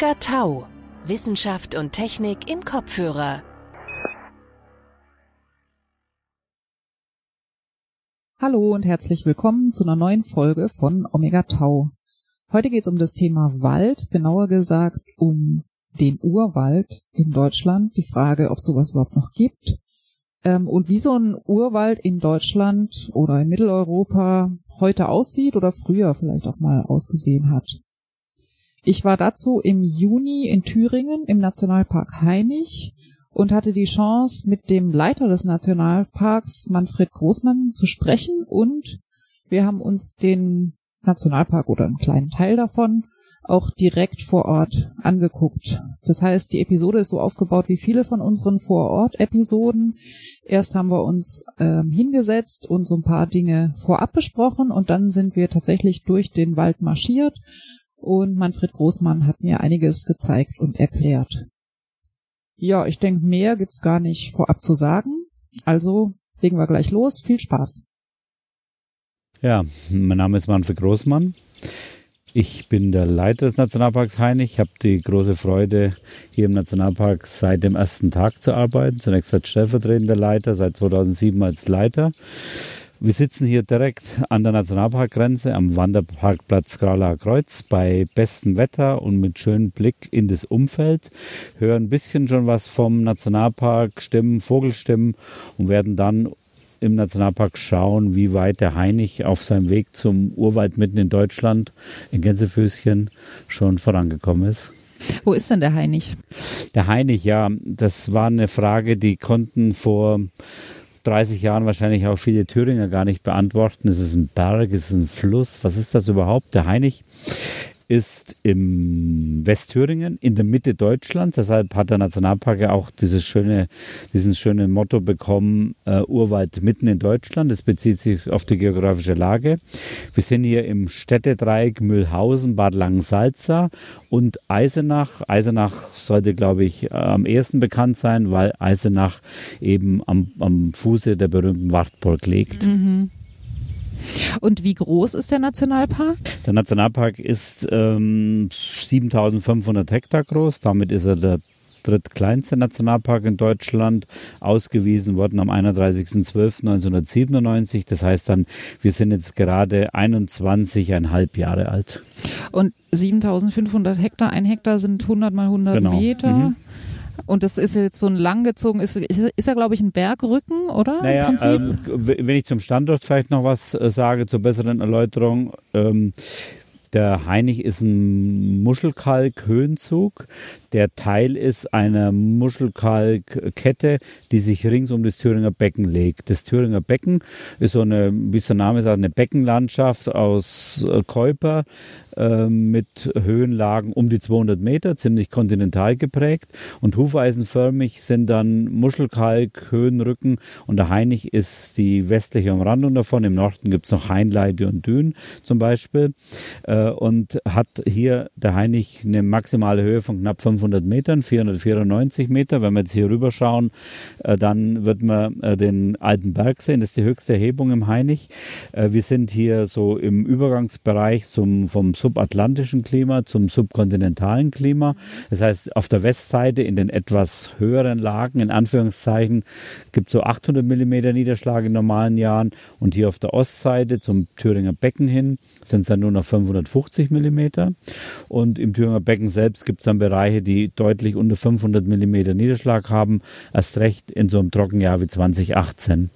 Omega Tau. Wissenschaft und Technik im Kopfhörer. Hallo und herzlich willkommen zu einer neuen Folge von Omega Tau. Heute geht es um das Thema Wald, genauer gesagt um den Urwald in Deutschland, die Frage, ob sowas überhaupt noch gibt ähm, und wie so ein Urwald in Deutschland oder in Mitteleuropa heute aussieht oder früher vielleicht auch mal ausgesehen hat. Ich war dazu im Juni in Thüringen im Nationalpark Hainich und hatte die Chance, mit dem Leiter des Nationalparks, Manfred Großmann, zu sprechen und wir haben uns den Nationalpark oder einen kleinen Teil davon auch direkt vor Ort angeguckt. Das heißt, die Episode ist so aufgebaut wie viele von unseren Vor-Ort-Episoden. Erst haben wir uns ähm, hingesetzt und so ein paar Dinge vorab besprochen und dann sind wir tatsächlich durch den Wald marschiert und Manfred Großmann hat mir einiges gezeigt und erklärt. Ja, ich denke, mehr gibt's gar nicht vorab zu sagen. Also legen wir gleich los. Viel Spaß. Ja, mein Name ist Manfred Großmann. Ich bin der Leiter des Nationalparks Hainich. Ich habe die große Freude, hier im Nationalpark seit dem ersten Tag zu arbeiten. Zunächst als stellvertretender Leiter, seit 2007 als Leiter. Wir sitzen hier direkt an der Nationalparkgrenze am Wanderparkplatz Gralaer Kreuz bei bestem Wetter und mit schönem Blick in das Umfeld. Hören ein bisschen schon was vom Nationalpark, Stimmen, Vogelstimmen und werden dann im Nationalpark schauen, wie weit der Heinig auf seinem Weg zum Urwald mitten in Deutschland, in Gänsefüßchen, schon vorangekommen ist. Wo ist denn der Heinig? Der Heinig, ja, das war eine Frage, die konnten vor 30 Jahren wahrscheinlich auch viele Thüringer gar nicht beantworten. Ist es ein Berg, ist es ein Fluss? Was ist das überhaupt? Der Heinig ist im Westthüringen, in der Mitte Deutschlands. Deshalb hat der Nationalpark ja auch dieses schöne, diesen schönen Motto bekommen, äh, Urwald mitten in Deutschland. Das bezieht sich auf die geografische Lage. Wir sind hier im Städtedreieck Mühlhausen, Bad Langensalza und Eisenach. Eisenach sollte, glaube ich, am ehesten bekannt sein, weil Eisenach eben am, am Fuße der berühmten Wartburg liegt. Mhm. Und wie groß ist der Nationalpark? Der Nationalpark ist ähm, 7500 Hektar groß. Damit ist er der drittkleinste Nationalpark in Deutschland, ausgewiesen worden am 31.12.1997. Das heißt dann, wir sind jetzt gerade 21,5 Jahre alt. Und 7500 Hektar, ein Hektar sind 100 mal 100 genau. Meter. Mhm. Und das ist jetzt so ein langgezogen, ist, ist ja, glaube ich, ein Bergrücken, oder? Naja, ähm, wenn ich zum Standort vielleicht noch was äh, sage, zur besseren Erläuterung. Ähm, der Heinig ist ein Muschelkalk-Höhenzug, der Teil ist einer Muschelkalkkette, die sich rings um das Thüringer Becken legt. Das Thüringer Becken ist so eine, wie es der Name sagt, eine Beckenlandschaft aus äh, Käuper mit Höhenlagen um die 200 Meter, ziemlich kontinental geprägt und hufeisenförmig sind dann Muschelkalk, Höhenrücken und der Heinig ist die westliche Umrandung davon. Im Norden gibt es noch Hainleite und Dün zum Beispiel äh, und hat hier der Heinig eine maximale Höhe von knapp 500 500 Metern, 494 Meter. Wenn wir jetzt hier rüber schauen, äh, dann wird man äh, den alten Berg sehen. Das ist die höchste Erhebung im. Äh, wir sind hier so im Übergangsbereich zum, vom subatlantischen Klima zum subkontinentalen Klima. Das heißt, auf der Westseite in den etwas höheren Lagen, in Anführungszeichen, gibt es so 800 Millimeter Niederschlag in normalen Jahren. Und hier auf der Ostseite zum Thüringer Becken hin sind es dann nur noch 550 Millimeter. Und im Thüringer Becken selbst gibt es dann Bereiche, die deutlich unter 500 Millimeter Niederschlag haben, erst recht in so einem Trockenjahr wie 2018.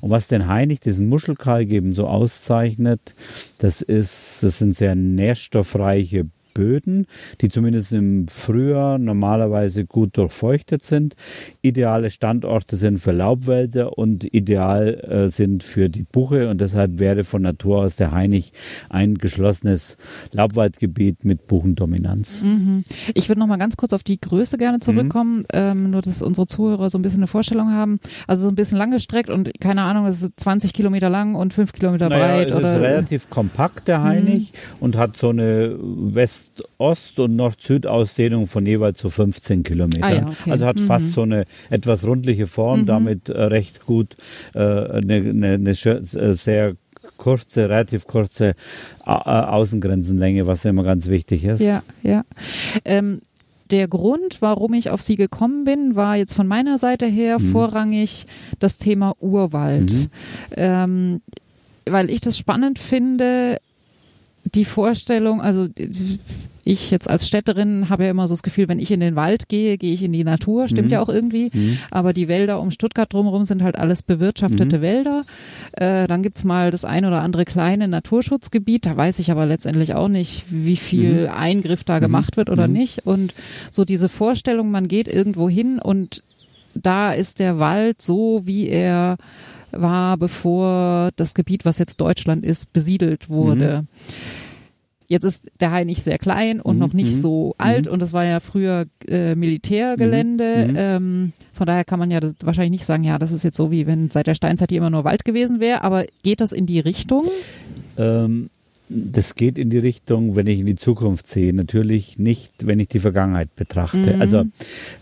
Und was den Heinig, diesen Muschelkalk eben so auszeichnet, das ist, das sind sehr nährstoffreiche Böden, die zumindest im Frühjahr normalerweise gut durchfeuchtet sind. Ideale Standorte sind für Laubwälder und ideal äh, sind für die Buche und deshalb wäre von Natur aus der Heinig ein geschlossenes Laubwaldgebiet mit Buchendominanz. Mhm. Ich würde noch mal ganz kurz auf die Größe gerne zurückkommen, mhm. ähm, nur dass unsere Zuhörer so ein bisschen eine Vorstellung haben. Also so ein bisschen langgestreckt und keine Ahnung, es ist 20 Kilometer lang und 5 Kilometer naja, breit. Es oder? ist relativ kompakt, der Heinig, mhm. und hat so eine West West-Ost- und Nord-Süd-Ausdehnung von jeweils so 15 Kilometern. Ah, ja, okay. Also hat mhm. fast so eine etwas rundliche Form, mhm. damit äh, recht gut äh, eine, eine, eine äh, sehr kurze, relativ kurze äh, Außengrenzenlänge, was immer ganz wichtig ist. Ja, ja. Ähm, der Grund, warum ich auf sie gekommen bin, war jetzt von meiner Seite her mhm. vorrangig das Thema Urwald. Mhm. Ähm, weil ich das spannend finde, die Vorstellung, also ich jetzt als Städterin habe ja immer so das Gefühl, wenn ich in den Wald gehe, gehe ich in die Natur, stimmt mhm. ja auch irgendwie. Mhm. Aber die Wälder um Stuttgart drumherum sind halt alles bewirtschaftete mhm. Wälder. Äh, dann gibt's mal das ein oder andere kleine Naturschutzgebiet, da weiß ich aber letztendlich auch nicht, wie viel mhm. Eingriff da mhm. gemacht wird oder mhm. nicht. Und so diese Vorstellung, man geht irgendwo hin und da ist der Wald so, wie er war, bevor das Gebiet, was jetzt Deutschland ist, besiedelt wurde. Mhm. Jetzt ist der Hai nicht sehr klein und mhm. noch nicht mhm. so mhm. alt und das war ja früher äh, Militärgelände. Mhm. Ähm, von daher kann man ja wahrscheinlich nicht sagen, ja, das ist jetzt so wie wenn seit der Steinzeit hier immer nur Wald gewesen wäre. Aber geht das in die Richtung? Ähm, das geht in die Richtung, wenn ich in die Zukunft sehe, natürlich nicht, wenn ich die Vergangenheit betrachte. Mhm. Also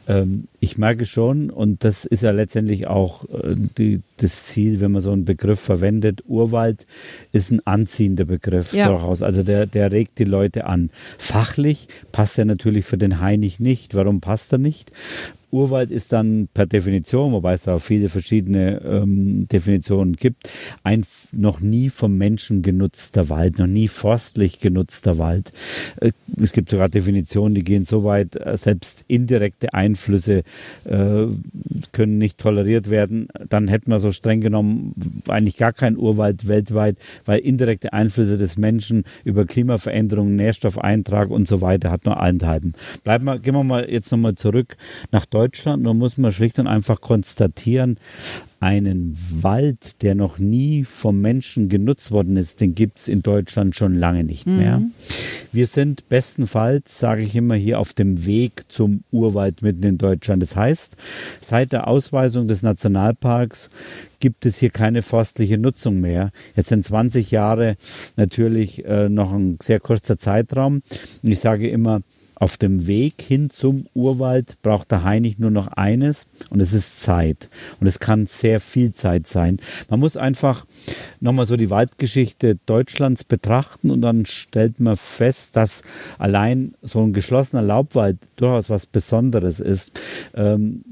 ähm, ich merke schon, und das ist ja letztendlich auch äh, die, das Ziel, wenn man so einen Begriff verwendet, Urwald ist ein anziehender Begriff ja. durchaus. Also der, der regt die Leute an. Fachlich passt er natürlich für den Heinig nicht. Warum passt er nicht? Urwald ist dann per Definition, wobei es auch viele verschiedene ähm, Definitionen gibt, ein noch nie vom Menschen genutzter Wald, noch nie forstlich genutzter Wald. Äh, es gibt sogar Definitionen, die gehen so weit, äh, selbst indirekte Einflüsse äh, können nicht toleriert werden. Dann hätten wir so streng genommen eigentlich gar keinen Urwald weltweit, weil indirekte Einflüsse des Menschen über Klimaveränderungen, Nährstoffeintrag und so weiter hat nur Einheiten. Bleiben wir, gehen wir mal jetzt nochmal zurück nach Deutschland. Deutschland. Nur muss man schlicht und einfach konstatieren, einen Wald, der noch nie vom Menschen genutzt worden ist, den gibt es in Deutschland schon lange nicht mehr. Mhm. Wir sind bestenfalls, sage ich immer, hier auf dem Weg zum Urwald mitten in Deutschland. Das heißt, seit der Ausweisung des Nationalparks gibt es hier keine forstliche Nutzung mehr. Jetzt sind 20 Jahre natürlich äh, noch ein sehr kurzer Zeitraum. Und ich sage immer, auf dem Weg hin zum Urwald braucht der Heinig nur noch eines und es ist Zeit. Und es kann sehr viel Zeit sein. Man muss einfach nochmal so die Waldgeschichte Deutschlands betrachten und dann stellt man fest, dass allein so ein geschlossener Laubwald durchaus was Besonderes ist. Ähm,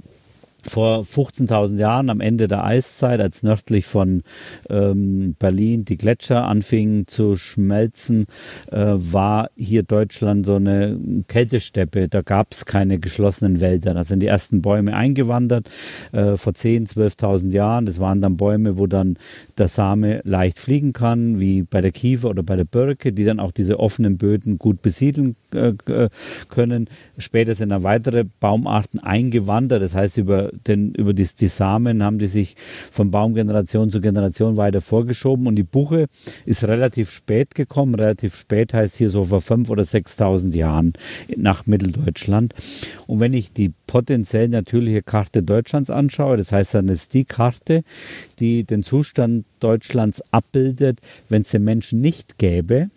vor 15.000 Jahren am Ende der Eiszeit, als nördlich von ähm, Berlin die Gletscher anfingen zu schmelzen, äh, war hier Deutschland so eine Kältesteppe. Da gab es keine geschlossenen Wälder. Da sind die ersten Bäume eingewandert äh, vor 10.000, 12.000 Jahren. Das waren dann Bäume, wo dann der Same leicht fliegen kann, wie bei der Kiefer oder bei der Birke, die dann auch diese offenen Böden gut besiedeln äh, äh können. Später sind dann weitere Baumarten eingewandert. Das heißt, über denn über die, die Samen haben die sich von Baumgeneration zu Generation weiter vorgeschoben und die Buche ist relativ spät gekommen. Relativ spät heißt hier so vor fünf oder 6.000 Jahren nach Mitteldeutschland. Und wenn ich die potenziell natürliche Karte Deutschlands anschaue, das heißt dann ist die Karte, die den Zustand Deutschlands abbildet, wenn es den Menschen nicht gäbe,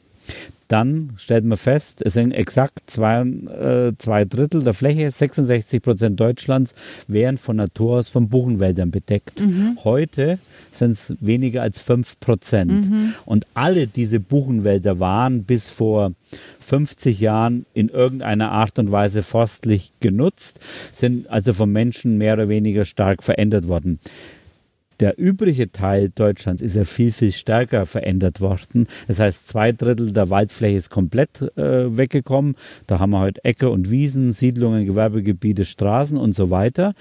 dann stellt man fest, es sind exakt zwei, äh, zwei Drittel der Fläche, 66 Prozent Deutschlands, wären von Natur aus von Buchenwäldern bedeckt. Mhm. Heute sind es weniger als fünf Prozent. Mhm. Und alle diese Buchenwälder waren bis vor 50 Jahren in irgendeiner Art und Weise forstlich genutzt, sind also vom Menschen mehr oder weniger stark verändert worden. Der übrige Teil Deutschlands ist ja viel, viel stärker verändert worden. Das heißt, zwei Drittel der Waldfläche ist komplett äh, weggekommen. Da haben wir heute Äcker und Wiesen, Siedlungen, Gewerbegebiete, Straßen und so weiter.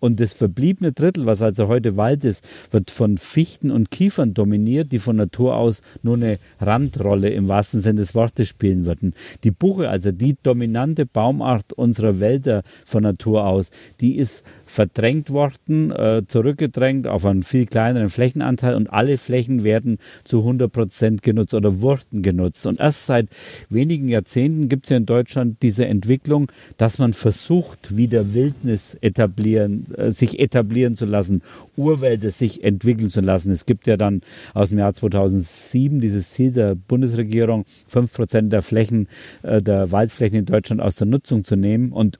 Und das verbliebene Drittel, was also heute Wald ist, wird von Fichten und Kiefern dominiert, die von Natur aus nur eine Randrolle im wahrsten Sinne des Wortes spielen würden. Die Buche, also die dominante Baumart unserer Wälder von Natur aus, die ist verdrängt worden, äh, zurückgedrängt auf einen viel kleineren Flächenanteil und alle Flächen werden zu 100 Prozent genutzt oder wurden genutzt. Und erst seit wenigen Jahrzehnten gibt es ja in Deutschland diese Entwicklung, dass man versucht, wieder Wildnis etablieren, äh, sich etablieren zu lassen, Urwälder sich entwickeln zu lassen. Es gibt ja dann aus dem Jahr 2007 dieses Ziel der Bundesregierung, fünf Prozent der Flächen, äh, der Waldflächen in Deutschland aus der Nutzung zu nehmen und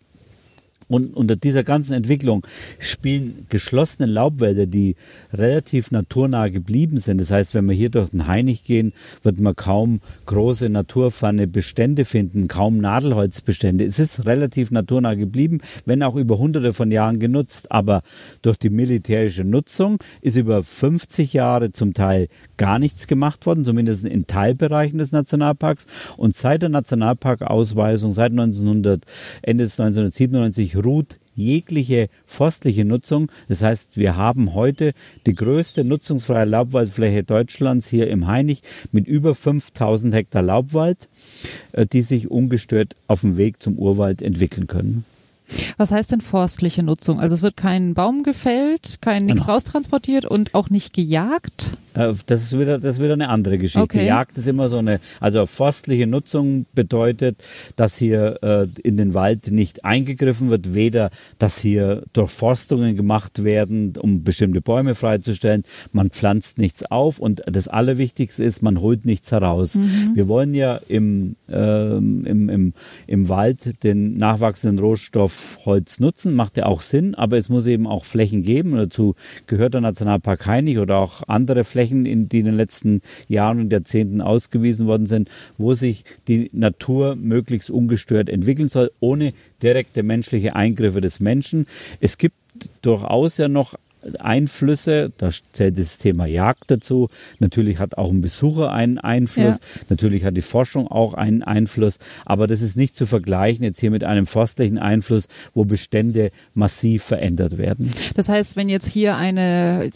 Und unter dieser ganzen Entwicklung spielen geschlossene Laubwälder, die relativ naturnah geblieben sind. Das heißt, wenn wir hier durch den Heinig gehen, wird man kaum große naturferne Bestände finden, kaum Nadelholzbestände. Es ist relativ naturnah geblieben, wenn auch über hunderte von Jahren genutzt. Aber durch die militärische Nutzung ist über 50 Jahre zum Teil gar nichts gemacht worden, zumindest in Teilbereichen des Nationalparks. Und seit der Nationalparkausweisung, seit 1900, Ende des 1997 ruht jegliche forstliche Nutzung. Das heißt, wir haben heute die größte nutzungsfreie Laubwaldfläche Deutschlands hier im Heinig mit über 5000 Hektar Laubwald, äh, die sich ungestört auf dem Weg zum Urwald entwickeln können. Was heißt denn forstliche Nutzung? Also es wird kein Baum gefällt, kein nichts genau. raustransportiert und auch nicht gejagt? Äh, das ist wieder, das ist wieder eine andere Geschichte. Okay. Jagd ist immer so eine, also forstliche Nutzung bedeutet, dass hier äh, in den Wald nicht eingegriffen wird, weder, dass hier Durchforstungen gemacht werden, um bestimmte Bäume freizustellen. Man pflanzt nichts auf und das Allerwichtigste ist, man holt nichts heraus. Mhm. Wir wollen ja im, äh, im, im, im Wald den nachwachsenden Rohstoff Holz nutzen, macht ja auch Sinn, aber es muss eben auch Flächen geben. Dazu gehört der Nationalpark Heinig oder auch andere Flächen, in, die in den letzten Jahren und Jahrzehnten ausgewiesen worden sind, wo sich die Natur möglichst ungestört entwickeln soll, ohne direkte menschliche Eingriffe des Menschen. Es gibt durchaus ja noch Einflüsse, da zählt das Thema Jagd dazu. Natürlich hat auch ein Besucher einen Einfluss. Ja. Natürlich hat die Forschung auch einen Einfluss. Aber das ist nicht zu vergleichen jetzt hier mit einem forstlichen Einfluss, wo Bestände massiv verändert werden. Das heißt, wenn jetzt hier eine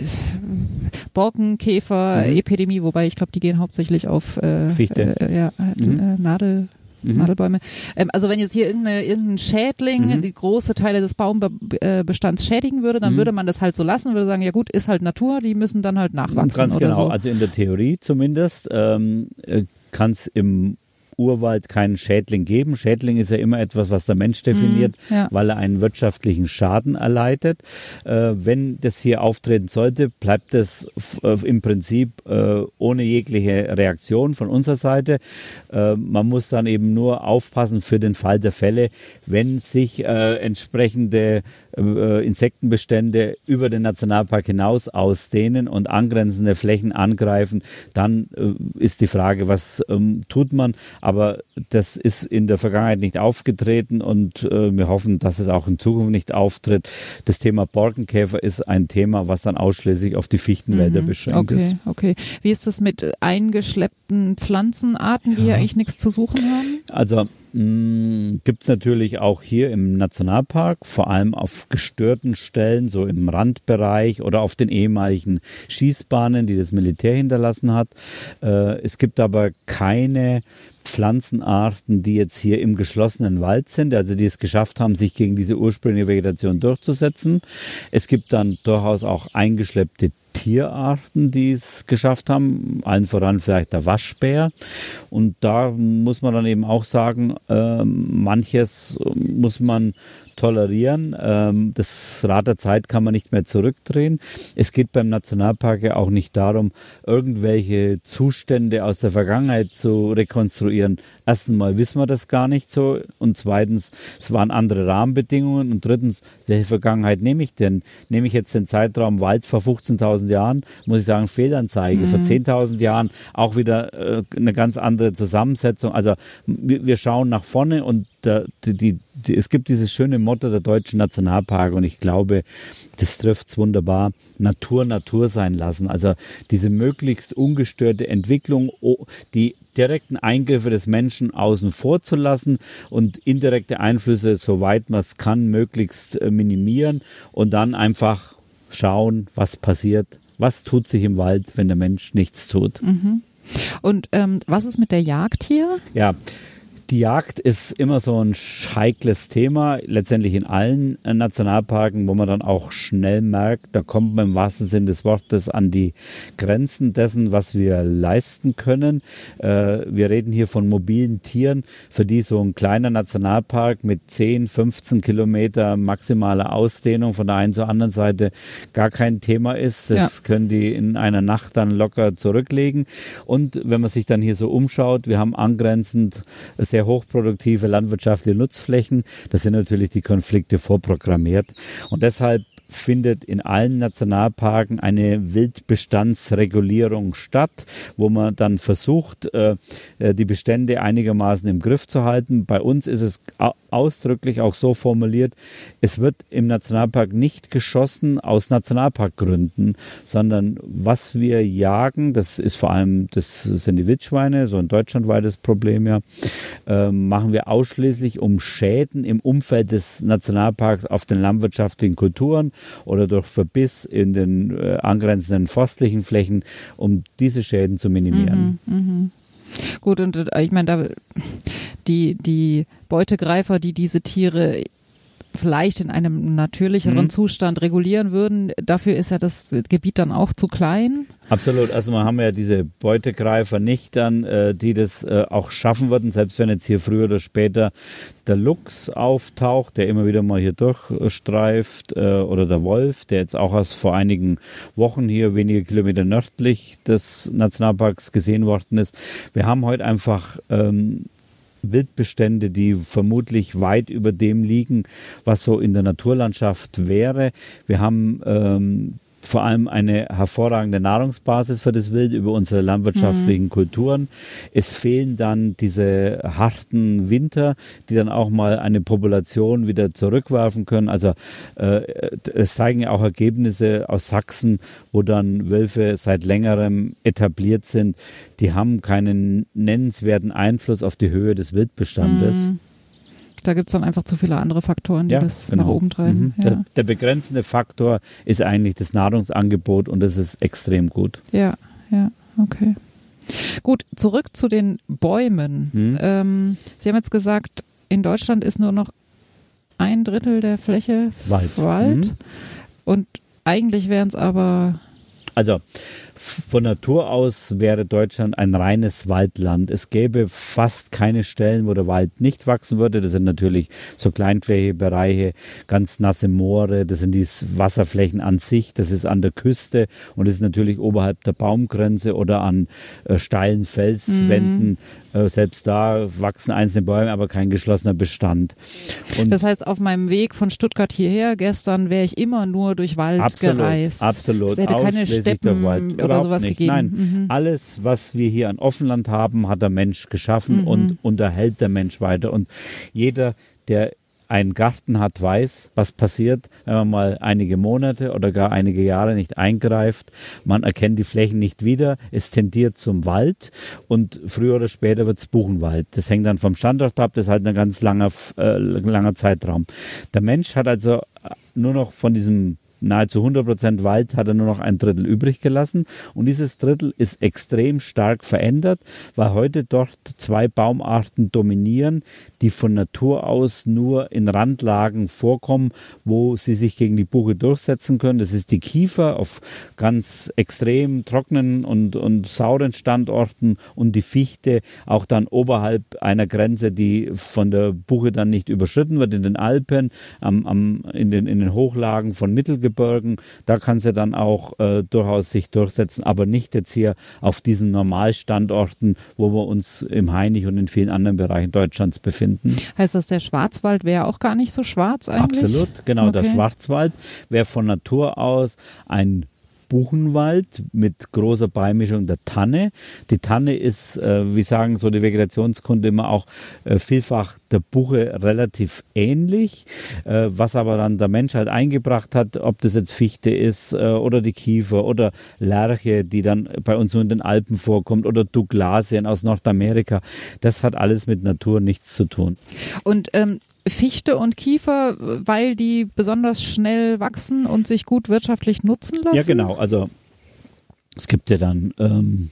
Borkenkäfer-Epidemie, wobei ich glaube, die gehen hauptsächlich auf äh, Fichte. Äh, ja, mhm. äh, Nadel, mhm. Nadelbäume. Ähm, also wenn jetzt hier irgendeine, irgendein Schädling mhm. die große Teile des Baumbestands schädigen würde, dann mhm. würde man das halt so lassen, würde sagen, ja gut, ist halt Natur, die müssen dann halt nachwachsen. Ganz genau, so. also in der Theorie zumindest ähm, äh, kann es im Urwald keinen Schädling geben. Schädling ist ja immer etwas, was der Mensch definiert, mm, ja. weil er einen wirtschaftlichen Schaden erleidet. Äh, wenn das hier auftreten sollte, bleibt es äh, im Prinzip äh, ohne jegliche Reaktion von unserer Seite. Äh, man muss dann eben nur aufpassen für den Fall der Fälle, wenn sich äh, entsprechende Insektenbestände über den Nationalpark hinaus ausdehnen und angrenzende Flächen angreifen, dann ist die Frage, was ähm, tut man? Aber das ist in der Vergangenheit nicht aufgetreten und äh, wir hoffen, dass es auch in Zukunft nicht auftritt. Das Thema Borkenkäfer ist ein Thema, was dann ausschließlich auf die Fichtenwälder mhm. beschränkt okay, ist. Okay, Wie ist das mit eingeschleppten Pflanzenarten, die ja. eigentlich nichts zu suchen haben? Also gibt es natürlich auch hier im Nationalpark, vor allem auf gestörten Stellen, so im Randbereich oder auf den ehemaligen Schießbahnen, die das Militär hinterlassen hat. Äh, es gibt aber keine Pflanzenarten, die jetzt hier im geschlossenen Wald sind, also die es geschafft haben, sich gegen diese ursprüngliche Vegetation durchzusetzen. Es gibt dann durchaus auch eingeschleppte Tierarten, die es geschafft haben, allen voran vielleicht der Waschbär. Und da muss man dann eben auch sagen, äh, manches muss man tolerieren. Ähm, das Rad der Zeit kann man nicht mehr zurückdrehen. Es geht beim Nationalpark ja auch nicht darum, irgendwelche Zustände aus der Vergangenheit zu rekonstruieren. Erstens mal wissen wir das gar nicht so und zweitens, es waren andere Rahmenbedingungen und drittens, welche Vergangenheit nehme ich denn? Nehme ich jetzt den Zeitraum Wald vor 15.000 Jahren, muss ich sagen, Fehlanzeige. Mhm. Vor 10.000 Jahren auch wieder äh, eine ganz andere Zusammensetzung. Also wir, wir schauen nach vorne und der, die, die, es gibt dieses schöne Motto der deutschen Nationalparke und ich glaube, das trifft es wunderbar. Natur, Natur sein lassen. Also diese möglichst ungestörte Entwicklung, die direkten Eingriffe des Menschen außen vor zu lassen und indirekte Einflüsse, soweit man es kann, möglichst äh, minimieren und dann einfach schauen, was passiert, was tut sich im Wald, wenn der Mensch nichts tut. Mhm. Und ähm, was ist mit der Jagd hier? Ja, die Jagd ist immer so ein heikles Thema, letztendlich in allen äh, Nationalparken, wo man dann auch schnell merkt, da kommt man im wahrsten Sinn des Wortes an die Grenzen dessen, was wir leisten können. Äh, wir reden hier von mobilen Tieren, für die so ein kleiner Nationalpark mit 10, 15 Kilometer maximaler Ausdehnung von der einen zur anderen Seite gar kein Thema ist. Das ja. können die in einer Nacht dann locker zurücklegen. Und wenn man sich dann hier so umschaut, wir haben angrenzend sehr sehr hochproduktive landwirtschaftliche Nutzflächen. Das sind natürlich die Konflikte vorprogrammiert. Und deshalb findet in allen Nationalparken eine Wildbestandsregulierung statt, wo man dann versucht, äh, äh, die Bestände einigermaßen im Griff zu halten. Bei uns ist es ausdrücklich auch so formuliert, es wird im Nationalpark nicht geschossen aus Nationalparkgründen, sondern was wir jagen, das ist vor allem, das sind die Wildschweine, so ein deutschlandweites Problem ja, äh, machen wir ausschließlich um Schäden im Umfeld des Nationalparks auf den landwirtschaftlichen Kulturen oder durch Verbiss in den äh, angrenzenden forstlichen Flächen, um diese Schäden zu minimieren. Mhm, mh. Gut, und äh, ich meine, da die, die Beutegreifer, die diese Tiere vielleicht in einem natürlicheren mhm. Zustand regulieren würden. Dafür ist ja das Gebiet dann auch zu klein. Absolut. Also wir haben ja diese Beutegreifer nicht dann, äh, die das äh, auch schaffen würden, selbst wenn jetzt hier früher oder später der Luchs auftaucht, der immer wieder mal hier durchstreift, äh, oder der Wolf, der jetzt auch erst vor einigen Wochen hier wenige Kilometer nördlich des Nationalparks gesehen worden ist. Wir haben heute einfach ähm, Wildbestände, die vermutlich weit über dem liegen, was so in der Naturlandschaft wäre. Wir haben ähm, vor allem eine hervorragende Nahrungsbasis für das Wild über unsere landwirtschaftlichen mhm. Kulturen. Es fehlen dann diese harten Winter, die dann auch mal eine Population wieder zurückwerfen können. Also äh, es zeigen ja auch Ergebnisse aus Sachsen, wo dann Wölfe seit längerem etabliert sind. Die haben keinen nennenswerten Einfluss auf die Höhe des Wildbestandes. Mhm. Da gibt es dann einfach zu viele andere Faktoren, die ja, das genau. nach oben treiben. Mhm. Ja. Der, der, begrenzende Faktor ist eigentlich das Nahrungsangebot und das ist extrem gut. Ja, ja, okay. Gut, zurück zu den Bäumen. Mhm. Ähm, Sie haben jetzt gesagt, in Deutschland ist nur noch ein Drittel der Fläche Wald. Wald. Mhm. Und eigentlich wären es aber also von Natur aus wäre Deutschland ein reines Waldland. Es gäbe fast keine Stellen, wo der Wald nicht wachsen würde. Das sind natürlich so kleinflächige Bereiche, ganz nasse Moore, das sind die Wasserflächen an sich, das ist an der Küste und das ist natürlich oberhalb der Baumgrenze oder an äh, steilen Felswänden. Mhm. Äh, selbst da wachsen einzelne Bäume, aber kein geschlossener Bestand. Und das heißt, auf meinem Weg von Stuttgart hierher gestern wäre ich immer nur durch Wald absolut, gereist. Absolut. Es hätte keine Steppen oder sowas nicht. gegeben. Nein, mhm. alles, was wir hier an Offenland haben, hat der Mensch geschaffen mhm. und unterhält der Mensch weiter. Und jeder, der einen Garten hat, weiß, was passiert, wenn man mal einige Monate oder gar einige Jahre nicht eingreift. Man erkennt die Flächen nicht wieder. Es tendiert zum Wald und früher oder später wird es Buchenwald. Das hängt dann vom Standort ab. Das ist halt ein ganz langer, äh, langer Zeitraum. Der Mensch hat also nur noch von diesem nahezu 100 Wald hat er nur noch ein Drittel übrig gelassen. Und dieses Drittel ist extrem stark verändert, weil heute dort zwei Baumarten dominieren, die von Natur aus nur in Randlagen vorkommen, wo sie sich gegen die Buche durchsetzen können. Das ist die Kiefer auf ganz extrem trockenen und, und sauren Standorten und die Fichte auch dann oberhalb einer Grenze, die von der Buche dann nicht überschritten wird, in den Alpen, am, am, in, den, in den Hochlagen von Mittelgebirge Gebirgen, da kann sie dann auch äh, durchaus sich durchsetzen, aber nicht jetzt hier auf diesen Normalstandorten, wo wir uns im Hainich und in vielen anderen Bereichen Deutschlands befinden. Heißt das, der Schwarzwald wäre auch gar nicht so schwarz eigentlich? Absolut, genau. Okay. Der Schwarzwald wäre von Natur aus ein Buchenwald mit großer Beimischung der Tanne. Die Tanne ist, äh, wie sagen so die Vegetationskunde immer auch äh, vielfach der Buche relativ ähnlich, äh, was aber dann der Mensch halt eingebracht hat, ob das jetzt Fichte ist äh, oder die Kiefer oder Lerche, die dann bei uns nur in den Alpen vorkommt oder Douglasien aus Nordamerika. Das hat alles mit Natur nichts zu tun. Und ähm, Fichte und Kiefer, weil die besonders schnell wachsen und sich gut wirtschaftlich nutzen lassen? Ja, genau. Also es gibt ja dann ähm,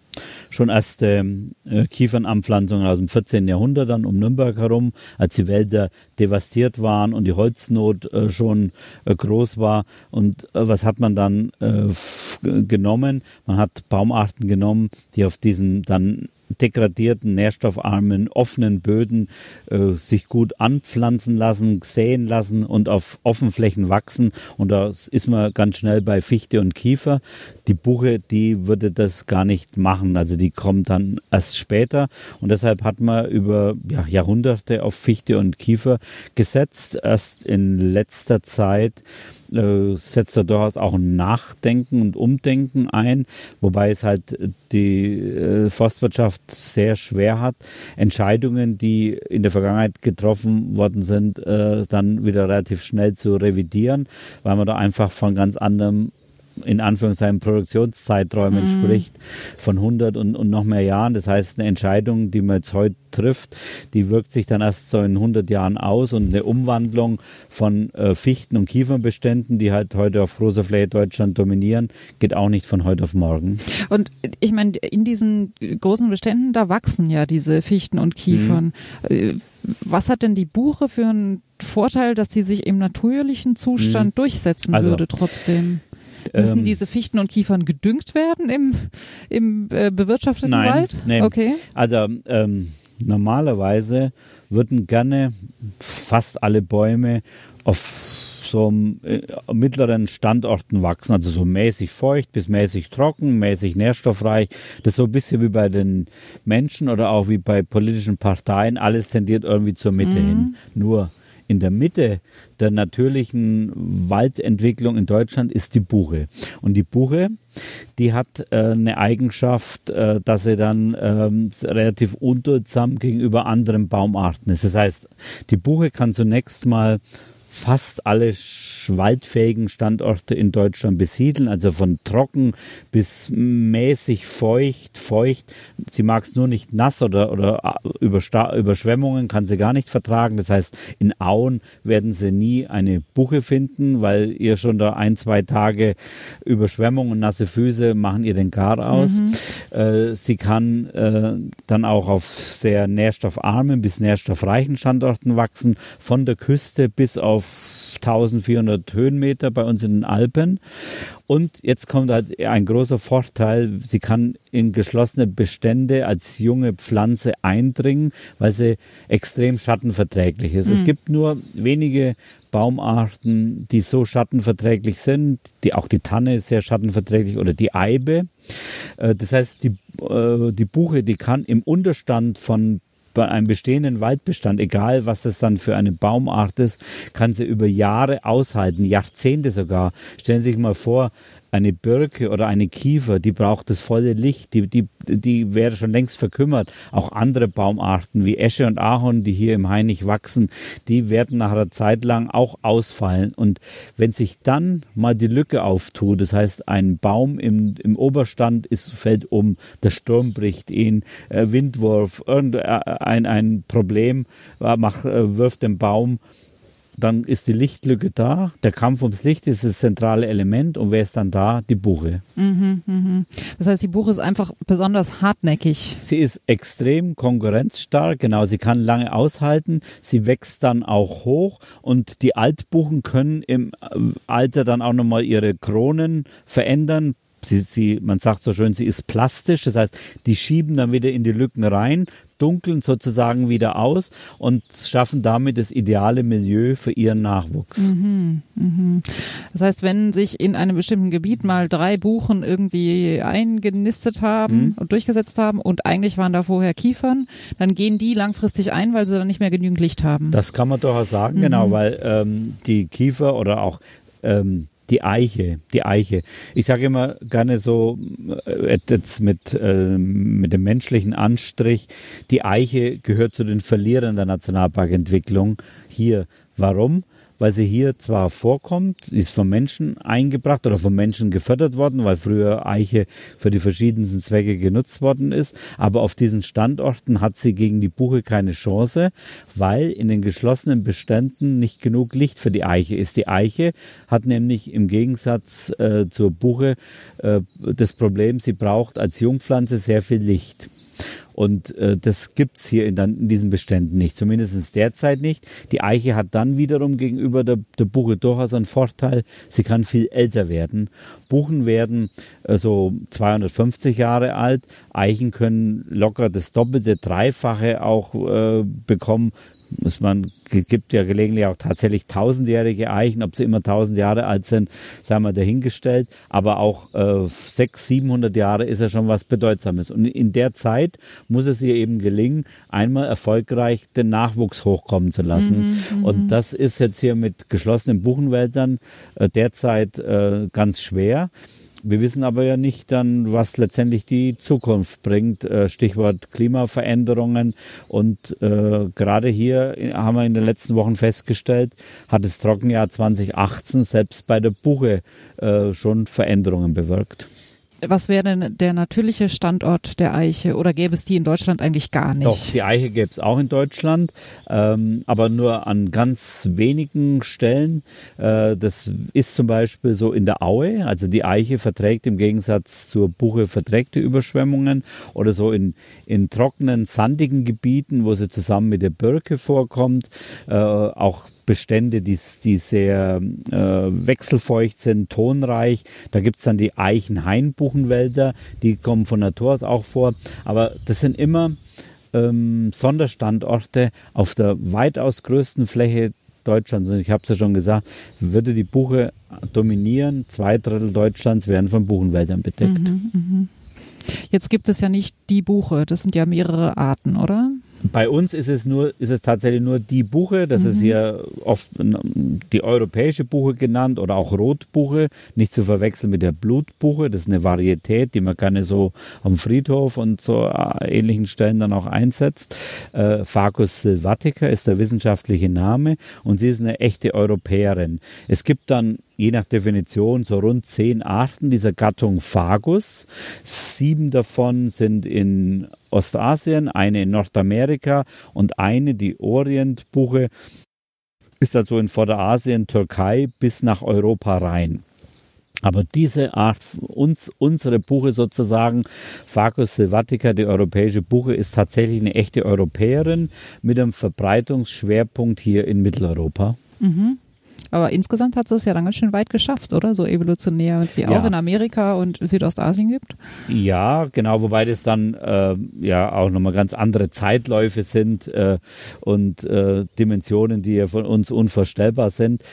schon erste äh, Kiefernanpflanzungen aus dem 14. Jahrhundert dann um Nürnberg herum, als die Wälder devastiert waren und die Holznot äh, schon äh, groß war. Und äh, was hat man dann äh, genommen? Man hat Baumarten genommen, die auf diesen dann degradierten, nährstoffarmen, offenen Böden äh, sich gut anpflanzen lassen, säen lassen und auf Offenflächen wachsen. Und da ist man ganz schnell bei Fichte und Kiefer. Die Buche, die würde das gar nicht machen. Also die kommt dann erst später. Und deshalb hat man über ja, Jahrhunderte auf Fichte und Kiefer gesetzt. Erst in letzter Zeit äh, setzt er durchaus auch ein Nachdenken und Umdenken ein, wobei es halt die äh, Forstwirtschaft sehr schwer hat, Entscheidungen, die in der Vergangenheit getroffen worden sind, äh, dann wieder relativ schnell zu revidieren, weil man da einfach von ganz anderem in Anführungszeichen Produktionszeiträumen mhm. spricht von 100 und, und noch mehr Jahren. Das heißt, eine Entscheidung, die man jetzt heute trifft, die wirkt sich dann erst so in 100 Jahren aus und eine Umwandlung von äh, Fichten- und Kiefernbeständen, die halt heute auf großer Fläche Deutschland dominieren, geht auch nicht von heute auf morgen. Und ich meine, in diesen großen Beständen, da wachsen ja diese Fichten und Kiefern. Mhm. Was hat denn die Buche für einen Vorteil, dass sie sich im natürlichen Zustand mhm. durchsetzen also, würde trotzdem? Müssen ähm, diese Fichten und Kiefern gedüngt werden im, im äh, bewirtschafteten nein, Wald? Nein. Okay. Also ähm, normalerweise würden gerne fast alle Bäume auf so äh, mittleren Standorten wachsen, also so mäßig feucht bis mäßig trocken, mäßig nährstoffreich. Das ist so ein bisschen wie bei den Menschen oder auch wie bei politischen Parteien. Alles tendiert irgendwie zur Mitte mhm. hin. Nur in der Mitte der natürlichen Waldentwicklung in Deutschland ist die Buche. Und die Buche, die hat äh, eine Eigenschaft, äh, dass sie dann ähm, relativ unduldsam gegenüber anderen Baumarten ist. Das heißt, die Buche kann zunächst mal fast alle waldfähigen Standorte in Deutschland besiedeln, also von trocken bis mäßig feucht, feucht. Sie mag es nur nicht nass oder, oder äh, Überschwemmungen kann sie gar nicht vertragen. Das heißt, in Auen werden sie nie eine Buche finden, weil ihr schon da ein, zwei Tage Überschwemmung und nasse Füße machen ihr den Gar aus. Mhm. Äh, sie kann äh, dann auch auf sehr nährstoffarmen bis nährstoffreichen Standorten wachsen, von der Küste bis auf auf 1400 Höhenmeter bei uns in den Alpen. Und jetzt kommt halt ein großer Vorteil, sie kann in geschlossene Bestände als junge Pflanze eindringen, weil sie extrem schattenverträglich ist. Mhm. Es gibt nur wenige Baumarten, die so schattenverträglich sind, die auch die Tanne ist sehr schattenverträglich oder die Eibe. Äh, das heißt, die, äh, die Buche, die kann im Unterstand von bei einem bestehenden Waldbestand, egal was das dann für eine Baumart ist, kann sie über Jahre aushalten, Jahrzehnte sogar. Stellen Sie sich mal vor, eine Birke oder eine Kiefer, die braucht das volle Licht, die, die, die wäre schon längst verkümmert. Auch andere Baumarten wie Esche und Ahorn, die hier im Hainich wachsen, die werden nach einer Zeit lang auch ausfallen. Und wenn sich dann mal die Lücke auftut, das heißt, ein Baum im, im Oberstand ist, fällt um, der Sturm bricht ihn, äh, Windwurf, irgendein ein Problem, äh, macht, äh, wirft den Baum dann ist die Lichtlücke da. Der Kampf ums Licht ist das zentrale Element. Und wer ist dann da? Die Buche. Mhm, mh. Das heißt, die Buche ist einfach besonders hartnäckig. Sie ist extrem konkurrenzstark. Genau, sie kann lange aushalten. Sie wächst dann auch hoch. Und die Altbuchen können im Alter dann auch nochmal ihre Kronen verändern. Sie, sie, man sagt so schön, sie ist plastisch, das heißt, die schieben dann wieder in die Lücken rein, dunkeln sozusagen wieder aus und schaffen damit das ideale Milieu für ihren Nachwuchs. Mhm, mh. Das heißt, wenn sich in einem bestimmten Gebiet mal drei Buchen irgendwie eingenistet haben mhm. und durchgesetzt haben und eigentlich waren da vorher Kiefern, dann gehen die langfristig ein, weil sie dann nicht mehr genügend Licht haben. Das kann man durchaus sagen, genau, mhm. genau, weil ähm, die Kiefer oder auch ähm, die Eiche, die Eiche. Ich sage immer gerne so äh, jetzt mit, äh, mit dem menschlichen Anstrich, die Eiche gehört zu den Verlierern der Nationalparkentwicklung hier. Warum? Weil sie hier zwar vorkommt, ist vom Menschen eingebracht oder vom Menschen gefördert worden, weil früher Eiche für die verschiedensten Zwecke genutzt worden ist, aber auf diesen Standorten hat sie gegen die Buche keine Chance, weil in den geschlossenen Beständen nicht genug Licht für die Eiche ist. Die Eiche hat nämlich im Gegensatz äh, zur Buche äh, das Problem, sie braucht als Jungpflanze sehr viel Licht. Und äh, das gibt's hier in, in diesen Beständen nicht, zumindest derzeit nicht. Die Eiche hat dann wiederum gegenüber der, der Buche durchaus einen Vorteil, sie kann viel älter werden. Buchen werden äh, so 250 Jahre alt, Eichen können locker das Doppelte, Dreifache auch äh, bekommen muss man, gibt ja gelegentlich auch tatsächlich tausendjährige Eichen, ob sie immer tausend Jahre alt sind, sei mal dahingestellt, aber auch äh, sechs, siebenhundert Jahre ist ja schon was Bedeutsames. Und in der Zeit muss es ihr eben gelingen, einmal erfolgreich den Nachwuchs hochkommen zu lassen. Mhm, mhm. Und das ist jetzt hier mit geschlossenen Buchenwäldern äh, derzeit äh, ganz schwer. Wir wissen aber ja nicht dann, was letztendlich die Zukunft bringt. Äh, Stichwort Klimaveränderungen. Und äh, gerade hier haben wir in den letzten Wochen festgestellt, hat das Trockenjahr 2018 selbst bei der Buche äh, schon Veränderungen bewirkt. Was wäre denn der natürliche Standort der Eiche oder gäbe es die in Deutschland eigentlich gar nicht? Doch, die Eiche gäbe es auch in Deutschland, ähm, aber nur an ganz wenigen Stellen. Äh, das ist zum Beispiel so in der Aue, also die Eiche verträgt im Gegensatz zur Buche verträgt die Überschwemmungen oder so in, in trockenen, sandigen Gebieten, wo sie zusammen mit der Birke vorkommt, äh, auch Bestände, die, die sehr äh, wechselfeucht sind, tonreich. Da gibt's dann die Eichen-Hainbuchenwälder, die kommen von Natur aus auch vor. Aber das sind immer ähm, Sonderstandorte auf der weitaus größten Fläche Deutschlands. Und ich habe es ja schon gesagt, würde die Buche dominieren, zwei Drittel Deutschlands werden von Buchenwäldern bedeckt. Mhm, mh. Jetzt gibt es ja nicht die Buche, das sind ja mehrere Arten, oder? Bei uns ist es nur, ist es tatsächlich nur die Buche. Das mhm. ist hier oft die europäische Buche genannt oder auch Rotbuche. Nicht zu verwechseln mit der Blutbuche. Das ist eine Varietät, die man gerne so am Friedhof und so äh, ähnlichen Stellen dann auch einsetzt. Äh, Facus sylvatica ist der wissenschaftliche Name und sie ist eine echte Europäerin. Es gibt dann je nach Definition so rund zehn Arten dieser Gattung Fagus. Sieben davon sind in Ostasien, eine in Nordamerika und eine, die Orientbuche, ist also in Vorderasien, Türkei bis nach Europa rein. Aber diese Art, uns, unsere Buche sozusagen, Facus sylvatica, die europäische Buche, ist tatsächlich eine echte Europäerin mit einem Verbreitungsschwerpunkt hier in Mitteleuropa. Mhm. Aber insgesamt hat sie es ja dann ganz schön weit geschafft, oder? So evolutionär, wenn es sie ja. auch in Amerika und Südostasien gibt. Ja, genau, wobei das dann äh, ja auch nochmal ganz andere Zeitläufe sind äh, und äh, Dimensionen, die ja von uns unvorstellbar sind.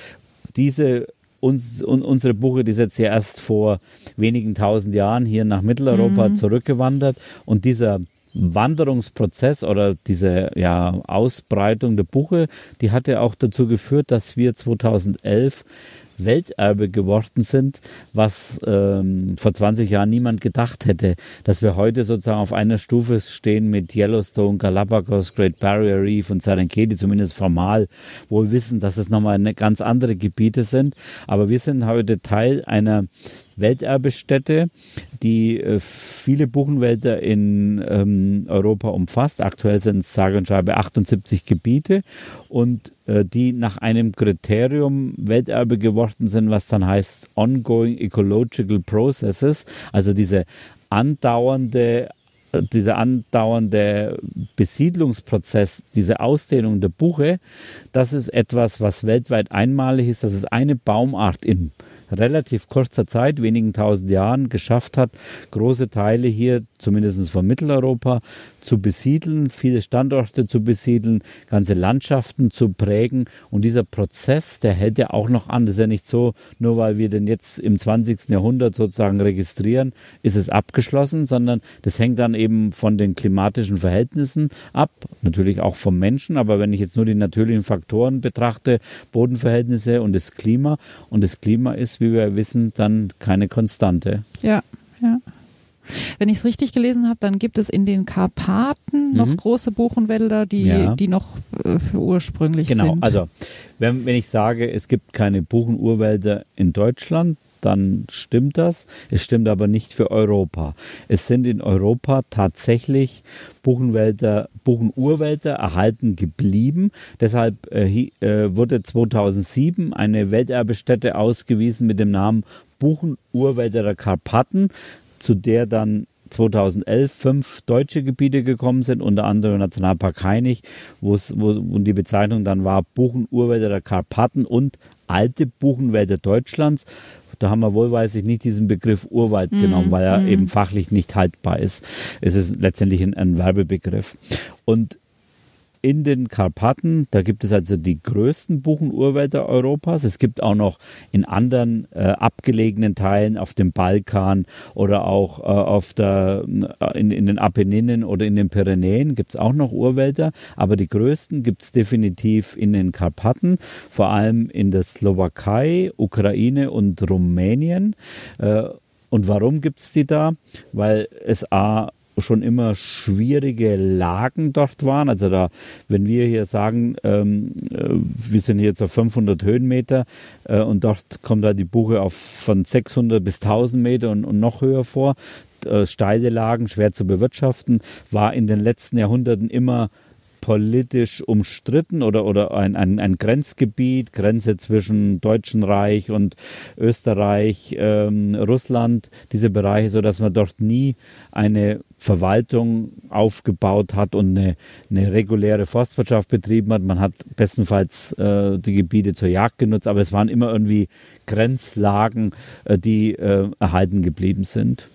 Diese uns, un, unsere Buche, die ist jetzt ja erst vor wenigen tausend Jahren hier nach Mitteleuropa mhm. zurückgewandert und dieser Wanderungsprozess oder diese ja, Ausbreitung der Buche, die hatte auch dazu geführt, dass wir 2011 Welterbe geworden sind, was ähm, vor 20 Jahren niemand gedacht hätte, dass wir heute sozusagen auf einer Stufe stehen mit Yellowstone, Galapagos, Great Barrier Reef und Serengeti, zumindest formal, wohl wissen, dass es nochmal eine ganz andere Gebiete sind. Aber wir sind heute Teil einer Welterbestätte, die äh, viele Buchenwälder in ähm, Europa umfasst. Aktuell sind es sage und schreibe 78 Gebiete und äh, die nach einem Kriterium Welterbe geworden sind, was dann heißt Ongoing Ecological Processes, also diese andauernde dieser andauernde Besiedlungsprozess, diese Ausdehnung der Buche, das ist etwas, was weltweit einmalig ist. Das ist eine Baumart in relativ kurzer Zeit, wenigen tausend Jahren, geschafft hat, große Teile hier, zumindest von Mitteleuropa, zu besiedeln, viele Standorte zu besiedeln, ganze Landschaften zu prägen. Und dieser Prozess, der hält ja auch noch an. Das ist ja nicht so, nur weil wir den jetzt im 20. Jahrhundert sozusagen registrieren, ist es abgeschlossen, sondern das hängt dann eben von den klimatischen Verhältnissen ab, natürlich auch vom Menschen. Aber wenn ich jetzt nur die natürlichen Faktoren betrachte, Bodenverhältnisse und das Klima, und das Klima ist, wie wir wissen, dann keine Konstante. Ja, ja. Wenn ich es richtig gelesen habe, dann gibt es in den Karpaten mhm. noch große Buchenwälder, die, ja. die noch äh, ursprünglich genau. sind. Genau, also wenn, wenn ich sage, es gibt keine Buchenurwälder in Deutschland, dann stimmt das. Es stimmt aber nicht für Europa. Es sind in Europa tatsächlich Buchenwälder, Buchenurwälder erhalten geblieben. Deshalb äh, äh wurde 2007 eine Welterbestätte ausgewiesen mit dem Namen Buchenurwälder der Karpaten zu der dann 2011 fünf deutsche Gebiete gekommen sind, unter anderem Nationalpark Heinig, wo, wo die Bezeichnung dann war Buchenurwälder der Karpaten und alte Buchenwälder Deutschlands. Da haben wir wohlweislich nicht diesen Begriff Urwald mm, genommen, weil er mm. eben fachlich nicht haltbar ist. Es ist letztendlich ein, ein Werbebegriff. Und in den Karpaten. Da gibt es also die größten Buchenurwälder Europas. Es gibt auch noch in anderen äh, abgelegenen Teilen auf dem Balkan oder auch äh, auf der, äh, in, in den Apenninen oder in den Pyrenäen gibt es auch noch Urwälder. Aber die größten gibt es definitiv in den Karpaten, vor allem in der Slowakei, Ukraine und Rumänien. Äh, und warum gibt es die da? Weil es A schon immer schwierige Lagen dort waren. Also da, wenn wir hier sagen, ähm, äh, wir sind jetzt auf 500 Höhenmeter äh, und dort kommt da die Buche auf von 600 bis 1000 Meter und, und noch höher vor, äh, steile Lagen, schwer zu bewirtschaften, war in den letzten Jahrhunderten immer politisch umstritten oder, oder ein, ein, ein Grenzgebiet, Grenze zwischen Deutschen Reich und Österreich, ähm, Russland, diese Bereiche, so dass man dort nie eine Verwaltung aufgebaut hat und eine, eine reguläre Forstwirtschaft betrieben hat. Man hat bestenfalls äh, die Gebiete zur Jagd genutzt, aber es waren immer irgendwie Grenzlagen, äh, die äh, erhalten geblieben sind.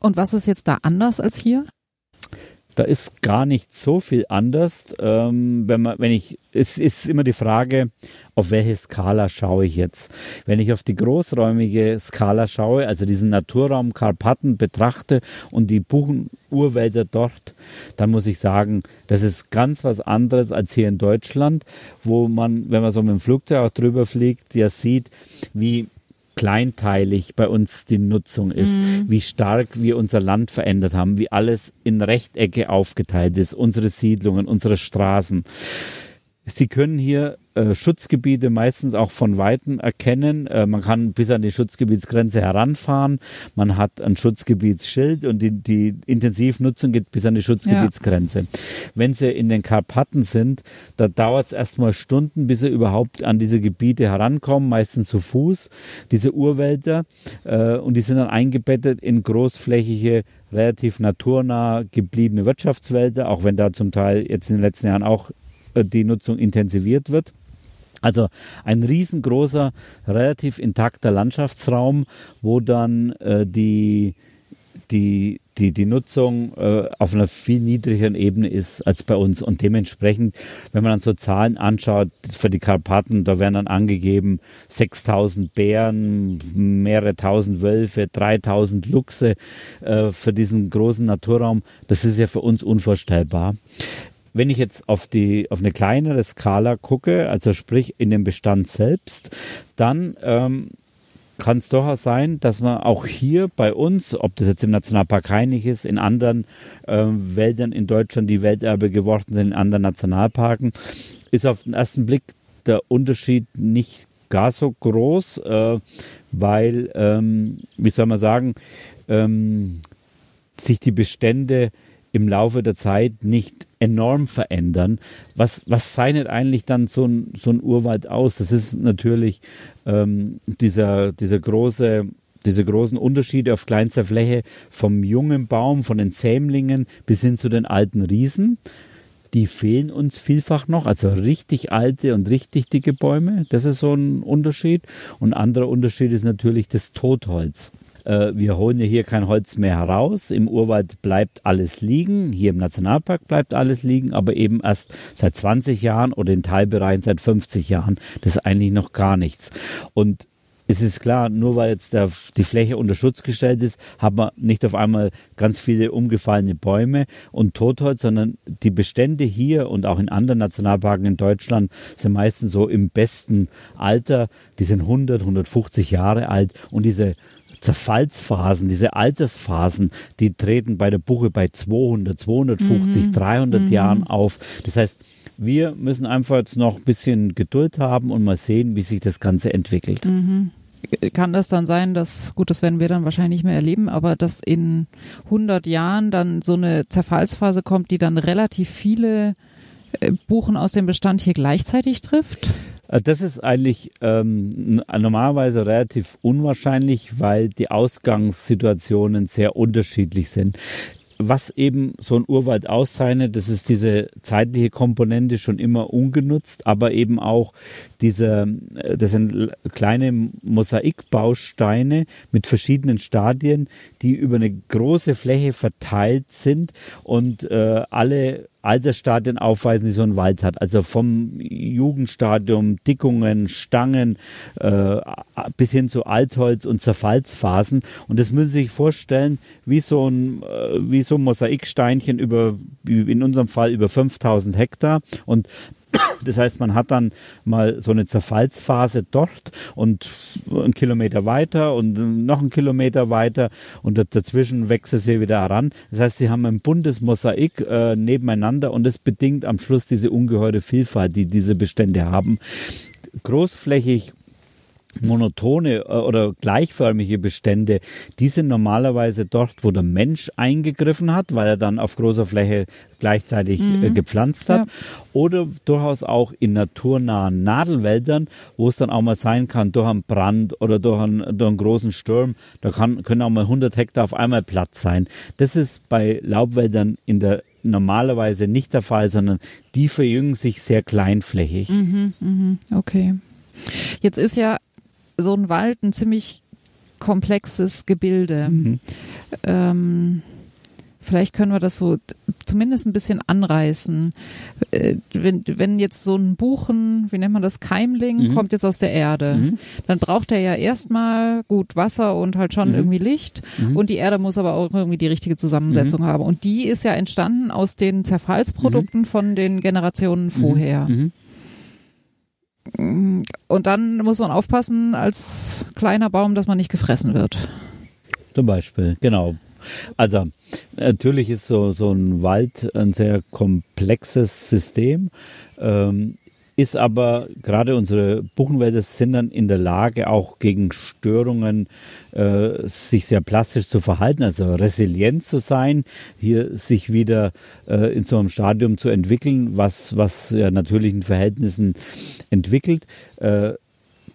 Und was ist jetzt da anders als hier? Da ist gar nicht so viel anders. Ähm, wenn man, wenn ich, es ist immer die Frage, auf welche Skala schaue ich jetzt? Wenn ich auf die großräumige Skala schaue, also diesen Naturraum Karpaten betrachte und die Buchenurwälder dort, dann muss ich sagen, das ist ganz was anderes als hier in Deutschland, wo man, wenn man so mit dem Flugzeug auch drüber fliegt, ja sieht, wie kleinteilig bei uns die Nutzung ist, mhm. wie stark wir unser Land verändert haben, wie alles in Rechtecke aufgeteilt ist, unsere Siedlungen, unsere Straßen. Sie können hier äh, Schutzgebiete meistens auch von Weitem erkennen. Äh, man kann bis an die Schutzgebietsgrenze heranfahren. Man hat ein Schutzgebietsschild und die, die Intensivnutzung geht bis an die Schutzgebietsgrenze. Ja. Wenn sie in den Karpaten sind, da dauert es erstmal Stunden, bis sie überhaupt an diese Gebiete herankommen, meistens zu Fuß, diese Urwälder. Äh, und die sind dann eingebettet in großflächige relativ naturnah gebliebene Wirtschaftswälder, auch wenn da zum Teil jetzt in den letzten Jahren auch die Nutzung intensiviert wird. Also ein riesengroßer, relativ intakter Landschaftsraum, wo dann äh, die, die, die, die Nutzung äh, auf einer viel niedrigeren Ebene ist als bei uns. Und dementsprechend, wenn man dann so Zahlen anschaut, für die Karpaten, da werden dann angegeben 6000 Bären, mehrere tausend Wölfe, 3000 Luchse äh, für diesen großen Naturraum. Das ist ja für uns unvorstellbar. Wenn ich jetzt auf die auf eine kleinere Skala gucke, also sprich in dem Bestand selbst, dann ähm, kann es durchaus sein, dass man auch hier bei uns, ob das jetzt im Nationalpark Heinig ist, in anderen äh, Wäldern in Deutschland, die Welterbe geworden sind, in anderen Nationalparken, ist auf den ersten Blick der Unterschied nicht gar so groß, äh, weil, ähm, wie soll man sagen, ähm, sich die Bestände im Laufe der Zeit nicht enorm verändern. Was, was zeichnet eigentlich dann so ein, so ein Urwald aus? Das ist natürlich ähm, dieser, dieser große diese großen Unterschiede auf kleinster Fläche vom jungen Baum, von den Sämlingen bis hin zu den alten Riesen. Die fehlen uns vielfach noch, also richtig alte und richtig dicke Bäume. Das ist so ein Unterschied. Und ein anderer Unterschied ist natürlich das Totholz. Äh, wir holen ja hier kein Holz mehr heraus. Im Urwald bleibt alles liegen. Hier im Nationalpark bleibt alles liegen, aber eben erst seit 20 Jahren oder in Teilbereichen seit 50 Jahren. Das ist eigentlich noch gar nichts. Und es ist klar, nur weil jetzt der, die Fläche unter Schutz gestellt ist, hat man nicht auf einmal ganz viele umgefallene Bäume und Totholz, sondern die Bestände hier und auch in anderen Nationalparken in Deutschland sind meistens so im besten Alter. Die sind 100, 150 Jahre alt und diese Zerfallsphasen, diese Altersphasen, die treten bei der Buche bei 200, 250, mhm. 300 mhm. Jahren auf. Das heißt, wir müssen einfach jetzt noch ein bisschen Geduld haben und mal sehen, wie sich das Ganze entwickelt. Mhm. Kann das dann sein, dass, gut, das werden wir dann wahrscheinlich nicht mehr erleben, aber dass in 100 Jahren dann so eine Zerfallsphase kommt, die dann relativ viele äh, Buchen aus dem Bestand hier gleichzeitig trifft? Äh, das ist eigentlich ähm, normalerweise relativ unwahrscheinlich, weil die Ausgangssituationen sehr unterschiedlich sind. Was eben so ein Urwald auszeichnet, das ist diese zeitliche Komponente schon immer ungenutzt, aber eben auch diese, äh, das sind kleine Mosaikbausteine mit verschiedenen Stadien, die über eine große Fläche verteilt sind und äh, alle Altersstadien aufweisen, die so ein Wald hat. Also vom Jugendstadium, Dickungen, Stangen äh, bis hin zu Altholz und Zerfallsphasen. Und das müssen Sie sich vorstellen, wie so ein, äh, wie so ein Mosaiksteinchen über, in unserem Fall über 5000 Hektar. Und das heißt, man hat dann mal so eine Zerfallsphase dort und einen Kilometer weiter und noch einen Kilometer weiter und dazwischen wächst es hier wieder heran. Das heißt, sie haben ein buntes Mosaik äh, nebeneinander und das bedingt am Schluss diese ungeheure Vielfalt, die diese Bestände haben. Großflächig monotone äh, oder gleichförmige Bestände, die sind normalerweise dort, wo der Mensch eingegriffen hat, weil er dann auf großer Fläche gleichzeitig äh, mhm. gepflanzt hat. Ja. Oder durchaus auch in naturnahen Nadelwäldern, wo es dann auch mal sein kann, durch einen Brand oder durch einen, durch einen großen Sturm, da kann, können auch mal 100 Hektar auf einmal Platz sein. Das ist bei Laubwäldern in der normalerweise nicht der Fall, sondern die verjüngen sich sehr kleinflächig. Mhm, mh, okay. Jetzt ist ja so ein Wald ein ziemlich komplexes Gebilde. Mhm. Ähm, vielleicht können wir das so zumindest ein bisschen anreißen. Äh, wenn, wenn jetzt so ein Buchen, wie nennt man das, Keimling, mhm. kommt jetzt aus der Erde, mhm. dann braucht er ja erstmal gut Wasser und halt schon mhm. irgendwie Licht mhm. und die Erde muss aber auch irgendwie die richtige Zusammensetzung mhm. haben. Und die ist ja entstanden aus den Zerfallsprodukten mhm. von den Generationen vorher. Und dann muss man aufpassen als kleiner Baum, dass man nicht gefressen wird. Zum Beispiel, genau. Also natürlich ist so, so ein Wald ein sehr komplexes System. Ähm, ist aber gerade unsere Buchenwälder sind dann in der Lage, auch gegen Störungen äh, sich sehr plastisch zu verhalten, also resilient zu sein, hier sich wieder äh, in so einem Stadium zu entwickeln, was, was ja natürlichen Verhältnissen entwickelt. Äh,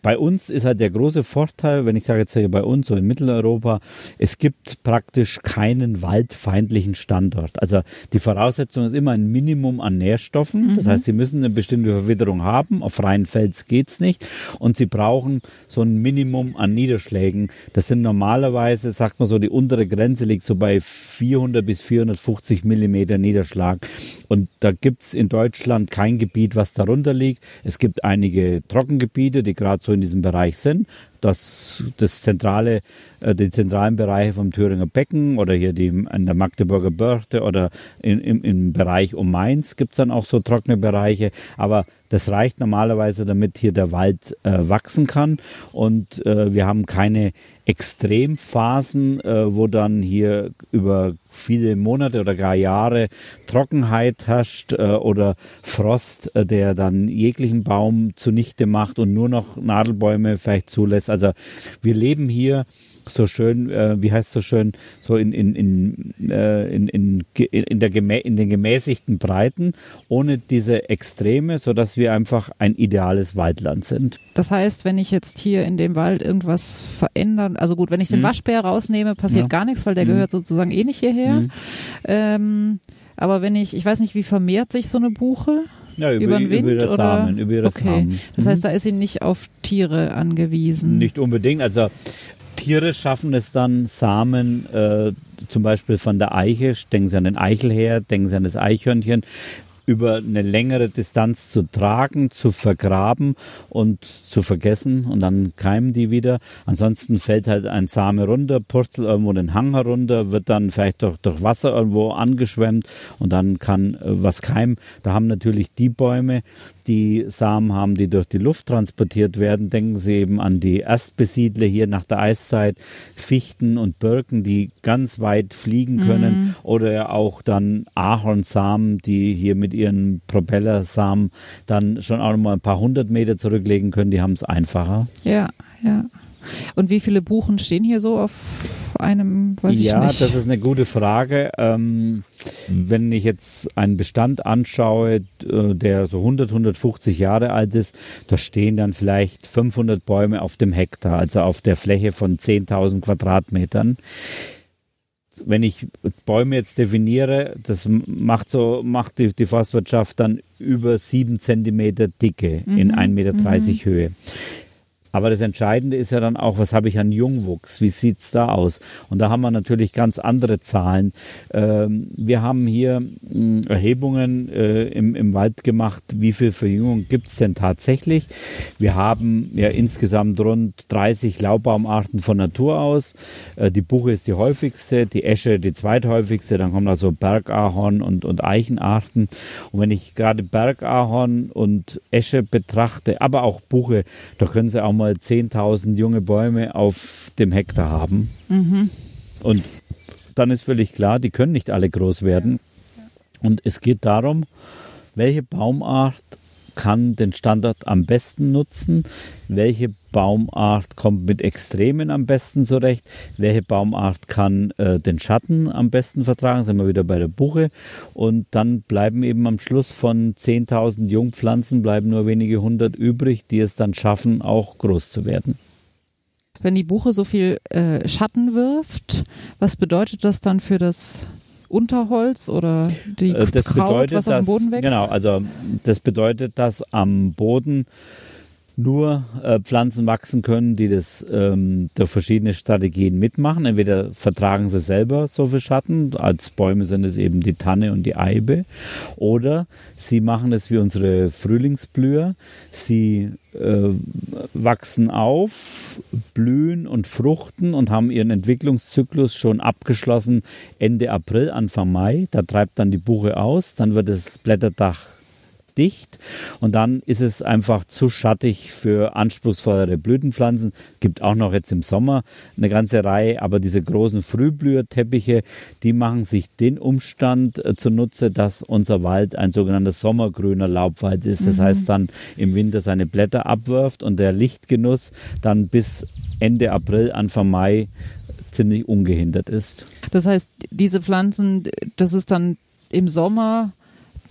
bei uns ist halt der große Vorteil, wenn ich sage jetzt hier bei uns, so in Mitteleuropa, es gibt praktisch keinen waldfeindlichen Standort. Also die Voraussetzung ist immer ein Minimum an Nährstoffen. Das mhm. heißt, sie müssen eine bestimmte Verwitterung haben. Auf freien Fels geht's nicht. Und sie brauchen so ein Minimum an Niederschlägen. Das sind normalerweise, sagt man so, die untere Grenze liegt so bei 400 bis 450 Millimeter Niederschlag. Und da gibt's in Deutschland kein Gebiet, was darunter liegt. Es gibt einige Trockengebiete, die gerade so in diesem Bereich sind das, das zentrale, äh, die zentralen Bereiche vom Thüringer Becken oder hier die an der Magdeburger Börde oder in, im, im Bereich um Mainz gibt es dann auch so trockene Bereiche. Aber das reicht normalerweise, damit hier der Wald äh, wachsen kann. Und äh, wir haben keine Extremphasen, äh, wo dann hier über viele Monate oder gar Jahre Trockenheit herrscht äh, oder Frost, äh, der dann jeglichen Baum zunichte macht und nur noch Nadelbäume vielleicht zulässt. Also wir leben hier so schön, äh, wie heißt so schön, so in, in, in, äh, in, in, in, der Gemä in den gemäßigten Breiten, ohne diese Extreme, sodass wir einfach ein ideales Waldland sind. Das heißt, wenn ich jetzt hier in dem Wald irgendwas verändern, also gut, wenn ich den mhm. Waschbär rausnehme, passiert ja. gar nichts, weil der mhm. gehört sozusagen eh nicht hierher. Mhm. Ähm, aber wenn ich, ich weiß nicht, wie vermehrt sich so eine Buche? Ja, über, über den Wind über das oder? Samen, über das okay. Samen. Das heißt, mhm. da ist sie nicht auf Tiere angewiesen. Nicht unbedingt. Also Tiere schaffen es dann, Samen äh, zum Beispiel von der Eiche, denken Sie an den Eichelher, denken Sie an das Eichhörnchen, über eine längere Distanz zu tragen, zu vergraben und zu vergessen und dann keimen die wieder. Ansonsten fällt halt ein Same runter, purzelt irgendwo den Hang herunter, wird dann vielleicht durch, durch Wasser irgendwo angeschwemmt und dann kann äh, was keimen. Da haben natürlich die Bäume, die Samen haben, die durch die Luft transportiert werden. Denken Sie eben an die Erstbesiedler hier nach der Eiszeit, Fichten und Birken, die ganz weit fliegen können mhm. oder auch dann Ahornsamen, die hier mit ihren Propellersamen dann schon auch noch mal ein paar hundert Meter zurücklegen können. Die haben es einfacher. Ja, ja. Und wie viele Buchen stehen hier so auf, einem, weiß ja, ich nicht. das ist eine gute Frage. Ähm, wenn ich jetzt einen Bestand anschaue, äh, der so 100, 150 Jahre alt ist, da stehen dann vielleicht 500 Bäume auf dem Hektar, also auf der Fläche von 10.000 Quadratmetern wenn ich Bäume jetzt definiere, das macht so, macht die, die Forstwirtschaft dann über sieben Zentimeter Dicke mhm. in 1,30 Meter mhm. Höhe. Aber das Entscheidende ist ja dann auch, was habe ich an Jungwuchs? Wie sieht es da aus? Und da haben wir natürlich ganz andere Zahlen. Ähm, wir haben hier hm, Erhebungen äh, im, im Wald gemacht, wie viel Verjüngung gibt es denn tatsächlich? Wir haben ja insgesamt rund 30 Laubbaumarten von Natur aus. Äh, die Buche ist die häufigste, die Esche die zweithäufigste, dann kommen also Bergahorn und, und Eichenarten. Und wenn ich gerade Bergahorn und Esche betrachte, aber auch Buche, da können Sie auch mal 10.000 junge Bäume auf dem Hektar haben. Mhm. Und dann ist völlig klar, die können nicht alle groß werden. Und es geht darum, welche Baumart kann den Standort am besten nutzen, welche Baumart kommt mit Extremen am besten zurecht, welche Baumart kann äh, den Schatten am besten vertragen, sind wir wieder bei der Buche. Und dann bleiben eben am Schluss von 10.000 Jungpflanzen bleiben nur wenige hundert übrig, die es dann schaffen, auch groß zu werden. Wenn die Buche so viel äh, Schatten wirft, was bedeutet das dann für das Unterholz oder die äh, das Kraut, bedeutet, was auf dem Boden wächst? Genau, also das bedeutet, dass am Boden nur äh, Pflanzen wachsen können, die das ähm, durch verschiedene Strategien mitmachen. Entweder vertragen sie selber so viel Schatten, als Bäume sind es eben die Tanne und die Eibe, oder sie machen es wie unsere Frühlingsblüher. Sie äh, wachsen auf, blühen und fruchten und haben ihren Entwicklungszyklus schon abgeschlossen Ende April, Anfang Mai. Da treibt dann die Buche aus, dann wird das Blätterdach dicht und dann ist es einfach zu schattig für anspruchsvollere Blütenpflanzen. Gibt auch noch jetzt im Sommer eine ganze Reihe, aber diese großen Frühblüherteppiche, die machen sich den Umstand äh, zunutze, dass unser Wald ein sogenannter sommergrüner Laubwald ist. Das mhm. heißt dann im Winter seine Blätter abwirft und der Lichtgenuss dann bis Ende April, Anfang Mai ziemlich ungehindert ist. Das heißt, diese Pflanzen, das ist dann im Sommer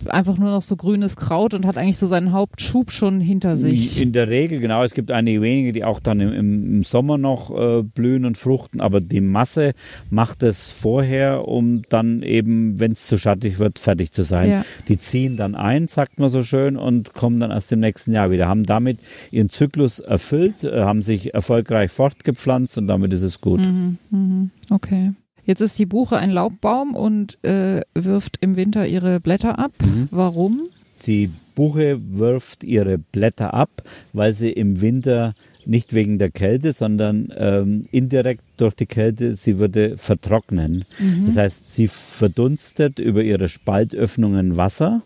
einfach nur noch so grünes Kraut und hat eigentlich so seinen Hauptschub schon hinter sich. In der Regel, genau. Es gibt einige wenige, die auch dann im, im Sommer noch äh, blühen und fruchten, aber die Masse macht es vorher, um dann eben, wenn es zu schattig wird, fertig zu sein. Ja. Die ziehen dann ein, sagt man so schön, und kommen dann erst im nächsten Jahr wieder. Haben damit ihren Zyklus erfüllt, äh, haben sich erfolgreich fortgepflanzt und damit ist es gut. Mhm, mh. Okay. Jetzt ist die Buche ein Laubbaum und äh, wirft im Winter ihre Blätter ab. Mhm. Warum? Die Buche wirft ihre Blätter ab, weil sie im Winter nicht wegen der Kälte, sondern ähm, indirekt durch die Kälte, sie würde vertrocknen. Mhm. Das heißt, sie verdunstet über ihre Spaltöffnungen Wasser,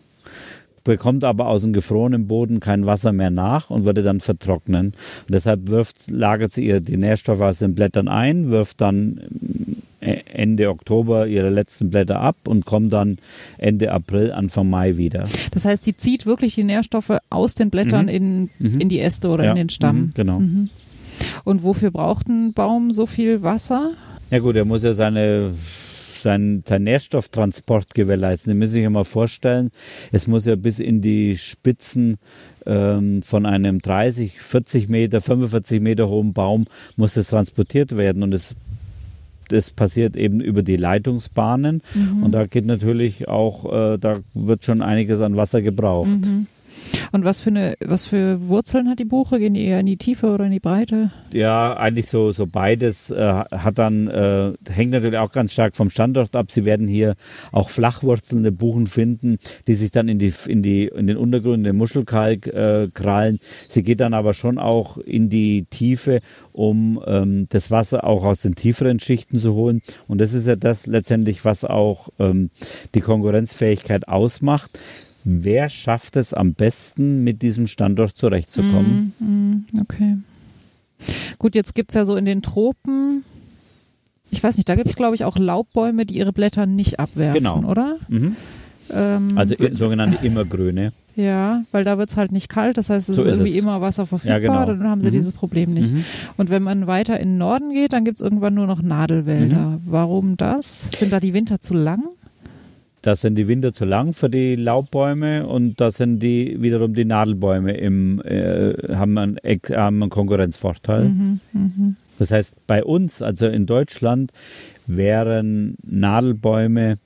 bekommt aber aus dem gefrorenen Boden kein Wasser mehr nach und würde dann vertrocknen. Und deshalb wirft, lagert sie ihr die Nährstoffe aus den Blättern ein, wirft dann Ende Oktober ihre letzten Blätter ab und kommen dann Ende April, Anfang Mai wieder. Das heißt, die zieht wirklich die Nährstoffe aus den Blättern mhm. in, mhm. in die Äste oder ja. in den Stamm. Mhm, genau. Mhm. Und wofür braucht ein Baum so viel Wasser? Ja gut, er muss ja seine sein, sein Nährstofftransport gewährleisten. Sie müssen sich ja mal vorstellen, es muss ja bis in die Spitzen ähm, von einem 30, 40 Meter, 45 Meter hohen Baum muss es transportiert werden und es das passiert eben über die Leitungsbahnen mhm. und da geht natürlich auch, äh, da wird schon einiges an Wasser gebraucht. Mhm. Und was für eine, was für Wurzeln hat die Buche? Gehen die eher in die Tiefe oder in die Breite? Ja, eigentlich so, so beides. Äh, hat dann, äh, hängt natürlich auch ganz stark vom Standort ab. Sie werden hier auch flachwurzelnde Buchen finden, die sich dann in die, in die, in den Untergrund, in den Muschelkalk äh, krallen. Sie geht dann aber schon auch in die Tiefe, um ähm, das Wasser auch aus den tieferen Schichten zu holen. Und das ist ja das letztendlich, was auch ähm, die Konkurrenzfähigkeit ausmacht wer schafft es am besten, mit diesem Standort zurechtzukommen. Mm, mm, okay. Gut, jetzt gibt es ja so in den Tropen, ich weiß nicht, da gibt es glaube ich auch Laubbäume, die ihre Blätter nicht abwerfen, genau. oder? Mhm. Ähm, also sogenannte Immergrüne. Ja, weil da wird's halt nicht kalt, das heißt, es So ist irgendwie es. immer Wasser verfügbar, Ja, genau. dann haben sie Mhm. dieses Problem nicht. Mhm. Und wenn man weiter in den Norden geht, dann gibt's irgendwann nur noch Nadelwälder. Mhm. Warum das? Sind da die Winter zu lang? Da sind die Winter zu lang für die Laubbäume und da sind die wiederum die Nadelbäume im, äh, haben, einen, haben einen Konkurrenzvorteil. Mhm, mhm. Das heißt, bei uns, also in Deutschland, wären Nadelbäume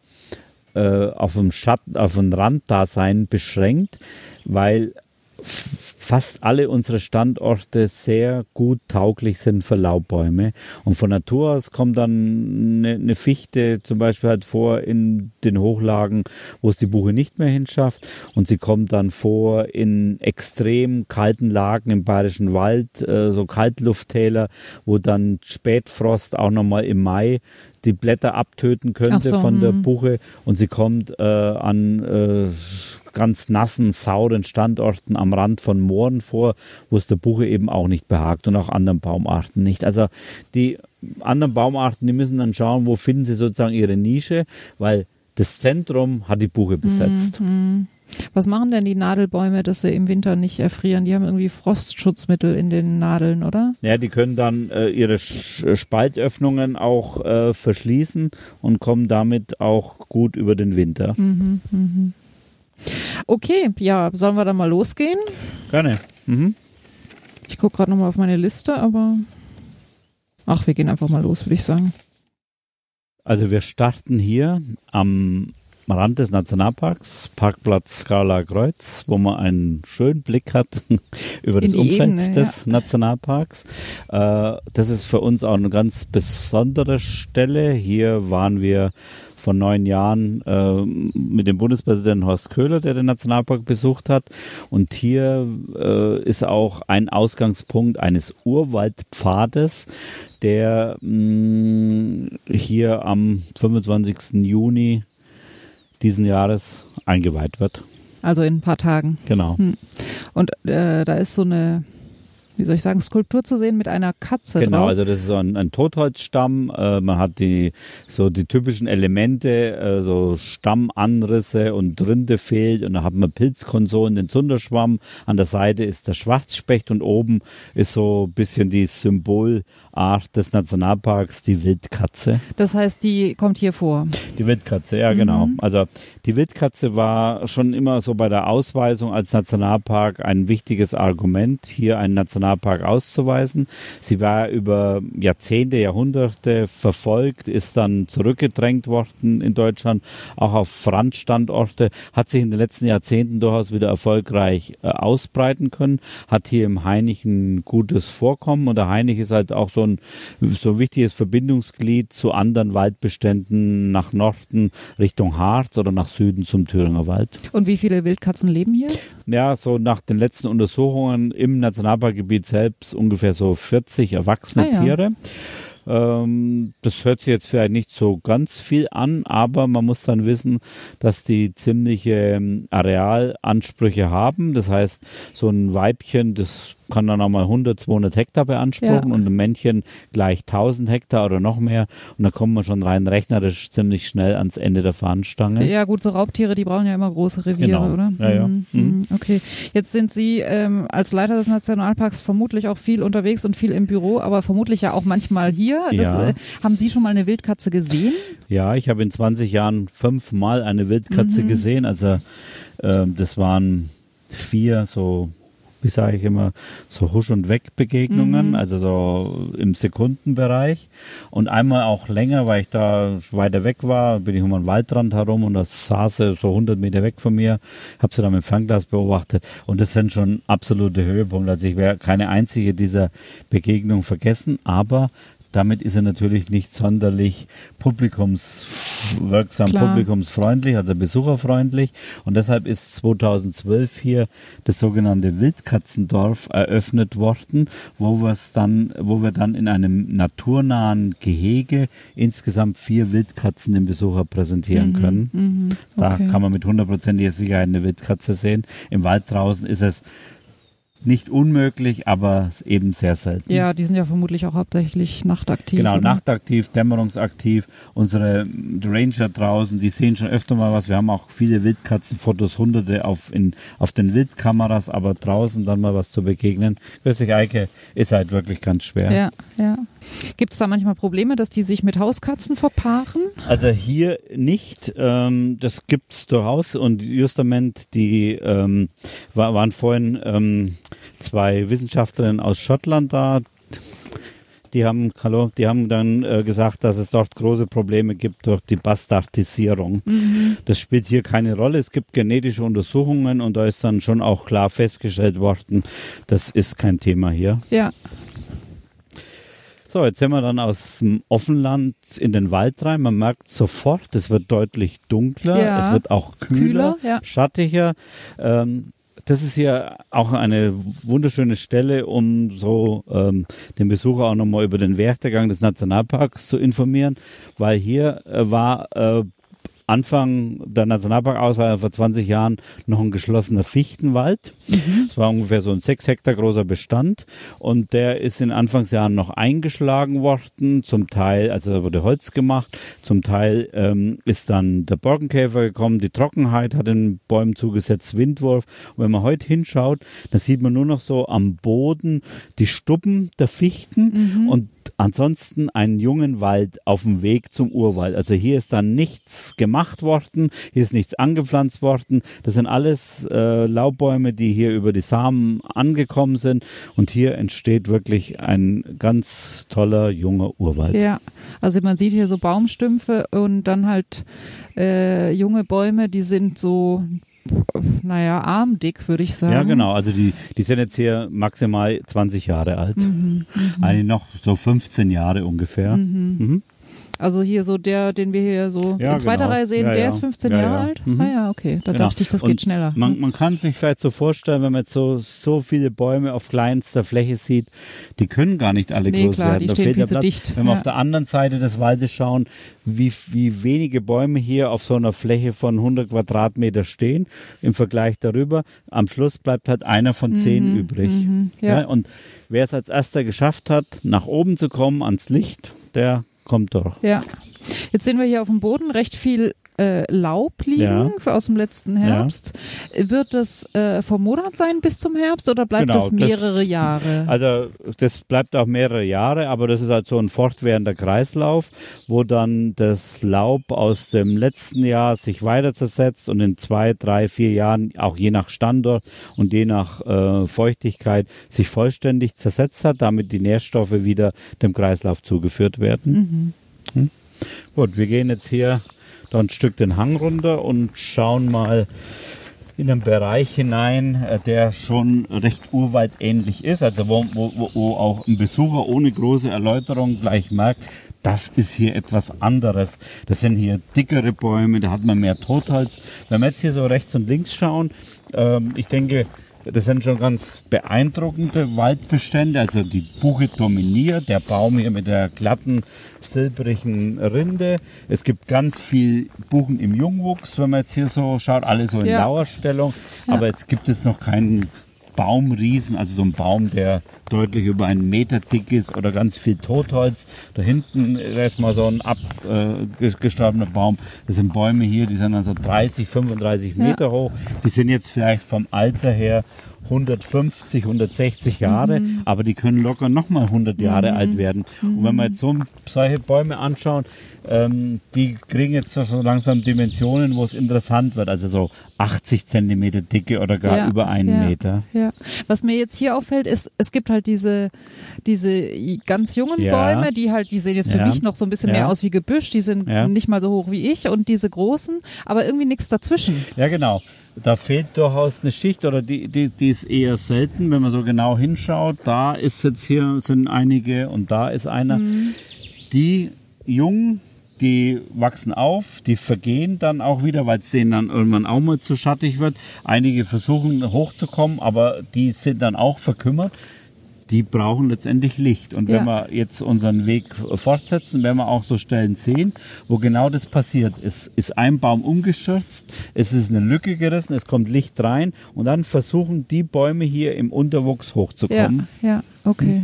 äh, auf dem Schatten, auf dem Randdasein beschränkt, weil fast alle unsere Standorte sehr gut tauglich sind für Laubbäume. Und von Natur aus kommt dann eine, eine Fichte zum Beispiel halt vor in den Hochlagen, wo es die Buche nicht mehr hinschafft. Und sie kommt dann vor in extrem kalten Lagen im Bayerischen Wald, äh, so Kaltlufttäler, wo dann Spätfrost auch nochmal im Mai die Blätter abtöten könnte so, von der hm. Buche und sie kommt äh, an äh, ganz nassen, sauren Standorten am Rand von Mooren vor, wo es der Buche eben auch nicht behagt und auch anderen Baumarten nicht. Also die anderen Baumarten, die müssen dann schauen, wo finden sie sozusagen ihre Nische, weil das Zentrum hat die Buche besetzt. Mhm. Was machen denn die Nadelbäume, dass sie im Winter nicht erfrieren? Die haben irgendwie Frostschutzmittel in den Nadeln, oder? Ja, die können dann äh, ihre Sch Spaltöffnungen auch äh, verschließen und kommen damit auch gut über den Winter. Mhm, mhm. Okay, ja, sollen wir dann mal losgehen? Gerne. Mhm. Ich gucke gerade nochmal auf meine Liste, aber ach, wir gehen einfach mal los, würde ich sagen. Also wir starten hier am Rand des Nationalparks, Parkplatz Skala Kreuz, wo man einen schönen Blick hat über In das Umfeld Ebene, des Nationalparks. Äh, das ist für uns auch eine ganz besondere Stelle. Hier waren wir vor neun Jahren äh, mit dem Bundespräsidenten Horst Köhler, der den Nationalpark besucht hat. Und hier äh, ist auch ein Ausgangspunkt eines Urwaldpfades, der mh, hier am 25. Juni diesen Jahres eingeweiht wird. Also in ein paar Tagen. Genau. Und äh, da ist so eine, wie soll ich sagen, Skulptur zu sehen mit einer Katze Genau, drauf. also das ist so ein, ein Totholzstamm. Äh, man hat die so die typischen Elemente, äh, so Stammanrisse und Rinde fehlt und da hat man Pilzkonsolen, den Zunderschwamm. An der Seite ist der Schwarzspecht und oben ist so ein bisschen die Symbolart des Nationalparks, die Wildkatze. Das heißt, die kommt hier vor. Die Wildkatze, ja Mhm. genau. Also die Wildkatze war schon immer so bei der Ausweisung als Nationalpark ein wichtiges Argument, hier einen Nationalpark auszuweisen. Sie war über Jahrzehnte, Jahrhunderte verfolgt, ist dann zurückgedrängt worden in Deutschland, auch auf Randstandorte, hat sich in den letzten Jahrzehnten durchaus wieder erfolgreich äh, ausbreiten können, hat hier im Hainich ein gutes Vorkommen und der Hainich ist halt auch so ein, so ein wichtiges Verbindungsglied zu anderen Waldbeständen nach Norden Richtung Harz oder nach Süden zum Thüringer Wald. Und wie viele Wildkatzen leben hier? Ja, so nach den letzten Untersuchungen im Nationalparkgebiet selbst ungefähr so 40 erwachsene Ah, ja. Tiere. Ähm, das hört sich jetzt vielleicht nicht so ganz viel an, aber man muss dann wissen, dass die ziemliche ähm, Arealansprüche haben. Das heißt, so ein Weibchen, das kann dann auch mal 100, 200 Hektar beanspruchen Ja. und ein Männchen gleich 1000 Hektar oder noch mehr. Und da kommt man schon rein rechnerisch ziemlich schnell ans Ende der Fahnenstange. Ja, gut, so Raubtiere, die brauchen ja immer große Reviere, Genau. oder? Ja, ja. Mhm, Mhm. mhm. Okay. Jetzt sind Sie ähm, als Leiter des Nationalparks vermutlich auch viel unterwegs und viel im Büro, aber vermutlich ja auch manchmal hier. Das, Ja. äh, haben Sie schon mal eine Wildkatze gesehen? Ja, ich habe in 20 Jahren fünfmal eine Wildkatze Mhm. gesehen. Also ähm, das waren vier so, wie sage ich immer, so Husch- und Weg-Begegnungen, Mhm. also so im Sekundenbereich. Und einmal auch länger, weil ich da weiter weg war, bin ich um einen Waldrand herum und das saß sie so 100 Meter weg von mir, habe sie dann mit dem Fernglas beobachtet. Und das sind schon absolute Höhepunkte. Also ich werde keine einzige dieser Begegnungen vergessen, aber damit ist er natürlich nicht sonderlich publikumswirksam, Klar. publikumsfreundlich, also besucherfreundlich. Und deshalb ist 2012 hier das sogenannte Wildkatzendorf eröffnet worden, wo wir dann, wo wir dann in einem naturnahen Gehege insgesamt vier Katzen dem Besucher präsentieren können. Mhm. Da Okay. kann man mit hundertprozentiger Sicherheit eine Wildkatze sehen. Im Wald draußen ist es nicht unmöglich, aber eben sehr selten. Ja, die sind ja vermutlich auch hauptsächlich nachtaktiv. Genau, oder? nachtaktiv, dämmerungsaktiv. Unsere Ranger draußen, die sehen schon öfter mal was. Wir haben auch viele Wildkatzenfotos, hunderte auf, in, auf den Wildkameras, aber draußen dann mal was zu begegnen. Grüß dich, Eike, ist halt wirklich ganz schwer. Ja, ja. Gibt es da manchmal Probleme, dass die sich mit Hauskatzen verpaaren? Also hier nicht. Ähm, das gibt's durchaus. Und justament, die ähm, war, waren vorhin ähm, zwei Wissenschaftlerinnen aus Schottland da. Die haben, hallo, die haben dann äh, gesagt, dass es dort große Probleme gibt durch die Bastardisierung. Das spielt hier keine Rolle. Es gibt genetische Untersuchungen und da ist dann schon auch klar festgestellt worden, das ist kein Thema hier. Ja, So, jetzt sind wir dann aus dem Offenland in den Wald rein. Man merkt sofort, es wird deutlich dunkler, Ja. es wird auch kühler, Kühler, ja. schattiger. Ähm, das ist hier auch eine wunderschöne Stelle, um so ähm, den Besucher auch nochmal über den Werdegang des Nationalparks zu informieren, weil hier äh, war äh, Anfang der Nationalparkauswahl vor 20 Jahren noch ein geschlossener Fichtenwald. Es war ungefähr so ein sechs Hektar großer Bestand und der ist in Anfangsjahren noch eingeschlagen worden. Zum Teil, also da wurde Holz gemacht, zum Teil ähm, ist dann der Borkenkäfer gekommen, die Trockenheit hat den Bäumen zugesetzt, Windwurf. Und wenn man heute hinschaut, dann sieht man nur noch so am Boden die Stuppen der Fichten und ansonsten einen jungen Wald auf dem Weg zum Urwald. Also hier ist dann nichts gemacht worden, hier ist nichts angepflanzt worden. Das sind alles äh, Laubbäume, die hier über die Samen angekommen sind. Und hier entsteht wirklich ein ganz toller junger Urwald. ja. Also man sieht hier so Baumstümpfe und dann halt äh, junge Bäume, die sind so, naja, armdick, würde ich sagen. Ja, genau. Also die, die sind jetzt hier maximal 20 Jahre alt. Mhm, Eigentlich noch so 15 Jahre ungefähr. Mhm. Also hier so der, den wir hier so Ja, in zweiter genau. Reihe sehen, Ja, der ja. ist 15 Ja, Jahre ja. alt? Mhm. Ah ja, okay. Da Genau. dachte ich, das Und geht schneller. Man, man kann sich vielleicht so vorstellen, wenn man jetzt so, so viele Bäume auf kleinster Fläche sieht, die können gar nicht alle Nee, groß klar, werden. die da stehen fehlt viel zu Platz. dicht. Wenn wir auf der anderen Seite des Waldes schauen, wie, wie wenige Bäume hier auf so einer Fläche von 100 Quadratmeter stehen, im Vergleich darüber, am Schluss bleibt halt einer von zehn übrig. mhm, ja. und wer es als erster geschafft hat, nach oben zu kommen, ans Licht, der kommt durch. Ja. Jetzt sehen wir hier auf dem Boden recht viel äh, Laub liegen Ja. aus dem letzten Herbst. Wird das äh, vom Monat sein bis zum Herbst oder bleibt Genau, das das- mehrere Jahre? Also das bleibt auch mehrere Jahre, aber das ist halt so ein fortwährender Kreislauf, wo dann das Laub aus dem letzten Jahr sich weiter zersetzt und in zwei, drei, vier Jahren, auch je nach Standort und je nach äh, Feuchtigkeit, sich vollständig zersetzt hat, damit die Nährstoffe wieder dem Kreislauf zugeführt werden. Hm? Gut, wir gehen jetzt hier da ein Stück den Hang runter und schauen mal in einen Bereich hinein, äh, der schon recht urwaldähnlich ist, also wo, wo, wo- auch ein Besucher ohne große Erläuterung gleich merkt, das ist hier etwas anderes. Das sind hier dickere Bäume, da hat man mehr Totholz. Wenn wir jetzt hier so rechts und links schauen, ähm, ich denke, das sind schon ganz beeindruckende Waldbestände. Also die Buche dominiert, der Baum hier mit der glatten, silbrigen Rinde. Es gibt ganz viel Buchen im Jungwuchs, wenn man jetzt hier so schaut, alle so in Ja. Lauerstellung. Aber es gibt jetzt noch keinen Baumriesen, also so ein Baum, der deutlich über einen Meter dick ist oder ganz viel Totholz. Da hinten ist mal so ein abgestorbener Baum. Das sind Bäume hier, die sind also 30, 35 Ja. Meter hoch. Die sind jetzt vielleicht vom Alter her 150, 160 Jahre, Mhm. aber die können locker nochmal 100 Jahre alt werden. Und wenn wir jetzt so solche Bäume anschauen, ähm, die kriegen jetzt so, langsam Dimensionen, wo es interessant wird. Also so 80 Zentimeter dicke oder gar Ja, über einen ja, Meter. Ja. Was mir jetzt hier auffällt, ist, es gibt halt diese, diese ganz jungen Ja. Bäume, die halt, die sehen jetzt für mich noch so ein bisschen mehr aus wie Gebüsch, die sind nicht mal so hoch wie ich und diese großen, aber irgendwie nichts dazwischen. Ja, genau. Da fehlt durchaus eine Schicht oder die, die, die ist eher selten, wenn man so genau hinschaut. Da ist jetzt hier sind einige und da ist einer. Die jungen, die wachsen auf, die vergehen dann auch wieder, weil es denen dann irgendwann auch mal zu schattig wird. Einige versuchen hochzukommen, aber die sind dann auch verkümmert. Die brauchen letztendlich Licht. Und wenn Ja. wir jetzt unseren Weg fortsetzen, werden wir auch so Stellen sehen, wo genau das passiert. Es ist ein Baum umgestürzt, es ist eine Lücke gerissen, es kommt Licht rein und dann versuchen die Bäume hier im Unterwuchs Ja, hochzukommen. ja, okay.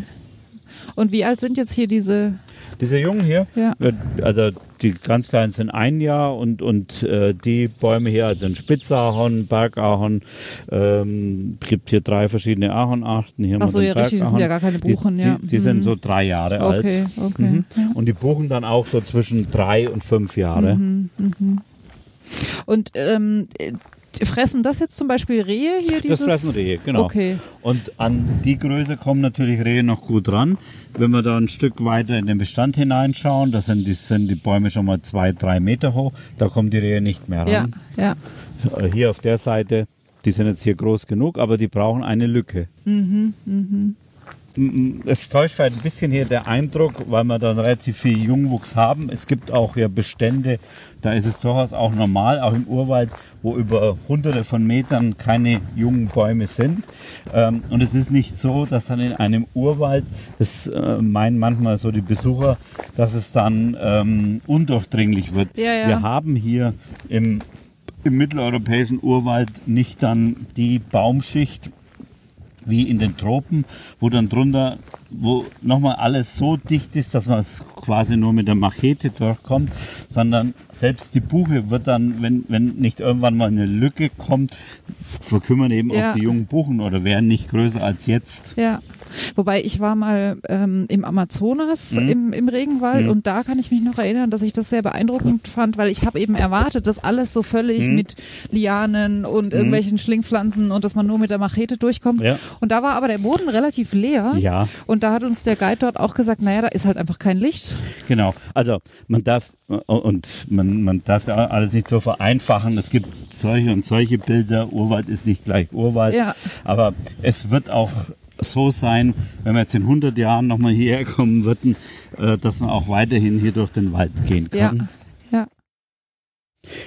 Und wie alt sind jetzt hier diese? Diese Jungen hier, Ja. also die ganz kleinen sind ein Jahr und, und äh, die Bäume hier, also ein Spitzahorn, Bergahorn, ähm, gibt hier drei verschiedene Ahornarten. Hier haben Ach wir so, den ja, richtig, das sind ja gar keine Buchen, die, ja. Die, die sind Mhm. so drei Jahre alt. Okay, okay. Mhm. Ja. Und die Buchen dann auch so zwischen drei und fünf Jahre. Mhm, mhm. Und ähm, äh, fressen das jetzt zum Beispiel Rehe hier? Dieses? Das fressen Rehe, genau. Okay. Und an die Größe kommen natürlich Rehe noch gut ran. Wenn wir da ein Stück weiter in den Bestand hineinschauen, da sind die, sind die Bäume schon mal zwei, drei Meter hoch, da kommen die Rehe nicht mehr Ja, ran. ja. Äh, Hier auf der Seite, die sind jetzt hier groß genug, aber die brauchen eine Lücke. Mhm, mhm. Es täuscht vielleicht ein bisschen hier der Eindruck, weil wir dann relativ viel Jungwuchs haben. Es gibt auch ja Bestände, da ist es durchaus auch normal, auch im Urwald, wo über hunderte von Metern keine jungen Bäume sind. Ähm, Und es ist nicht so, dass dann in einem Urwald, das äh, meinen manchmal so die Besucher, dass es dann ähm, undurchdringlich wird. Ja, ja. Wir haben hier im, im mitteleuropäischen Urwald nicht dann die Baumschicht, wie in den Tropen, wo dann drunter, wo nochmal alles so dicht ist, dass man es quasi nur mit der Machete durchkommt, sondern selbst die Buche wird dann, wenn, wenn nicht irgendwann mal eine Lücke kommt, verkümmern eben Ja. auch die jungen Buchen oder werden nicht größer als jetzt. Ja. Wobei ich war mal ähm, im Amazonas Mhm. im, im Regenwald Mhm. und da kann ich mich noch erinnern, dass ich das sehr beeindruckend fand, weil ich habe eben erwartet, dass alles so völlig Mhm. mit Lianen und irgendwelchen Schlingpflanzen und dass man nur mit der Machete durchkommt. Ja. Und da war aber der Boden relativ leer. Ja. Und da hat uns der Guide dort auch gesagt, naja, da ist halt einfach kein Licht. Genau. Also man darf und man, man darf ja alles nicht so vereinfachen. Es gibt solche und solche Bilder. Urwald ist nicht gleich Urwald. Ja. Aber es wird auch so sein, wenn wir jetzt in 100 Jahren nochmal hierher kommen würden, äh, dass man auch weiterhin hier durch den Wald gehen Ja. kann. Ja.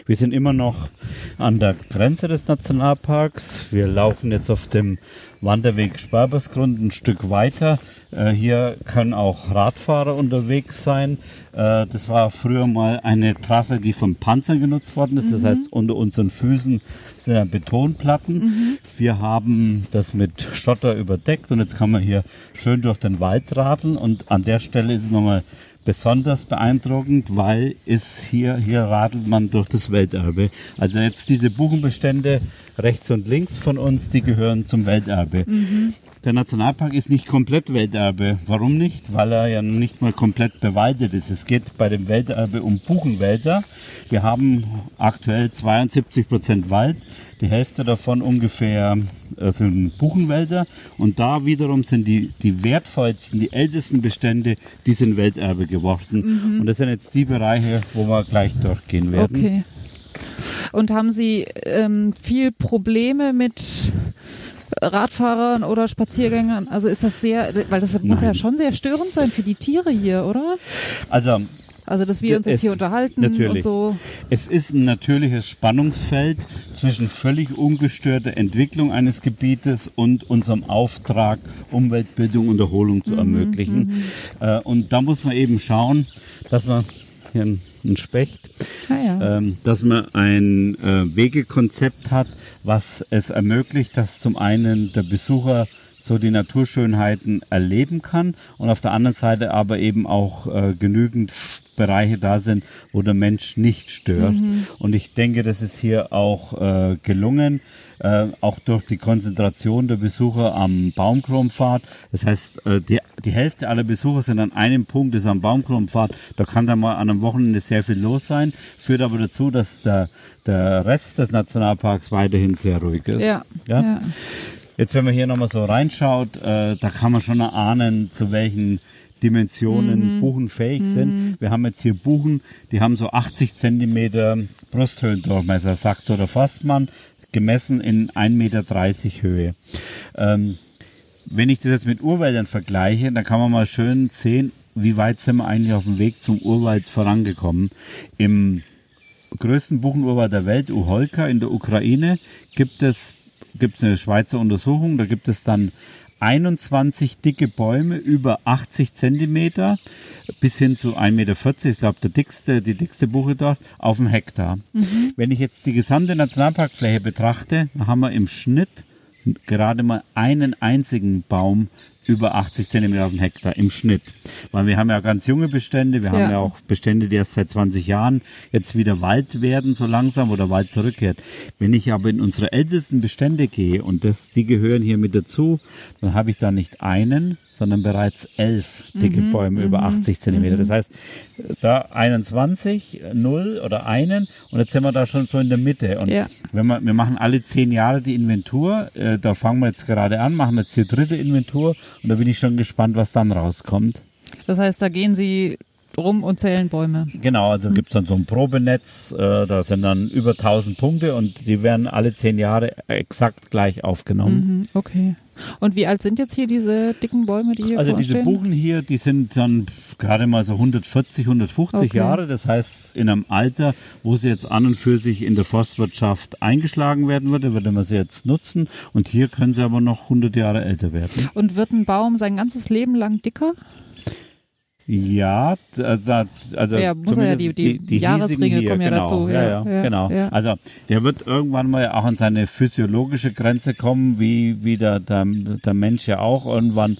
Wir sind immer noch an der Grenze des Nationalparks. Wir laufen jetzt auf dem Wanderweg Sperbersgrund ein Stück weiter. Äh, hier können auch Radfahrer unterwegs sein. Äh, das war früher mal eine Trasse, die von Panzern genutzt worden ist. Das heißt, unter unseren Füßen sind ja Betonplatten. Wir haben das mit Schotter überdeckt und jetzt kann man hier schön durch den Wald radeln. Und an der Stelle ist es nochmal besonders beeindruckend, weil es hier, hier radelt man durch das Welterbe. Also jetzt diese Buchenbestände rechts und links von uns, die gehören zum Welterbe. Der Nationalpark ist nicht komplett Welterbe. Warum nicht? Weil er ja nicht mal komplett bewaldet ist. Es geht bei dem Welterbe um Buchenwälder. Wir haben aktuell 72 Prozent Wald. Die Hälfte davon ungefähr äh, sind Buchenwälder. Und da wiederum sind die, die wertvollsten, die ältesten Bestände, die sind Welterbe geworden. Und das sind jetzt die Bereiche, wo wir gleich durchgehen werden. Okay. Und haben Sie ähm, viel Probleme mit Radfahrern oder Spaziergängern? Also ist das sehr, weil das muss ja Nein. schon sehr störend sein für die Tiere hier, oder? Also Also dass wir uns jetzt hier unterhalten und natürlich. so. Es ist ein natürliches Spannungsfeld zwischen völlig ungestörter Entwicklung eines Gebietes und unserem Auftrag, Umweltbildung und Erholung Mhm, zu ermöglichen. Äh, und da muss man eben schauen, dass man hier ein, ein Specht, Ah, ja. ähm, dass man ein äh, Wegekonzept hat, was es ermöglicht, dass zum einen der Besucher so die Naturschönheiten erleben kann und auf der anderen Seite aber eben auch äh, genügend Bereiche da sind, wo der Mensch nicht stört. Und ich denke, das ist hier auch äh, gelungen, äh, auch durch die Konzentration der Besucher am Baumkronpfad. Das heißt, äh, die, die Hälfte aller Besucher sind an einem Punkt, das ist am Baumkronpfad. Da kann dann mal an einem Wochenende sehr viel los sein, führt aber dazu, dass der, der Rest des Nationalparks weiterhin sehr ruhig ist. ja. Ja? ja. Jetzt, wenn man hier nochmal so reinschaut, äh, da kann man schon erahnen, zu welchen Dimensionen Buchen fähig sind. Wir haben jetzt hier Buchen, die haben so 80 Zentimeter Brusthöhendurchmesser, sagt so der Forstmann, gemessen in 1,30 Meter Höhe. Ähm, wenn ich das jetzt mit Urwäldern vergleiche, dann kann man mal schön sehen, wie weit sind wir eigentlich auf dem Weg zum Urwald vorangekommen. Im größten Buchenurwald der Welt, Uholka in der Ukraine, gibt es, gibt es eine Schweizer Untersuchung, da gibt es dann 21 dicke Bäume über 80 Zentimeter bis hin zu 1,40 Meter, ich glaube der dickste, die dickste Buche dort, auf dem Hektar. Mhm. Wenn ich jetzt die gesamte Nationalparkfläche betrachte, haben wir im Schnitt gerade mal einen einzigen Baum über 80 Zentimeter auf den Hektar im Schnitt. Weil wir haben ja ganz junge Bestände, wir haben ja. ja auch Bestände, die erst seit 20 Jahren jetzt wieder Wald werden, so langsam, oder Wald zurückkehrt. Wenn ich aber in unsere ältesten Bestände gehe, und das, die gehören hier mit dazu, dann habe ich da nicht einen, sondern bereits elf dicke mhm, Bäume über 80 mhm, Zentimeter. Das mhm. heißt, da 21, 0 oder einen und jetzt sind wir da schon so in der Mitte. Und ja. wenn wir, wir machen alle zehn Jahre die Inventur, äh, da fangen wir jetzt gerade an, machen jetzt die dritte Inventur und da bin ich schon gespannt, was dann rauskommt. Das heißt, da gehen Sie rum und zählen Bäume. Genau, also mhm. gibt es dann so ein Probenetz, äh, da sind dann über 1000 Punkte und die werden alle zehn Jahre exakt gleich aufgenommen. Mhm, okay. Und wie alt sind jetzt hier diese dicken Bäume, die hier Also diese Buchen hier, die sind dann gerade mal so 140, 150 okay. Jahre. Das heißt, in einem Alter, wo sie jetzt an und für sich in der Forstwirtschaft eingeschlagen werden würde, würde man sie jetzt nutzen. Und hier können sie aber noch 100 Jahre älter werden. Und wird ein Baum sein ganzes Leben lang dicker? Ja, also, also ja, muss ja die, die, die Jahresringe hier, kommen ja genau, dazu. Ja, ja, ja genau. Ja. Also der wird irgendwann mal auch an seine physiologische Grenze kommen, wie, wie der, der, der Mensch ja auch. Irgendwann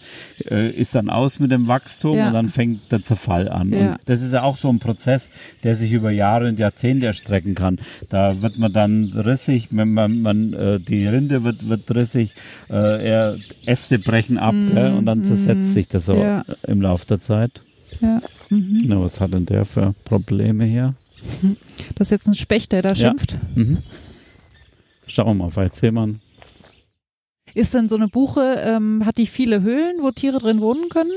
äh, ist dann aus mit dem Wachstum und dann fängt der Zerfall an. Und das ist ja auch so ein Prozess, der sich über Jahre und Jahrzehnte erstrecken kann. Da wird man dann rissig, wenn man, man äh, die Rinde wird, wird rissig, äh, Äste brechen ab mm, gell, und dann zersetzt mm, sich das so im Laufe der Zeit. Ja. Mhm. Na, was hat denn der für Probleme hier? Das ist jetzt ein Specht, der da ja. schimpft. Mhm. Schauen wir mal, sehen wir Ist denn so eine Buche, ähm, hat die viele Höhlen, wo Tiere drin wohnen können?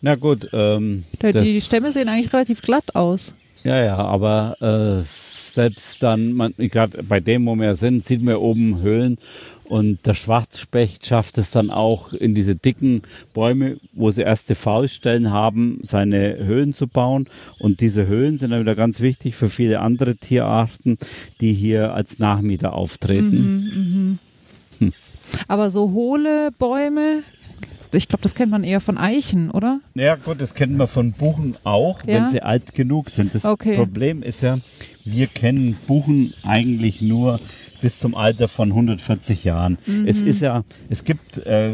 Na gut. Ähm, der, die Stämme sehen eigentlich relativ glatt aus. Ja, ja, aber äh, selbst dann, gerade bei dem, wo wir sind, sieht man oben Höhlen und der Schwarzspecht schafft es dann auch in diese dicken Bäume, wo sie erste Fauststellen haben, seine Höhlen zu bauen. Und diese Höhlen sind dann wieder ganz wichtig für viele andere Tierarten, die hier als Nachmieter auftreten. Mhm, mh. hm. Aber so hohle Bäume, ich glaube, das kennt man eher von Eichen, oder? Ja gut, das kennt man von Buchen auch, ja? wenn sie alt genug sind. Das okay. Problem ist ja, wir kennen Buchen eigentlich nur bis zum Alter von 140 Jahren. Mhm. Es ist ja, es gibt äh,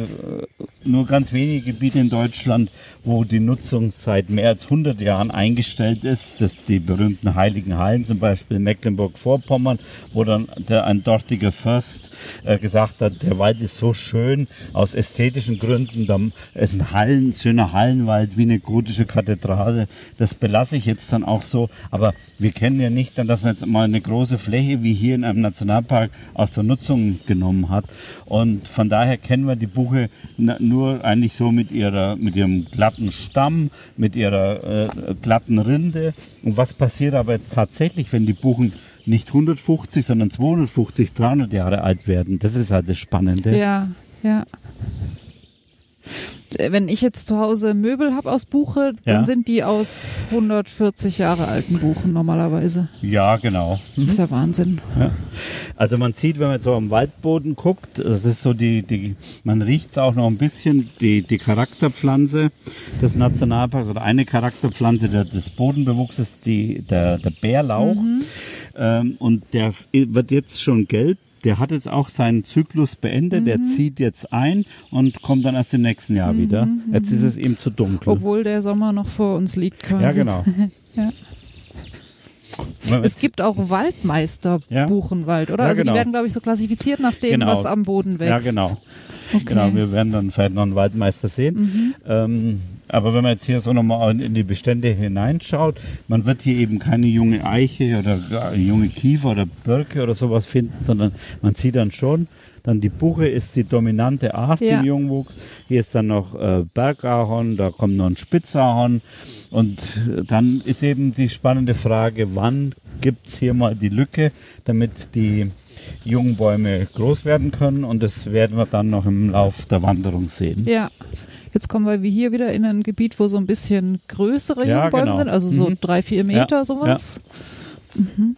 nur ganz wenige Gebiete in Deutschland, wo die Nutzung seit mehr als 100 Jahren eingestellt ist. Das die berühmten Heiligen Hallen, zum Beispiel Mecklenburg-Vorpommern, wo dann der, ein dortiger Fürst äh, gesagt hat, der Wald ist so schön aus ästhetischen Gründen. Da ist ein Hallen, schöner Hallenwald wie eine gotische Kathedrale. Das belasse ich jetzt dann auch so. Aber wir kennen ja nicht dann, dass man jetzt mal eine große Fläche wie hier in einem Nationalpark Bauwerk aus der Nutzung genommen hat. Und von daher kennen wir die Buche nur eigentlich so mit ihrer, mit ihrem glatten Stamm, mit ihrer äh, glatten Rinde. Und was passiert aber jetzt tatsächlich, wenn die Buchen nicht 150, sondern 250, 300 Jahre alt werden? Das ist halt das Spannende. Ja, ja wenn ich jetzt zu Hause Möbel habe aus Buche, dann ja. sind die aus 140 Jahre alten Buchen normalerweise. Ja, genau. Mhm. Das ist ja Wahnsinn. Ja. Also man sieht, wenn man so am Waldboden guckt, das ist so die, die man riecht es auch noch ein bisschen, die, die Charakterpflanze des Nationalparks oder eine Charakterpflanze des Bodenbewuchses, die, der, der Bärlauch. Mhm. Ähm, und der wird jetzt schon gelb der hat jetzt auch seinen Zyklus beendet, mhm. der zieht jetzt ein und kommt dann erst im nächsten Jahr mhm. wieder. Jetzt ist es eben zu dunkel. Obwohl der Sommer noch vor uns liegt quasi. Ja, genau. ja. Es gibt auch Waldmeister ja? Buchenwald, oder? Ja, also genau. die werden, glaube ich, so klassifiziert nach dem, genau. was am Boden wächst. Ja, genau. Okay. Genau, wir werden dann vielleicht noch einen Waldmeister sehen. Mhm. Ähm, aber wenn man jetzt hier so nochmal in die Bestände hineinschaut, man wird hier eben keine junge Eiche oder junge Kiefer oder Birke oder sowas finden, sondern man sieht dann schon, dann die Buche ist die dominante Art ja. im Jungwuchs. Hier ist dann noch äh, Bergahorn, da kommt noch ein Spitzahorn. Und dann ist eben die spannende Frage, wann gibt es hier mal die Lücke, damit die jungen Bäume groß werden können. Und das werden wir dann noch im Lauf der Wanderung sehen. Ja. Jetzt kommen wir hier wieder in ein Gebiet, wo so ein bisschen größere ja, Jungbäume genau. sind, also so mhm. drei, vier Meter ja, sowas. Ja. Mhm.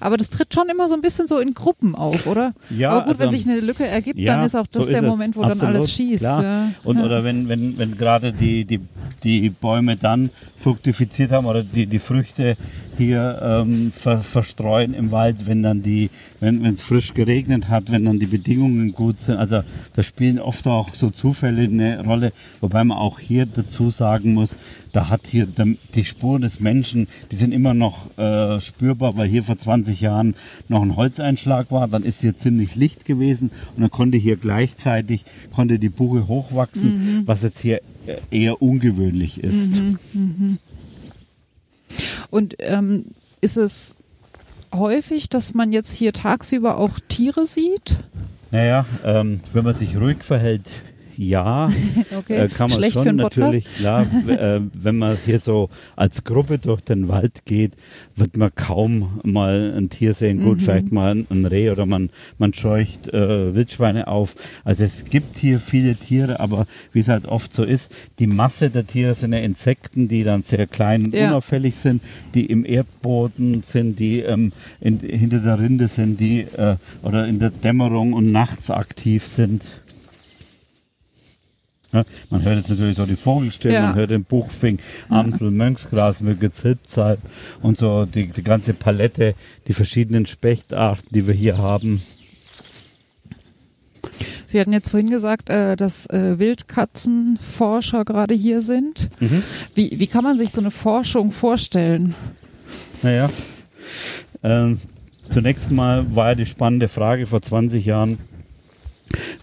Aber das tritt schon immer so ein bisschen so in Gruppen auf, oder? Ja, Aber gut, also, wenn sich eine Lücke ergibt, ja, dann ist auch das so der ist es. Moment, wo Absolut, dann alles schießt. Ja. Und ja. oder wenn, wenn, wenn gerade die, die, die Bäume dann fruktifiziert haben oder die, die Früchte hier ähm, ver, verstreuen im Wald, wenn dann die, wenn es frisch geregnet hat, wenn dann die Bedingungen gut sind. Also da spielen oft auch so Zufälle eine Rolle, wobei man auch hier dazu sagen muss, da hat hier die Spuren des Menschen, die sind immer noch äh, spürbar, weil hier vor 20 Jahren noch ein Holzeinschlag war, dann ist hier ziemlich Licht gewesen und dann konnte hier gleichzeitig konnte die Buche hochwachsen, was jetzt hier äh, eher ungewöhnlich ist. Und ähm, ist es häufig, dass man jetzt hier tagsüber auch Tiere sieht? Naja, ähm, wenn man sich ruhig verhält, ja, Okay, äh, kann man schlecht schon natürlich, klar, äh, wenn man hier so als Gruppe durch den Wald geht, wird man kaum mal ein Tier sehen. Mhm. Gut, vielleicht mal ein, ein Reh oder man, man scheucht äh, Wildschweine auf. Also es gibt hier viele Tiere, aber wie es halt oft so ist, die Masse der Tiere sind ja Insekten, die dann sehr klein und Ja. unauffällig sind, die im Erdboden sind, die ähm, in, hinter der Rinde sind, die äh, oder in der Dämmerung und nachts aktiv sind. Man hört jetzt natürlich so die Vogelstimmen, Ja. man hört den Buchfink, Amsel, Mönchsgrasmücke, Zilpzalp und so die, die ganze Palette, die verschiedenen Spechtarten, die wir hier haben. Sie hatten jetzt vorhin gesagt, äh, dass äh, Wildkatzenforscher gerade hier sind. Mhm. Wie, wie kann man sich so eine Forschung vorstellen? Naja, ähm, zunächst mal war ja die spannende Frage vor 20 Jahren,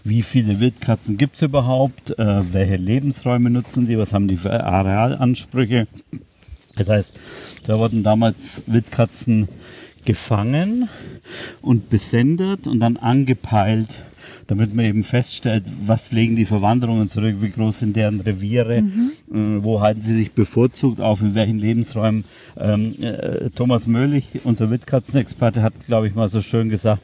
wie viele Wildkatzen gibt es überhaupt? Äh, welche Lebensräume nutzen die? Was haben die für Arealansprüche? Das heißt, da wurden damals Wildkatzen gefangen und besendet und dann angepeilt, damit man eben feststellt, was legen die für Wanderungen zurück, wie groß sind deren Reviere, äh, wo halten sie sich bevorzugt auf, in welchen Lebensräumen. Ähm, äh, Thomas Möhlich, unser Wildkatzenexperte, hat, glaube ich, mal so schön gesagt,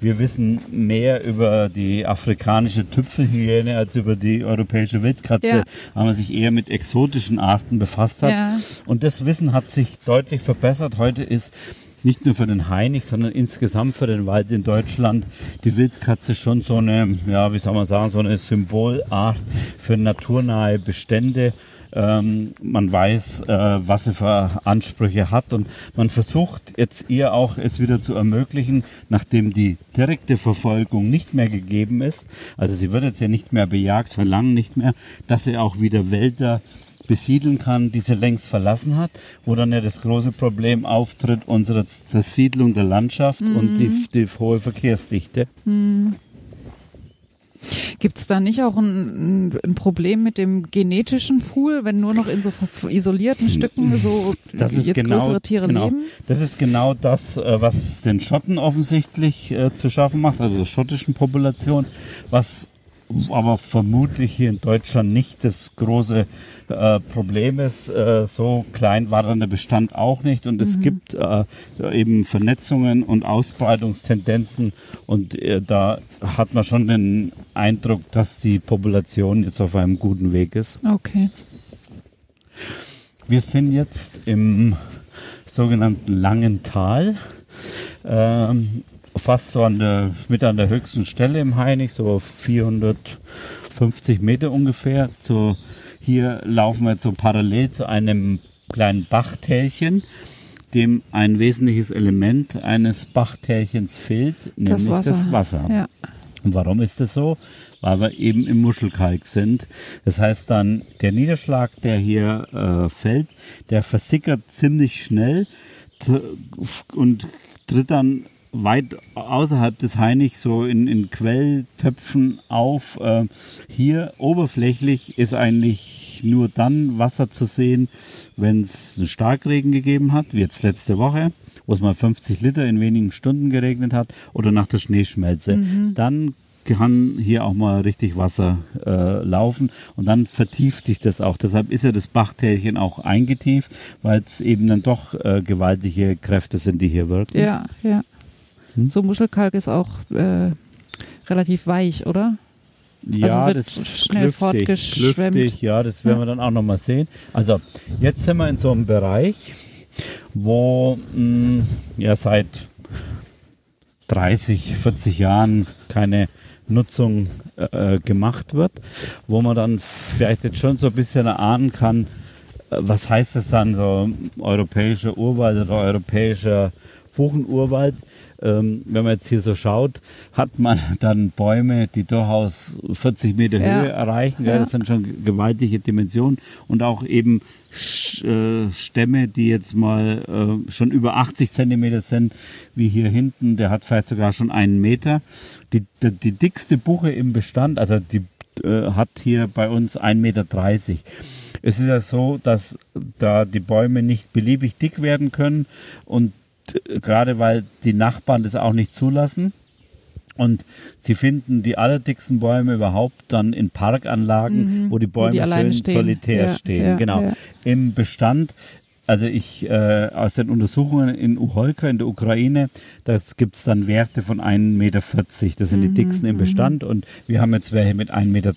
wir wissen mehr über die afrikanische Tüpfelhyäne als über die europäische Wildkatze, Ja. weil man sich eher mit exotischen Arten befasst hat. Ja. Und das Wissen hat sich deutlich verbessert. Heute ist nicht nur für den Hainich, sondern insgesamt für den Wald in Deutschland die Wildkatze schon so eine, ja, wie soll man sagen, so eine Symbolart für naturnahe Bestände. Ähm, man weiß, äh, was sie für Ansprüche hat und man versucht jetzt ihr auch es wieder zu ermöglichen, nachdem die direkte Verfolgung nicht mehr gegeben ist. Also sie wird jetzt ja nicht mehr bejagt, lange nicht mehr, dass sie auch wieder Wälder besiedeln kann, die sie längst verlassen hat, wo dann ja das große Problem auftritt, unsere Zersiedlung der Landschaft und die, die hohe Verkehrsdichte. Gibt es da nicht auch ein, ein, Problem mit dem genetischen Pool, wenn nur noch in so isolierten Stücken so jetzt genau, größere Tiere genau, leben? Das ist genau das, äh, was den Schotten offensichtlich äh, zu schaffen macht, also der schottischen Population, was aber vermutlich hier in Deutschland nicht das große äh, Problem ist. Äh, so klein war dann der Bestand auch nicht und es gibt äh, eben Vernetzungen und Ausbreitungstendenzen und äh, da hat man schon den Eindruck, dass die Population jetzt auf einem guten Weg ist. Okay. Wir sind jetzt im sogenannten Langen Tal. Ähm, fast so an der, mit an der höchsten Stelle im Hainich, so 450 Meter ungefähr. So, hier laufen wir so parallel zu einem kleinen Bachtälchen, dem ein wesentliches Element eines Bachtälchens fehlt, nämlich Das Wasser. das Wasser. Ja. Und warum ist das so? Weil wir eben im Muschelkalk sind. Das heißt dann, der Niederschlag, der hier äh, fällt, der versickert ziemlich schnell und tritt dann weit außerhalb des Hainich so in, in Quelltöpfen auf. Äh, hier oberflächlich ist eigentlich nur dann Wasser zu sehen, wenn es einen Starkregen gegeben hat, wie jetzt letzte Woche wo es mal 50 Liter in wenigen Stunden geregnet hat, oder nach der Schneeschmelze. Dann kann hier auch mal richtig Wasser äh, laufen und dann vertieft sich das auch. Deshalb ist ja das Bachtälchen auch eingetieft, weil es eben dann doch äh, gewaltige Kräfte sind, die hier wirken. Ja, ja. Hm? So Muschelkalk ist auch äh, relativ weich, oder? Ja, Also es wird das ist schnell fortgeschwemmt. klüftig, ja, das werden Ja. wir dann auch nochmal sehen. Also, jetzt sind wir in so einem Bereich, wo mh, ja seit 30, 40 Jahren keine Nutzung äh, gemacht wird, wo man dann vielleicht jetzt schon so ein bisschen erahnen kann, äh, was heißt das dann so europäischer Urwald oder europäischer Buchenurwald? Ähm, wenn man jetzt hier so schaut, hat man dann Bäume, die durchaus 40 Meter ja. Höhe erreichen. Ja. Das sind schon gewaltige Dimensionen und auch eben äh, Stämme, die jetzt mal äh, schon über 80 Zentimeter sind, wie hier hinten, der hat vielleicht sogar schon einen Meter. Die, die, die dickste Buche im Bestand, also die äh, hat hier bei uns 1,30 Meter. Es ist ja so, dass da die Bäume nicht beliebig dick werden können und gerade weil die Nachbarn das auch nicht zulassen. Und sie finden die allerdicksten Bäume überhaupt dann in Parkanlagen, mhm, wo die Bäume wo die schön stehen. solitär ja, stehen. Ja, genau. Ja. Im Bestand also ich äh, aus den Untersuchungen in Uholka in der Ukraine, das gibt's dann Werte von 1,40 Meter. Das sind mhm, die dicksten im mhm. Bestand und wir haben jetzt welche mit 1,30 Meter.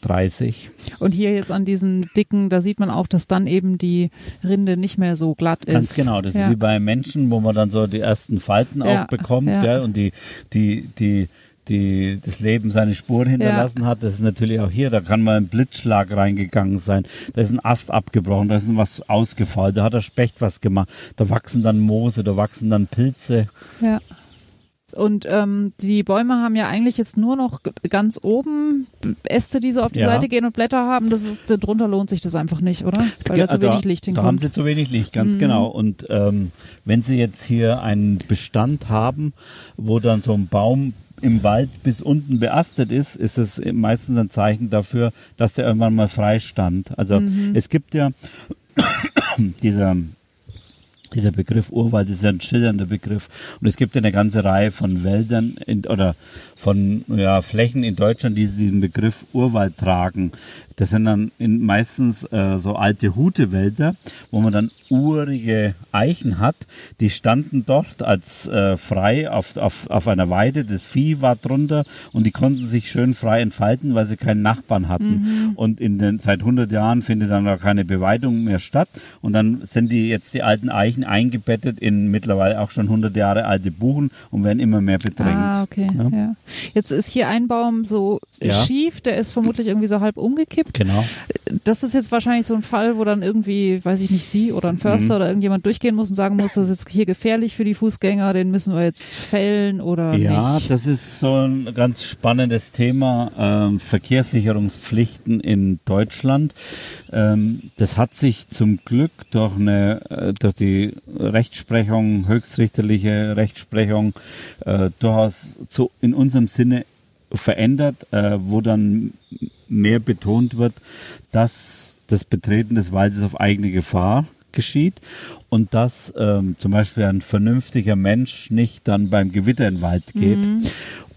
Und hier jetzt an diesem dicken, da sieht man auch, dass dann eben die Rinde nicht mehr so glatt ist. Ganz genau, das ja. ist wie bei Menschen, wo man dann so die ersten Falten ja, auch bekommt ja. und die, die, die die das Leben seine Spuren hinterlassen ja. hat. Das ist natürlich auch hier, da kann mal ein Blitzschlag reingegangen sein. Da ist ein Ast abgebrochen, da ist was ausgefallen, da hat der Specht was gemacht. Da wachsen dann Moose, da wachsen dann Pilze. Ja. Und ähm, die Bäume haben ja eigentlich jetzt nur noch ganz oben Äste, die so auf die ja. Seite gehen und Blätter haben. Das ist, darunter lohnt sich das einfach nicht, oder? Weil da zu wenig Licht hinkommt. Da haben sie zu wenig Licht, ganz mhm. genau. Und ähm, wenn sie jetzt hier einen Bestand haben, wo dann so ein Baum im Wald bis unten beastet ist, ist es meistens ein Zeichen dafür, dass der irgendwann mal frei stand. Also mhm. es gibt ja dieser dieser Begriff Urwald ist ja ein schillernder Begriff. Und es gibt ja eine ganze Reihe von Wäldern in, oder von ja, Flächen in Deutschland, die diesen Begriff Urwald tragen. Das sind dann in, meistens äh, so alte Hutewälder, wo man dann urige Eichen hat. Die standen dort als äh, frei auf, auf, auf einer Weide. Das Vieh war drunter und die konnten sich schön frei entfalten, weil sie keinen Nachbarn hatten. Mhm. Und in den, seit 100 Jahren findet dann auch keine Beweidung mehr statt. Und dann sind die jetzt die alten Eichen eingebettet in mittlerweile auch schon 100 Jahre alte Buchen und werden immer mehr bedrängt. Ah, okay. Ja. ja. Jetzt ist hier ein Baum so ja. schief, der ist vermutlich irgendwie so halb umgekippt gibt. Genau. Das ist jetzt wahrscheinlich so ein Fall, wo dann irgendwie, weiß ich nicht, Sie oder ein Förster mhm. oder irgendjemand durchgehen muss und sagen muss, das ist hier gefährlich für die Fußgänger, den müssen wir jetzt fällen oder ja, nicht. Ja, das ist so ein ganz spannendes Thema, ähm, Verkehrssicherungspflichten in Deutschland. Ähm, das hat sich zum Glück durch eine, äh, durch die Rechtsprechung, höchstrichterliche Rechtsprechung, äh, durchaus zu, in unserem Sinne verändert, äh, wo dann mehr betont wird, dass das Betreten des Waldes auf eigene Gefahr geschieht und dass ähm, zum Beispiel ein vernünftiger Mensch nicht dann beim Gewitter in den Wald geht mhm.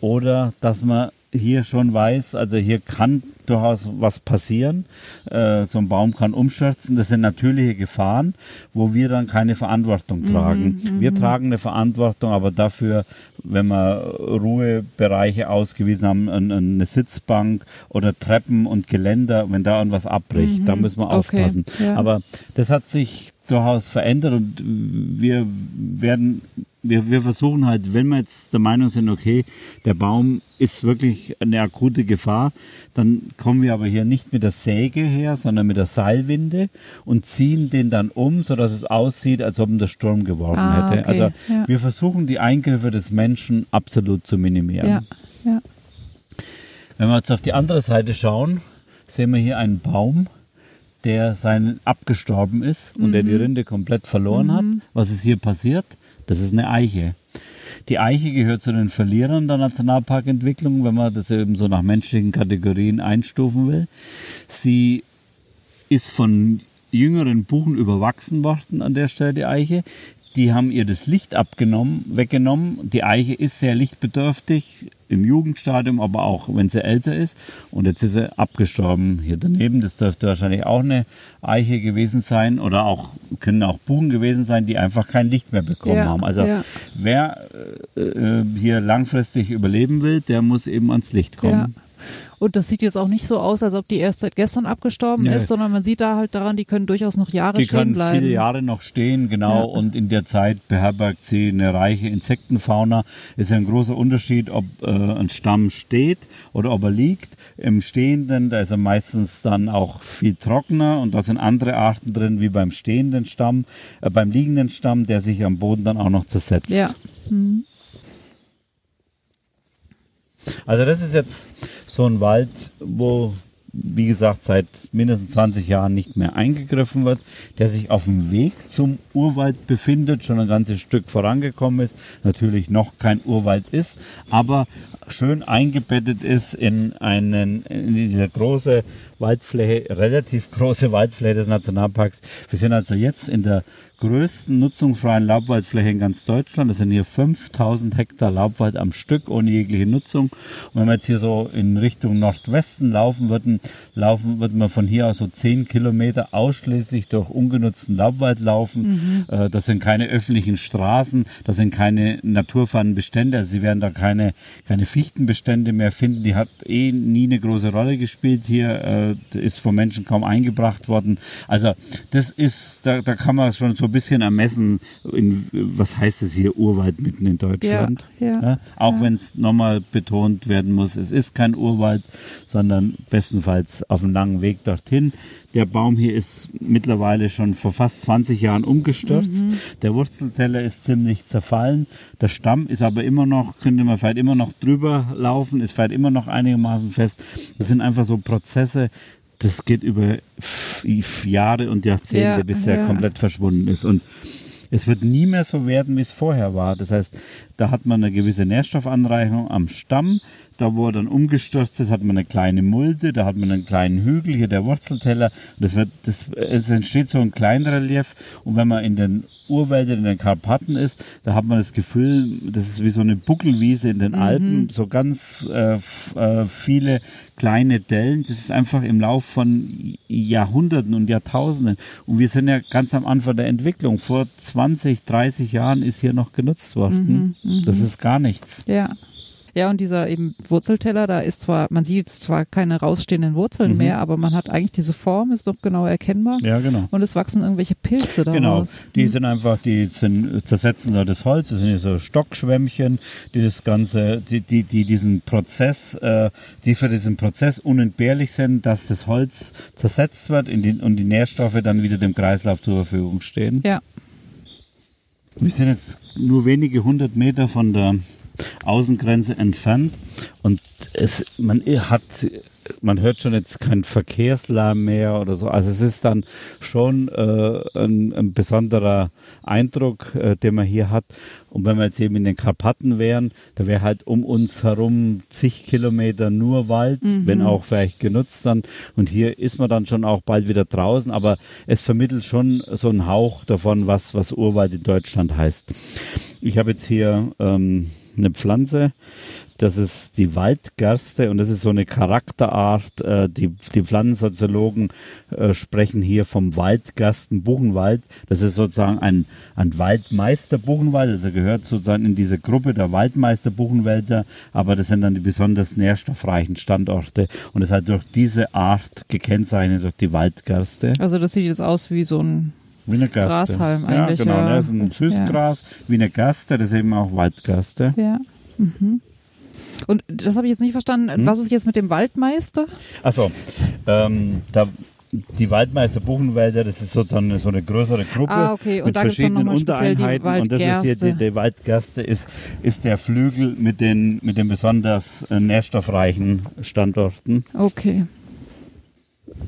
oder dass man hier schon weiß, also hier kann durchaus was passieren. Äh, so ein Baum kann umstürzen. Das sind natürliche Gefahren, wo wir dann keine Verantwortung mhm, tragen. Mhm, wir tragen eine Verantwortung, aber dafür, wenn wir Ruhebereiche ausgewiesen haben, eine Sitzbank oder Treppen und Geländer, wenn da irgendwas abbricht, mhm, da müssen wir aufpassen. Okay, ja. Aber das hat sich durchaus verändert und wir werden wir, wir versuchen halt, wenn wir jetzt der Meinung sind, okay, der Baum ist wirklich eine akute Gefahr, dann kommen wir aber hier nicht mit der Säge her, sondern mit der Seilwinde und ziehen den dann um, sodass es aussieht, als ob ihn der Sturm geworfen ah, hätte. Okay. Also ja. wir versuchen die Eingriffe des Menschen absolut zu minimieren. Ja. Ja. Wenn wir jetzt auf die andere Seite schauen, sehen wir hier einen Baum, der sein abgestorben ist und mhm. der die mhm. Rinde komplett verloren mhm. hat. Was ist hier passiert? Das ist eine Eiche. Die Eiche gehört zu den Verlierern der Nationalparkentwicklung, wenn man das eben so nach menschlichen Kategorien einstufen will. Sie ist von jüngeren Buchen überwachsen worden an der Stelle, die Eiche die haben ihr das Licht abgenommen, weggenommen. Die Eiche ist sehr lichtbedürftig im Jugendstadium, aber auch wenn sie älter ist. Und jetzt ist sie abgestorben hier daneben. Das dürfte wahrscheinlich auch eine Eiche gewesen sein oder auch können auch Buchen gewesen sein, die einfach kein Licht mehr bekommen ja, haben. Also ja. wer äh, äh hier langfristig überleben will, der muss eben ans Licht kommen. Ja. Und das sieht jetzt auch nicht so aus, als ob die erst seit gestern abgestorben Nee. ist, sondern man sieht da halt daran, die können durchaus noch Jahre Die stehen können bleiben. viele Jahre noch stehen, genau. Ja. Und in der Zeit beherbergt sie eine reiche Insektenfauna. Ist ja ein großer Unterschied, ob äh, ein Stamm steht oder ob er liegt. Im Stehenden, da ist er meistens dann auch viel trockener und da sind andere Arten drin, wie beim stehenden Stamm, äh, beim liegenden Stamm, der sich am Boden dann auch noch zersetzt. Ja. Also das ist jetzt so ein Wald, wo, wie gesagt, seit mindestens 20 Jahren nicht mehr eingegriffen wird, der sich auf dem Weg zum Urwald befindet, schon ein ganzes Stück vorangekommen ist, natürlich noch kein Urwald ist, aber schön eingebettet ist in einen, in diese große Waldfläche, relativ große Waldfläche des Nationalparks. Wir sind also jetzt in der größten nutzungsfreien Laubwaldfläche in ganz Deutschland. Das sind hier 5000 Hektar Laubwald am Stück ohne jegliche Nutzung. Und wenn wir jetzt hier so in Richtung Nordwesten laufen würden, laufen, würden wir von hier aus so 10 Kilometer ausschließlich durch ungenutzten Laubwald laufen. Äh, das sind keine öffentlichen Straßen, das sind keine naturfernen Bestände. Also Sie werden da keine, keine Fichtenbestände mehr finden. Die hat eh nie eine große Rolle gespielt hier, äh, ist vom Menschen kaum eingebracht worden. Also das ist, da, da kann man schon so ein bisschen ermessen, in, was heißt es hier, Urwald mitten in Deutschland. Ja, ja, auch ja. wenn es nochmal betont werden muss, es ist kein Urwald, sondern bestenfalls auf einem langen Weg dorthin. Der Baum hier ist mittlerweile schon vor fast 20 Jahren umgestürzt. Mhm. Der Wurzelteller ist ziemlich zerfallen. Der Stamm ist aber immer noch, könnte man vielleicht immer noch drüber laufen, ist vielleicht immer noch einigermaßen fest. Das sind einfach so Prozesse, das geht über Jahre und Jahrzehnte, Ja, bis er ja. komplett verschwunden ist. Und es wird nie mehr so werden, wie es vorher war. Das heißt, da hat man eine gewisse Nährstoffanreichung am Stamm. Da, wo er dann umgestürzt ist, hat man eine kleine Mulde, da hat man einen kleinen Hügel, hier der Wurzelteller. Das wird, das, es entsteht so ein Kleinrelief. Und wenn man in den Urwäldern in den Karpaten ist, da hat man das Gefühl, das ist wie so eine Buckelwiese in den Alpen, so ganz äh, äh, viele kleine Dellen. Das ist einfach im Lauf von Jahrhunderten und Jahrtausenden. Und wir sind ja ganz am Anfang der Entwicklung. Vor 20, 30 Jahren ist hier noch genutzt worden. Das ist gar nichts. Ja. Ja, und dieser eben Wurzelteller, da ist zwar, man sieht jetzt zwar keine rausstehenden Wurzeln Mhm. mehr, aber man hat eigentlich diese Form, ist doch genau erkennbar. Ja, genau. Und es wachsen irgendwelche Pilze Genau, daraus. die sind einfach, die sind, zersetzen da das Holz, das sind so Stockschwämmchen, die das Ganze, die, die, die diesen Prozess, äh, die für diesen Prozess unentbehrlich sind, dass das Holz zersetzt wird in die, und die Nährstoffe dann wieder dem Kreislauf zur Verfügung stehen. Ja. Wir sind jetzt nur wenige hundert Meter von der Außengrenze entfernt und es, man hat, man hört schon jetzt kein Verkehrslärm mehr oder so. Also es ist dann schon äh, ein, ein besonderer Eindruck, äh, den man hier hat. Und wenn wir jetzt eben in den Karpaten wären, da wäre halt um uns herum zig Kilometer nur Wald, wenn auch vielleicht genutzt dann. Und hier ist man dann schon auch bald wieder draußen, aber es vermittelt schon so einen Hauch davon, was, was Urwald in Deutschland heißt. Ich habe jetzt hier ähm, eine Pflanze, das ist die Waldgerste und das ist so eine Charakterart. Äh, die, die Pflanzensoziologen äh, sprechen hier vom Waldgersten-Buchenwald. Das ist sozusagen ein, ein Waldmeister-Buchenwald, also gehört sozusagen in diese Gruppe der Waldmeister-Buchenwälder, aber das sind dann die besonders nährstoffreichen Standorte und es halt durch diese Art gekennzeichnet, durch die Waldgerste. Also das sieht jetzt aus wie so ein, Wie eine Gerste. Grashalm ja, eigentlich, Genau, ja. das ist ein Süßgras, wie eine Gerste, das ist eben auch Waldgerste. ja. Mhm. Und das habe ich jetzt nicht verstanden. Hm? Was ist jetzt mit dem Waldmeister? Achso, ähm, da, die Waldmeister Buchenwälder, das ist sozusagen so eine größere Gruppe Ah, okay. Und mit verschiedenen Untereinheiten. Und das ist hier die, die Waldgerste, ist, ist der Flügel mit den, mit den besonders äh, nährstoffreichen Standorten. Okay.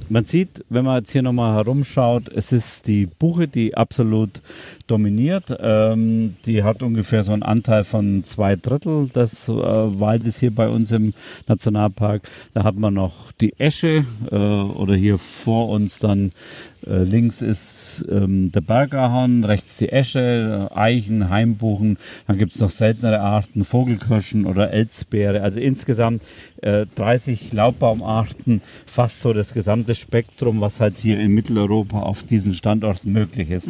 Man sieht, wenn man jetzt hier nochmal herumschaut, es ist die Buche, die absolut dominiert. Ähm, die hat ungefähr so einen Anteil von zwei Drittel des äh, Waldes hier bei uns im Nationalpark. Da hat man noch die Esche äh, oder hier vor uns dann äh, links ist ähm, der Bergahorn, rechts die Esche, äh, Eichen, Heimbuchen. Dann gibt es noch seltenere Arten, Vogelkirschen oder Elsbeere. Also insgesamt äh, 30 Laubbaumarten, fast so das gesamte Spektrum, was halt hier in Mitteleuropa auf diesen Standorten möglich ist.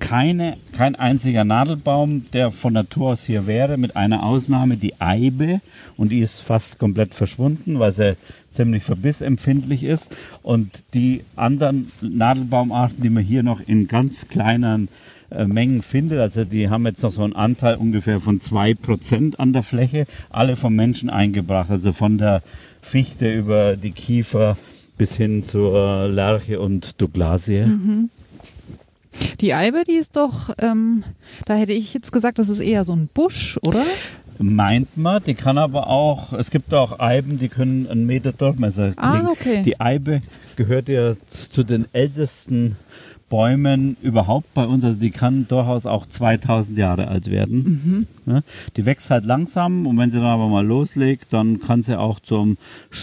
keine, kein einziger Nadelbaum, der von Natur aus hier wäre, mit einer Ausnahme, die Eibe. Und die ist fast komplett verschwunden, weil sie ziemlich verbissempfindlich ist. Und die anderen Nadelbaumarten, die man hier noch in ganz kleinen äh, Mengen findet, also die haben jetzt noch so einen Anteil ungefähr von zwei Prozent an der Fläche, alle vom Menschen eingebracht, also von der Fichte über die Kiefer bis hin zur Lerche und Douglasie. Mhm. Die Eibe, die ist doch, ähm, da hätte ich jetzt gesagt, das ist eher so ein Busch, oder? Meint man, die kann aber auch, es gibt auch Eiben, die können einen Meter Durchmesser kriegen. Ah, okay. Die Eibe gehört ja zu den ältesten Bäumen überhaupt bei uns. Also die kann durchaus auch 2000 Jahre alt werden. Mhm. Die wächst halt langsam und wenn sie dann aber mal loslegt, dann kann sie auch zum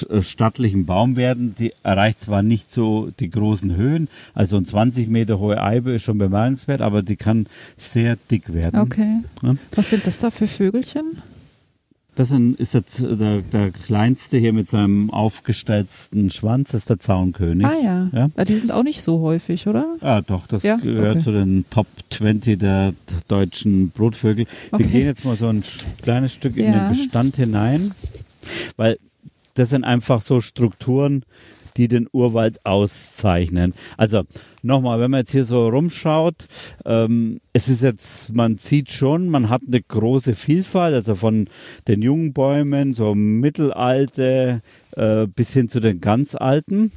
äh, stattlichen Baum werden. Die erreicht zwar nicht so die großen Höhen, also ein 20 Meter hohe Eibe ist schon bemerkenswert, aber die kann sehr dick werden. Okay. Ja. Was sind das da für Vögelchen? Das ist jetzt der, der kleinste hier mit seinem aufgestellten Schwanz, das ist der Zaunkönig. Ah ja. Ja? Ah, Die sind auch nicht so häufig, oder? Ja, doch, das Ja? gehört Okay. zu den Top 20 der deutschen Brutvögel. Wir Okay. gehen jetzt mal so ein kleines Stück in Ja. den Bestand hinein, weil das sind einfach so Strukturen, die den Urwald auszeichnen. Also nochmal, wenn man jetzt hier so rumschaut, ähm, es ist jetzt, man sieht schon, man hat eine große Vielfalt, also von den jungen Bäumen, so mittelalte äh, bis hin zu den ganz alten.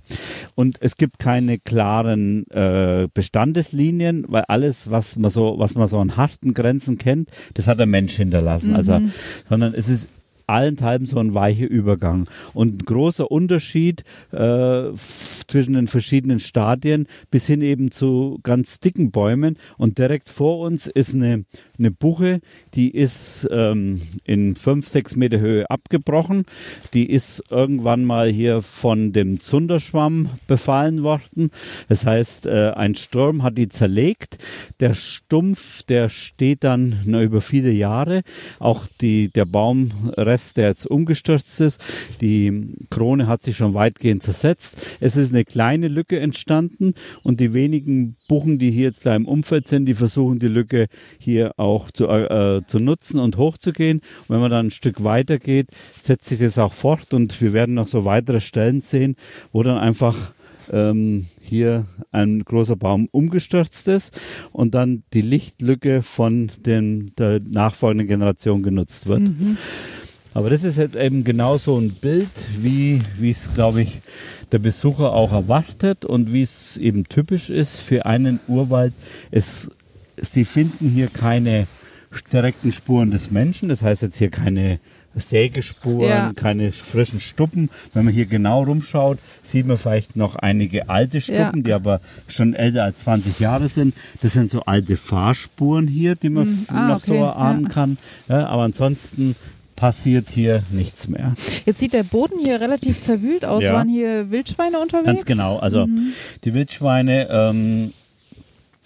Und es gibt keine klaren äh, Bestandeslinien, weil alles, was man so, was man so an harten Grenzen kennt, das hat der Mensch hinterlassen. Also, sondern es ist allenthalben so ein weicher Übergang. Und ein großer Unterschied äh, zwischen den verschiedenen Stadien bis hin eben zu ganz dicken Bäumen. Und direkt vor uns ist eine, eine Buche, die ist ähm, in fünf, sechs Meter Höhe abgebrochen. Die ist irgendwann mal hier von dem Zunderschwamm befallen worden. Das heißt, äh, ein Sturm hat die zerlegt. Der Stumpf, der steht dann na, über viele Jahre. Auch die, der Baumrest, der jetzt umgestürzt ist, die Krone hat sich schon weitgehend zersetzt. Es ist eine kleine Lücke entstanden und die wenigen Buchen, die hier jetzt da im Umfeld sind, die versuchen die Lücke hier auch zu, äh, zu nutzen und hochzugehen. Und wenn man dann ein Stück weiter geht, setzt sich das auch fort und wir werden noch so weitere Stellen sehen, wo dann einfach ähm, hier ein großer Baum umgestürzt ist und dann die Lichtlücke von den, der nachfolgenden Generation genutzt wird. Aber das ist jetzt eben genau so ein Bild, wie wie es, glaube ich, der Besucher auch erwartet und wie es eben typisch ist für einen Urwald. Es, Sie finden hier keine direkten Spuren des Menschen, das heißt jetzt hier keine Sägespuren, Ja. keine frischen Stuppen. Wenn man hier genau rumschaut, sieht man vielleicht noch einige alte Stuppen, Ja. die aber schon älter als 20 Jahre sind. Das sind so alte Fahrspuren hier, die man Mhm. Ah, noch so okay. erahnen Ja. kann. Aber ansonsten passiert hier nichts mehr. Jetzt sieht der Boden hier relativ zerwühlt aus. Ja. Waren hier Wildschweine unterwegs? Ganz genau. Also Mhm. die Wildschweine ähm,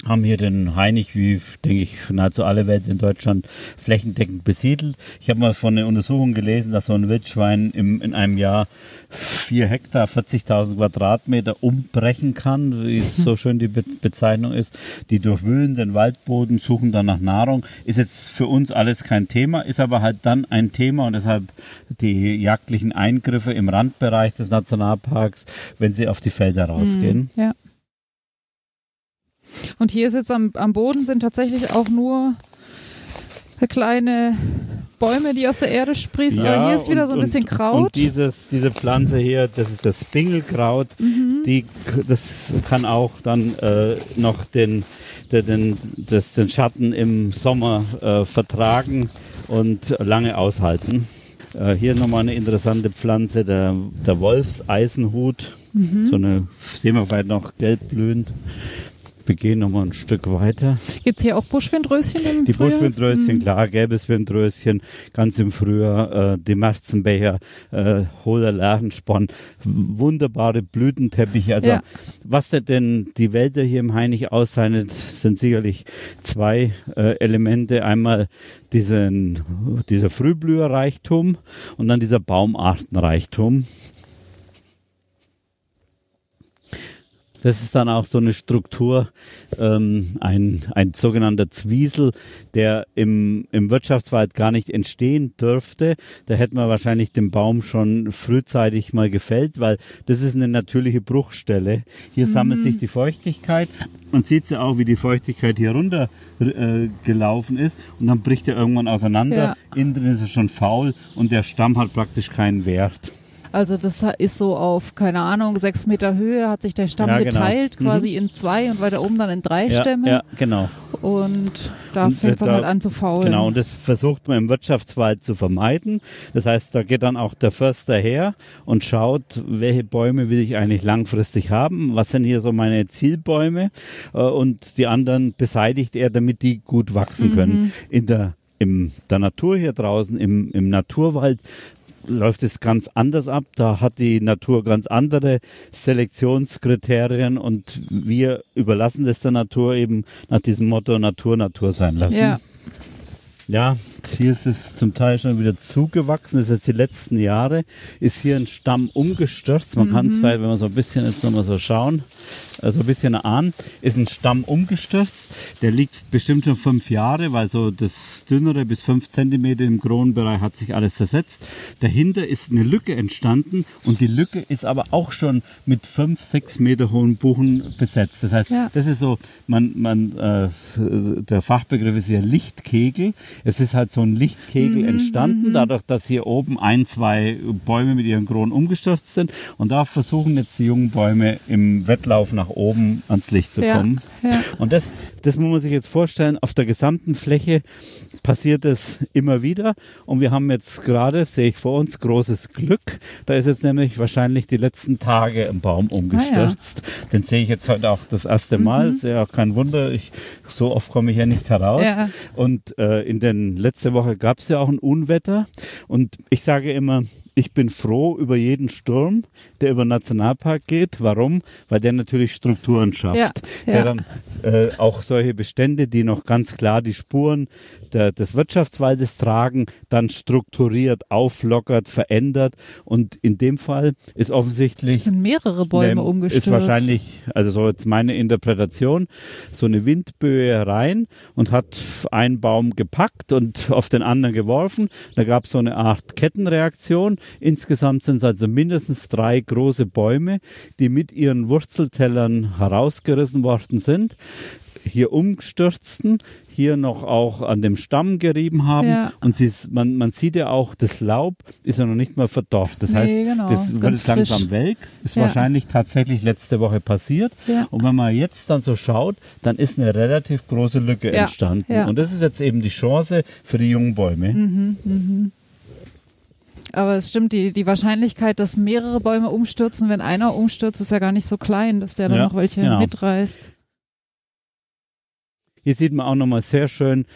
haben hier den Heinig, wie denke ich, nahezu alle Welt in Deutschland flächendeckend besiedelt. Ich habe mal von einer Untersuchung gelesen, dass so ein Wildschwein im, in einem Jahr vier Hektar, 40.000 Quadratmeter umbrechen kann, wie es so schön die Be Bezeichnung ist. Die durchwühlen den Waldboden, suchen dann nach Nahrung. Ist jetzt für uns alles kein Thema, ist aber halt dann ein Thema und deshalb die jagdlichen Eingriffe im Randbereich des Nationalparks, wenn sie auf die Felder rausgehen. Ja. Und hier ist jetzt am, am Boden sind tatsächlich auch nur kleine Bäume, die aus der Erde sprießen. Aber hier ist wieder und- so ein bisschen Kraut. Und dieses, diese Pflanze hier, das ist das Spingelkraut. Mhm. Die, das kann auch dann äh, noch den, den, den, das, den Schatten im Sommer äh, vertragen und lange aushalten. Äh, hier nochmal eine interessante Pflanze, der, der Wolfseisenhut. Mhm. So eine, sehen wir vielleicht noch gelb blühend. Wir gehen nochmal ein Stück weiter. Gibt's hier auch Buschwindröschen im Die Frühjahr? Buschwindröschen, Mhm. klar, gelbes Windröschen, ganz im Frühjahr, äh, die Märzenbecher, äh, hohler Lerchensporn, wunderbare Blütenteppiche. Also Ja. was denn die Wälder hier im Hainich auszeichnet, sind sicherlich zwei äh, Elemente. Einmal diesen, dieser Frühblüherreichtum und dann dieser Baumartenreichtum. Das ist dann auch so eine Struktur, ähm, ein, ein sogenannter Zwiesel, der im, im Wirtschaftswald gar nicht entstehen dürfte. Da hätten wir wahrscheinlich den Baum schon frühzeitig mal gefällt, weil das ist eine natürliche Bruchstelle. Hier mhm. sammelt sich die Feuchtigkeit. Man sieht ja auch, wie die Feuchtigkeit hier runter äh, gelaufen ist und dann bricht er irgendwann auseinander. Ja. Innen drin ist er schon faul und der Stamm hat praktisch keinen Wert. Also das ist so auf, keine Ahnung, sechs Meter Höhe hat sich der Stamm ja, genau. geteilt, mhm. quasi in zwei und weiter oben dann in drei ja, Stämme. Ja, genau. Und da fängt es dann halt an zu faulen. Genau, und das versucht man im Wirtschaftswald zu vermeiden. Das heißt, da geht dann auch der Förster her und schaut, welche Bäume will ich eigentlich langfristig haben, was sind hier so meine Zielbäume äh, und die anderen beseitigt er, damit die gut wachsen können. Mhm. In der in der Natur hier draußen, im, im Naturwald, läuft es ganz anders ab. Da hat die Natur ganz andere Selektionskriterien und wir überlassen das der Natur eben nach diesem Motto Natur, Natur sein lassen. Ja. Ja, hier ist es zum Teil schon wieder zugewachsen. Das ist jetzt die letzten Jahre. Ist hier ein Stamm umgestürzt. Man mhm. kann es vielleicht, wenn wir so ein bisschen jetzt nochmal so schauen, so also ein bisschen ahnen, ist ein Stamm umgestürzt. Der liegt bestimmt schon fünf Jahre, weil so das dünnere bis fünf Zentimeter im Kronenbereich hat sich alles zersetzt. Dahinter ist eine Lücke entstanden und die Lücke ist aber auch schon mit fünf, sechs Meter hohen Buchen besetzt. Das heißt, ja. das ist so, man, man, äh, der Fachbegriff ist ja Lichtkegel. Es ist halt so ein Lichtkegel mhm, entstanden, mhm. dadurch, dass hier oben ein, zwei Bäume mit ihren Kronen umgestürzt sind. Und da versuchen jetzt die jungen Bäume im Wettlauf nach oben ans Licht zu kommen. Ja, ja. Und das, das muss man sich jetzt vorstellen, auf der gesamten Fläche passiert es immer wieder. Und wir haben jetzt gerade, sehe ich vor uns, großes Glück. Da ist jetzt nämlich wahrscheinlich die letzten Tage ein Baum umgestürzt. Ah, ja. Den sehe ich jetzt heute auch das erste Mal. Mhm. Ist ja auch kein Wunder. Ich, so oft komme ich ja nicht heraus. Und äh, in den letzte Woche gab es ja auch ein Unwetter. Und ich sage immer, ich bin froh über jeden Sturm, der über den Nationalpark geht. Warum? Weil der natürlich Strukturen schafft. Ja, der ja. dann äh, auch solche Bestände, die noch ganz klar die Spuren der, des Wirtschaftswaldes tragen, dann strukturiert, auflockert, verändert. Und in dem Fall ist offensichtlich. Sind mehrere Bäume ne, umgestürzt. Ist wahrscheinlich, also so jetzt meine Interpretation, so eine Windböe rein und hat einen Baum gepackt und auf den anderen geworfen. Da gab es so eine Art Kettenreaktion. Insgesamt sind es also mindestens drei große Bäume, die mit ihren Wurzeltellern herausgerissen worden sind hier umstürzten, hier noch auch an dem Stamm gerieben haben. Ja. Und sie ist, man, man sieht ja auch, das Laub ist ja noch nicht mal verdorrt. Das nee, heißt, genau. das wird jetzt langsam welk. Ist ja. wahrscheinlich tatsächlich letzte Woche passiert. Ja. Und wenn man jetzt dann so schaut, dann ist eine relativ große Lücke entstanden. Und das ist jetzt eben die Chance für die jungen Bäume. Mhm, mhm. Aber es stimmt, die, die Wahrscheinlichkeit, dass mehrere Bäume umstürzen, wenn einer umstürzt, ist ja gar nicht so klein, dass der dann noch welche genau. mitreißt. Hier sieht man auch nochmal sehr schön,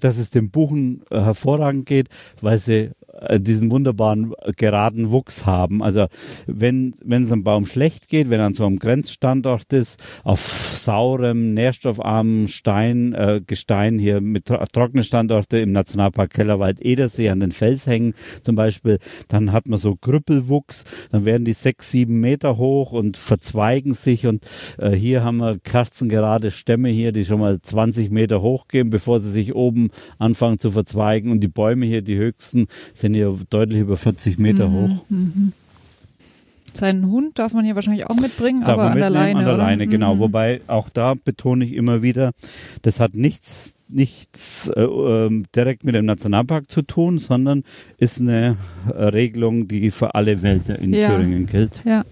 dass es den Buchen äh, hervorragend geht, weil sie diesen wunderbaren äh, geraden Wuchs haben. Also wenn, wenn es einem Baum schlecht geht, wenn er an so einem Grenzstandort ist, auf saurem, nährstoffarmen Stein, äh, Gestein hier mit tro trockenen Standorte im Nationalpark Kellerwald Edersee an den Felshängen zum Beispiel, dann hat man so Krüppelwuchs, dann werden die sechs, sieben Meter hoch und verzweigen sich und äh, hier haben wir kerzengerade Stämme hier, die schon mal 20 Meter hoch gehen, bevor sie sich oben anfangen zu verzweigen und die Bäume hier, die höchsten, sind hier deutlich über 40 Meter mhm, hoch. Mhm. Seinen Hund darf man hier wahrscheinlich auch mitbringen, darf aber an der Leine. An der Leine, oder? genau. Mhm. Wobei auch da betone ich immer wieder, das hat nichts nichts äh, äh, direkt mit dem Nationalpark zu tun, sondern ist eine Regelung, die für alle Wälder in ja. Thüringen gilt. Ja.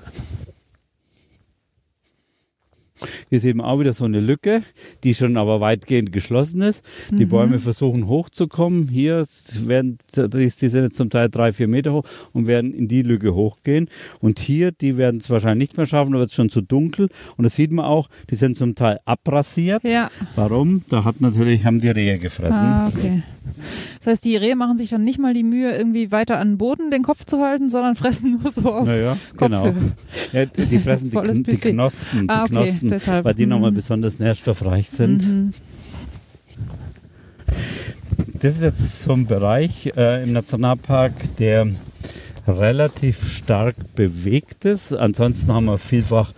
Hier sieht man auch wieder so eine Lücke, die schon aber weitgehend geschlossen ist. Die mhm. Bäume versuchen hochzukommen. Hier werden, die sind jetzt zum Teil drei, vier Meter hoch und werden in die Lücke hochgehen. Und hier, die werden es wahrscheinlich nicht mehr schaffen, da wird es schon zu dunkel. Und das sieht man auch, die sind zum Teil abrasiert. Ja. Warum? Da hat natürlich, haben die Rehe gefressen. Ah, okay. Das heißt, die Rehe machen sich dann nicht mal die Mühe, irgendwie weiter an den Boden den Kopf zu halten, sondern fressen nur so auf naja, genau. Ja, die fressen die, die, Knospen, ah, okay, die Knospen deshalb. weil die mhm. nochmal besonders nährstoffreich sind. Mhm. Das ist jetzt so ein Bereich äh, im Nationalpark, der relativ stark bewegt ist. Ansonsten haben wir vielfach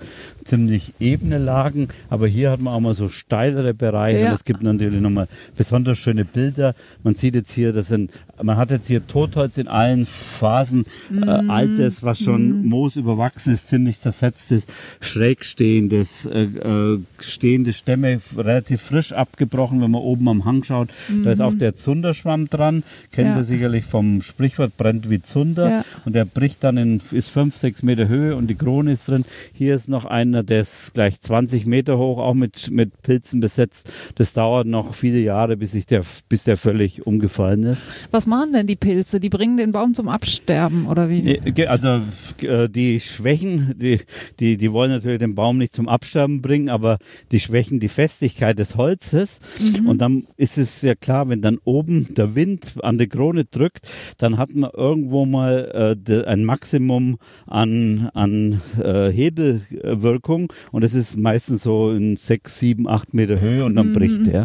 ziemlich ebene Lagen, aber hier hat man auch mal so steilere Bereiche. Ja. Es gibt natürlich nochmal besonders schöne Bilder. Man sieht jetzt hier, das sind, man hat jetzt hier Totholz in allen Phasen, äh, altes, was schon Moos überwachsen ist, ziemlich zersetzt ist, schräg stehendes, äh, äh, stehende Stämme, relativ frisch abgebrochen, wenn man oben am Hang schaut. Da ist auch der Zunderschwamm dran. Kennen. Ja. Sie sicherlich vom Sprichwort, brennt wie Zunder. Ja. Und der bricht dann in, ist fünf, sechs Meter Höhe und die Krone ist drin. Hier ist noch einer, der ist gleich 20 Meter hoch, auch mit, mit Pilzen besetzt. Das dauert noch viele Jahre, bis, sich der, bis der völlig umgefallen ist. Was machen denn die Pilze? Die bringen den Baum zum Absterben oder wie? Also äh, die Schwächen, die, die, die wollen natürlich den Baum nicht zum Absterben bringen, aber die schwächen die Festigkeit des Holzes. Und dann ist es ja klar, wenn dann oben der Wind an die Krone drückt, dann hat man irgendwo mal äh, ein Maximum an, an äh, Hebelwirkung und das ist meistens so in sechs, sieben, acht Meter Höhe und dann bricht der.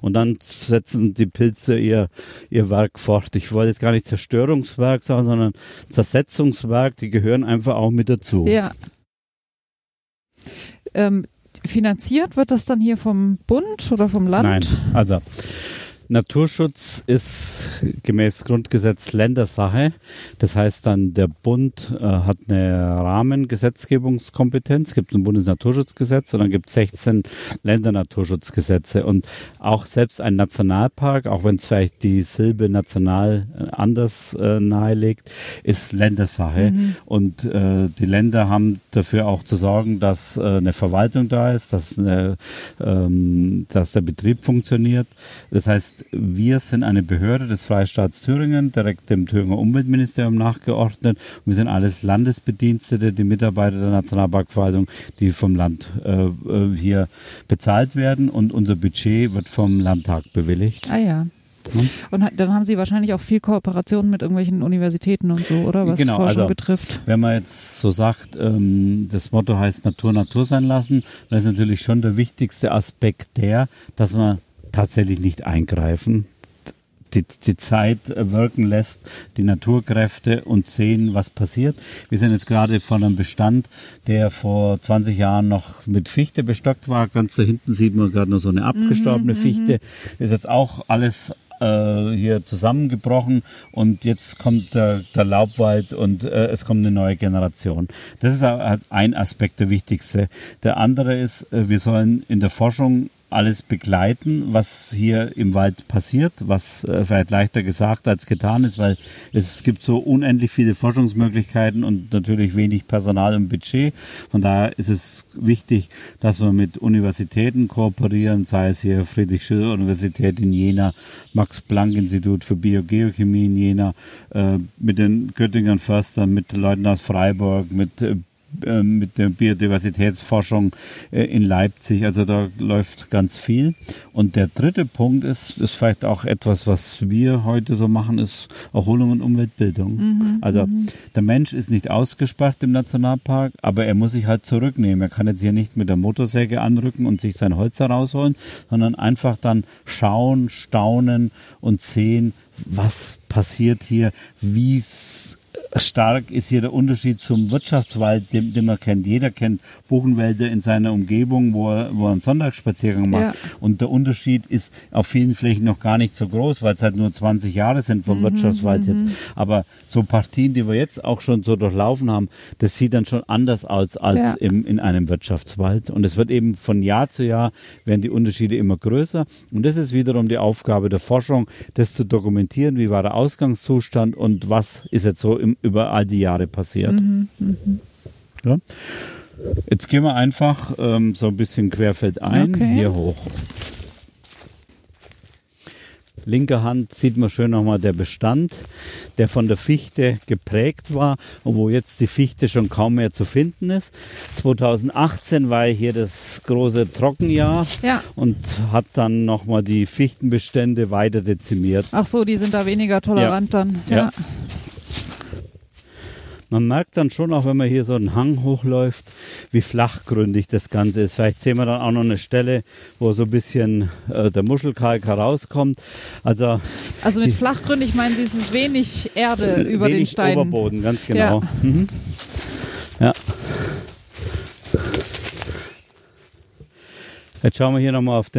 Und dann setzen die Pilze ihr, ihr Werk fort. Ich wollte jetzt gar nicht Zerstörungswerk sagen, sondern Zersetzungswerk. Die gehören einfach auch mit dazu. Ja. Ähm, finanziert wird das dann hier vom Bund oder vom Land? Nein, also Naturschutz ist gemäß Grundgesetz Ländersache. Das heißt dann, der Bund äh, hat eine Rahmengesetzgebungskompetenz. Es gibt ein Bundesnaturschutzgesetz und dann gibt es 16 Ländernaturschutzgesetze. Und auch selbst ein Nationalpark, auch wenn es vielleicht die Silbe national äh, anders äh, nahelegt, ist Ländersache. Und äh, die Länder haben dafür auch zu sorgen, dass äh, eine Verwaltung da ist, dass, eine, ähm, dass der Betrieb funktioniert. Das heißt, wir sind eine Behörde des Freistaats Thüringen, direkt dem Thüringer Umweltministerium nachgeordnet. Wir sind alles Landesbedienstete, die Mitarbeiter der Nationalparkverwaltung, die vom Land äh, äh, hier bezahlt werden. Und unser Budget wird vom Landtag bewilligt. Ah ja. Hm? Und dann haben Sie wahrscheinlich auch viel Kooperation mit irgendwelchen Universitäten und so, oder was Genau, Forschung also- betrifft. Wenn man jetzt so sagt, ähm, das Motto heißt Natur Natur sein lassen, dann ist natürlich schon der wichtigste Aspekt der, dass man tatsächlich nicht eingreifen, die, die Zeit wirken lässt, die Naturkräfte und sehen, was passiert. Wir sind jetzt gerade von einem Bestand, der vor 20 Jahren noch mit Fichte bestockt war. Ganz da hinten sieht man gerade noch so eine abgestorbene Fichte. Ist jetzt auch alles äh, hier zusammengebrochen und jetzt kommt der, der Laubwald und äh, es kommt eine neue Generation. Das ist ein Aspekt der wichtigste. Der andere ist, äh, wir sollen in der Forschung alles begleiten, was hier im Wald passiert, was äh, vielleicht leichter gesagt als getan ist, weil es gibt so unendlich viele Forschungsmöglichkeiten und natürlich wenig Personal und Budget. Von daher ist es wichtig, dass wir mit Universitäten kooperieren, sei es hier Friedrich-Schiller-Universität in Jena, Max-Planck-Institut für Biogeochemie in Jena, äh, mit den Göttingern Förstern, mit Leuten aus Freiburg, mit äh, äh, mit der Biodiversitätsforschung äh, in Leipzig. Also da läuft ganz viel. Und der dritte Punkt ist, ist vielleicht auch etwas, was wir heute so machen, ist Erholung und Umweltbildung. also der Mensch ist nicht ausgesperrt im Nationalpark, aber er muss sich halt zurücknehmen. Er kann jetzt hier nicht mit der Motorsäge anrücken und sich sein Holz herausholen, sondern einfach dann schauen, staunen und sehen, was passiert hier, wie es stark ist hier der Unterschied zum Wirtschaftswald, den, den man kennt. Jeder kennt Buchenwälder in seiner Umgebung, wo er, wo er einen Sonntagsspaziergang macht. Ja. Und der Unterschied ist auf vielen Flächen noch gar nicht so groß, weil es halt nur 20 Jahre sind vom Wirtschaftswald jetzt. Aber so Partien, die wir jetzt auch schon so durchlaufen haben, das sieht dann schon anders aus als Ja. im, in einem Wirtschaftswald. Und es wird eben von Jahr zu Jahr werden die Unterschiede immer größer. Und das ist wiederum die Aufgabe der Forschung, das zu dokumentieren, wie war der Ausgangszustand und was ist jetzt so im, über all die Jahre passiert. Ja? Jetzt gehen wir einfach ähm, so ein bisschen querfeldein Okay. hier hoch. Linke Hand sieht man schön nochmal der Bestand, der von der Fichte geprägt war und wo jetzt die Fichte schon kaum mehr zu finden ist. 2018 war hier das große Trockenjahr Ja. und hat dann nochmal die Fichtenbestände weiter dezimiert. Ach so, die sind da weniger tolerant dann. Ja. Ja. Man merkt dann schon auch, wenn man hier so einen Hang hochläuft, wie flachgründig das Ganze ist. Vielleicht sehen wir dann auch noch eine Stelle, wo so ein bisschen äh, der Muschelkalk herauskommt. Also Also mit flachgründig meinen Sie, es ist wenig Erde über den wenig Steinen. Oberboden, ganz genau. Mhm. Ja. Jetzt schauen wir hier nochmal auf,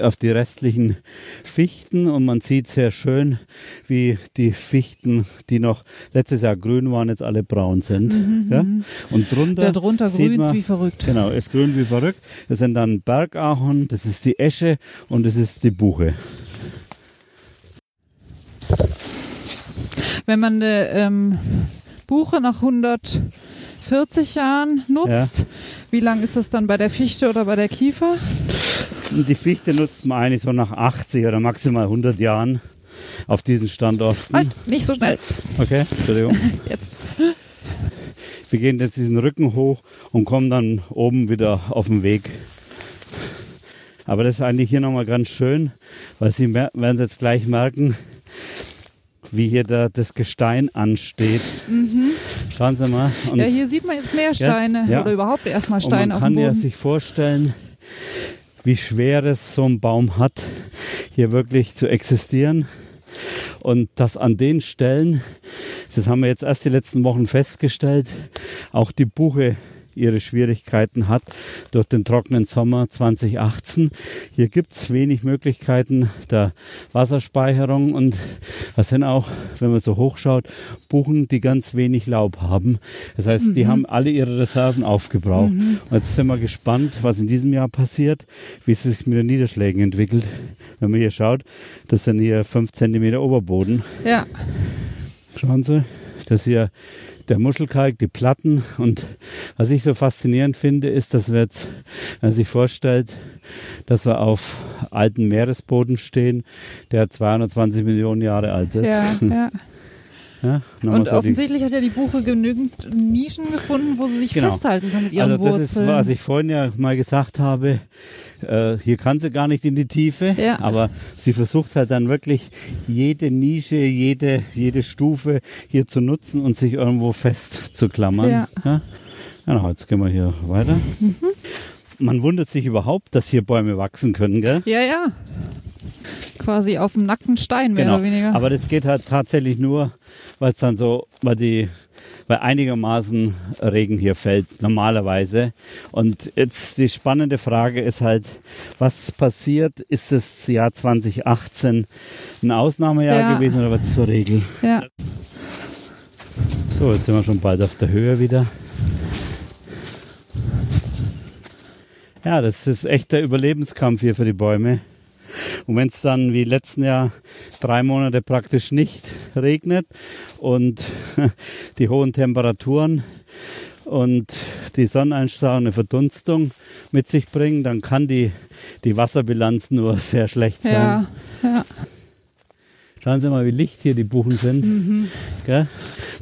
auf die restlichen Fichten und man sieht sehr schön, wie die Fichten, die noch letztes Jahr grün waren, jetzt alle braun sind. Mhm, ja? Mhm. Und drunter, Darunter grünt wie verrückt. Genau, es grün wie verrückt. Das sind dann Bergahorn, das ist die Esche und das ist die Buche. Wenn man eine ähm, Buche nach 140 Jahren nutzt, ja. wie lang ist das dann bei der Fichte oder bei der Kiefer? Die Fichte nutzt man eigentlich so nach 80 oder maximal 100 Jahren auf diesen Standort. Halt, nicht so schnell. Okay, Entschuldigung. Jetzt. Wir gehen jetzt diesen Rücken hoch und kommen dann oben wieder auf den Weg. Aber das ist eigentlich hier nochmal ganz schön, weil Sie werden es jetzt gleich merken, wie hier da das Gestein ansteht. Mhm. Schauen Sie mal. Und, ja, hier sieht man jetzt mehr Steine ja, ja. oder überhaupt erstmal Steine auf dem Boden. Man kann ja sich vorstellen, wie schwer es so ein Baum hat, hier wirklich zu existieren. Und das an den Stellen, das haben wir jetzt erst die letzten Wochen festgestellt, auch die Buche ihre Schwierigkeiten hat durch den trockenen Sommer 2018. Hier gibt es wenig Möglichkeiten der Wasserspeicherung und das sind auch, wenn man so hochschaut, Buchen, die ganz wenig Laub haben. Das heißt, mhm. die haben alle ihre Reserven aufgebraucht. Mhm. Und jetzt sind wir gespannt, was in diesem Jahr passiert, wie es sich mit den Niederschlägen entwickelt. Wenn man hier schaut, das sind hier fünf Zentimeter Oberboden. Ja. Schauen Sie, das hier der Muschelkalk, die Platten. Und was ich so faszinierend finde, ist, dass wir jetzt, wenn man sich vorstellt, dass wir auf alten Meeresboden stehen, der 220 Millionen Jahre alt ist. Ja, ja. Ja, und offensichtlich hat ja die Buche genügend Nischen gefunden, wo sie sich genau. festhalten kann mit ihren also das Wurzeln. ist, was ich vorhin ja mal gesagt habe, äh, hier kann sie gar nicht in die Tiefe, ja. aber sie versucht halt dann wirklich jede Nische, jede, jede Stufe hier zu nutzen und sich irgendwo festzuklammern. Ja. Ja? Genau, jetzt gehen wir hier weiter. Mhm. Man wundert sich überhaupt, dass hier Bäume wachsen können, gell? Ja, ja. Quasi auf dem nackten Stein, mehr genau. oder weniger. Aber das geht halt tatsächlich nur, weil es dann so, weil die weil einigermaßen Regen hier fällt, normalerweise. Und jetzt die spannende Frage ist halt, was passiert? Ist das Jahr 2018 ein Ausnahmejahr ja. gewesen oder was zur Regel? Ja. So, jetzt sind wir schon bald auf der Höhe wieder. Ja, das ist echt der Überlebenskampf hier für die Bäume. Und wenn es dann wie letzten Jahr drei Monate praktisch nicht regnet und die hohen Temperaturen und die Sonneneinstrahlung eine Verdunstung mit sich bringen, dann kann die, die Wasserbilanz nur sehr schlecht sein. Ja, ja. Schauen Sie mal, wie licht hier die Buchen sind. Mhm.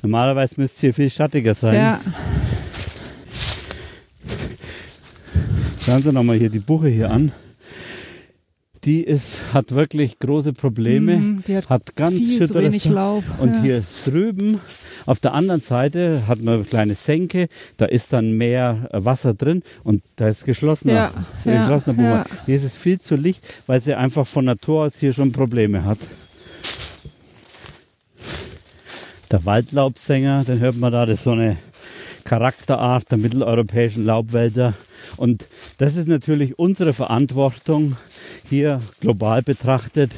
Normalerweise müsste es hier viel schattiger sein. Ja. Schauen Sie nochmal hier die Buche hier an die ist, hat wirklich große Probleme, mm, hat, hat, ganz viel zu wenig Laub. Und ja. hier drüben auf der anderen Seite hat man eine kleine Senke, da ist dann mehr Wasser drin und da ist geschlossener, ja, ja, geschlossener ja. Hier ist es viel zu licht, weil sie einfach von Natur aus hier schon Probleme hat. Der Waldlaubsänger, den hört man da, das ist so eine Charakterart der mitteleuropäischen Laubwälder. Und das ist natürlich unsere Verantwortung, hier global betrachtet,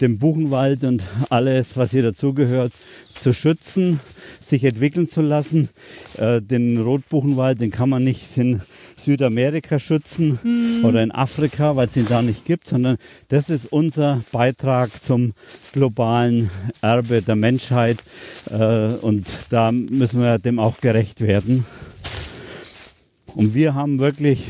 den Buchenwald und alles, was hier dazugehört, zu schützen, sich entwickeln zu lassen. Äh, den Rotbuchenwald, den kann man nicht in Südamerika schützen mhm. oder in Afrika, weil es ihn da nicht gibt, sondern das ist unser Beitrag zum globalen Erbe der Menschheit äh, und da müssen wir dem auch gerecht werden. Und wir haben wirklich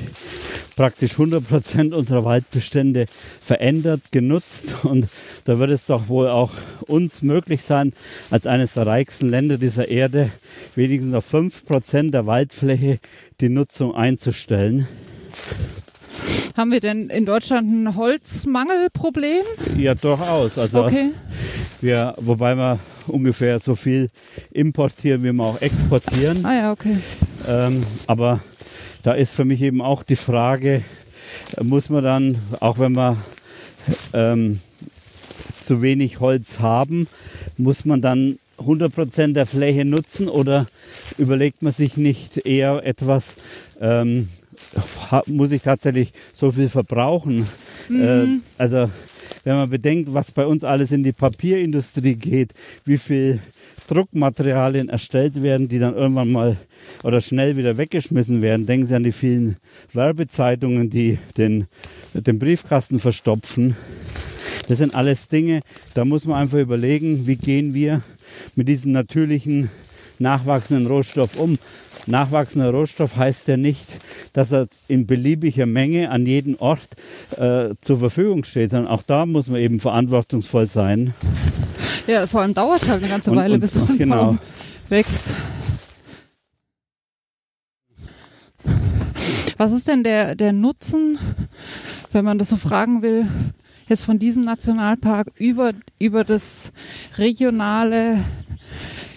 praktisch 100 Prozent unserer Waldbestände verändert, genutzt. Und da wird es doch wohl auch uns möglich sein, als eines der reichsten Länder dieser Erde wenigstens auf 5 Prozent der Waldfläche die Nutzung einzustellen. Haben wir denn in Deutschland ein Holzmangelproblem? Ja, durchaus. Also okay. wir, wobei wir ungefähr so viel importieren, wie wir auch exportieren. Ah ja, okay. Ähm, aber da ist für mich eben auch die Frage, muss man dann, auch wenn wir ähm, zu wenig Holz haben, muss man dann 100% der Fläche nutzen oder überlegt man sich nicht eher etwas, ähm, muss ich tatsächlich so viel verbrauchen. Mhm. Äh, also wenn man bedenkt, was bei uns alles in die Papierindustrie geht, wie viel Druckmaterialien erstellt werden, die dann irgendwann mal oder schnell wieder weggeschmissen werden. Denken Sie an die vielen Werbezeitungen, die den, den Briefkasten verstopfen. Das sind alles Dinge, da muss man einfach überlegen, wie gehen wir mit diesem natürlichen nachwachsenden Rohstoff um. Nachwachsender Rohstoff heißt ja nicht, dass er in beliebiger Menge an jedem Ort äh, zur Verfügung steht, sondern auch da muss man eben verantwortungsvoll sein. Ja, vor allem dauert es halt eine ganze Weile, und, bis so ein genau. Baum wächst. Was ist denn der, der Nutzen, wenn man das so fragen will, jetzt von diesem Nationalpark über, über das regionale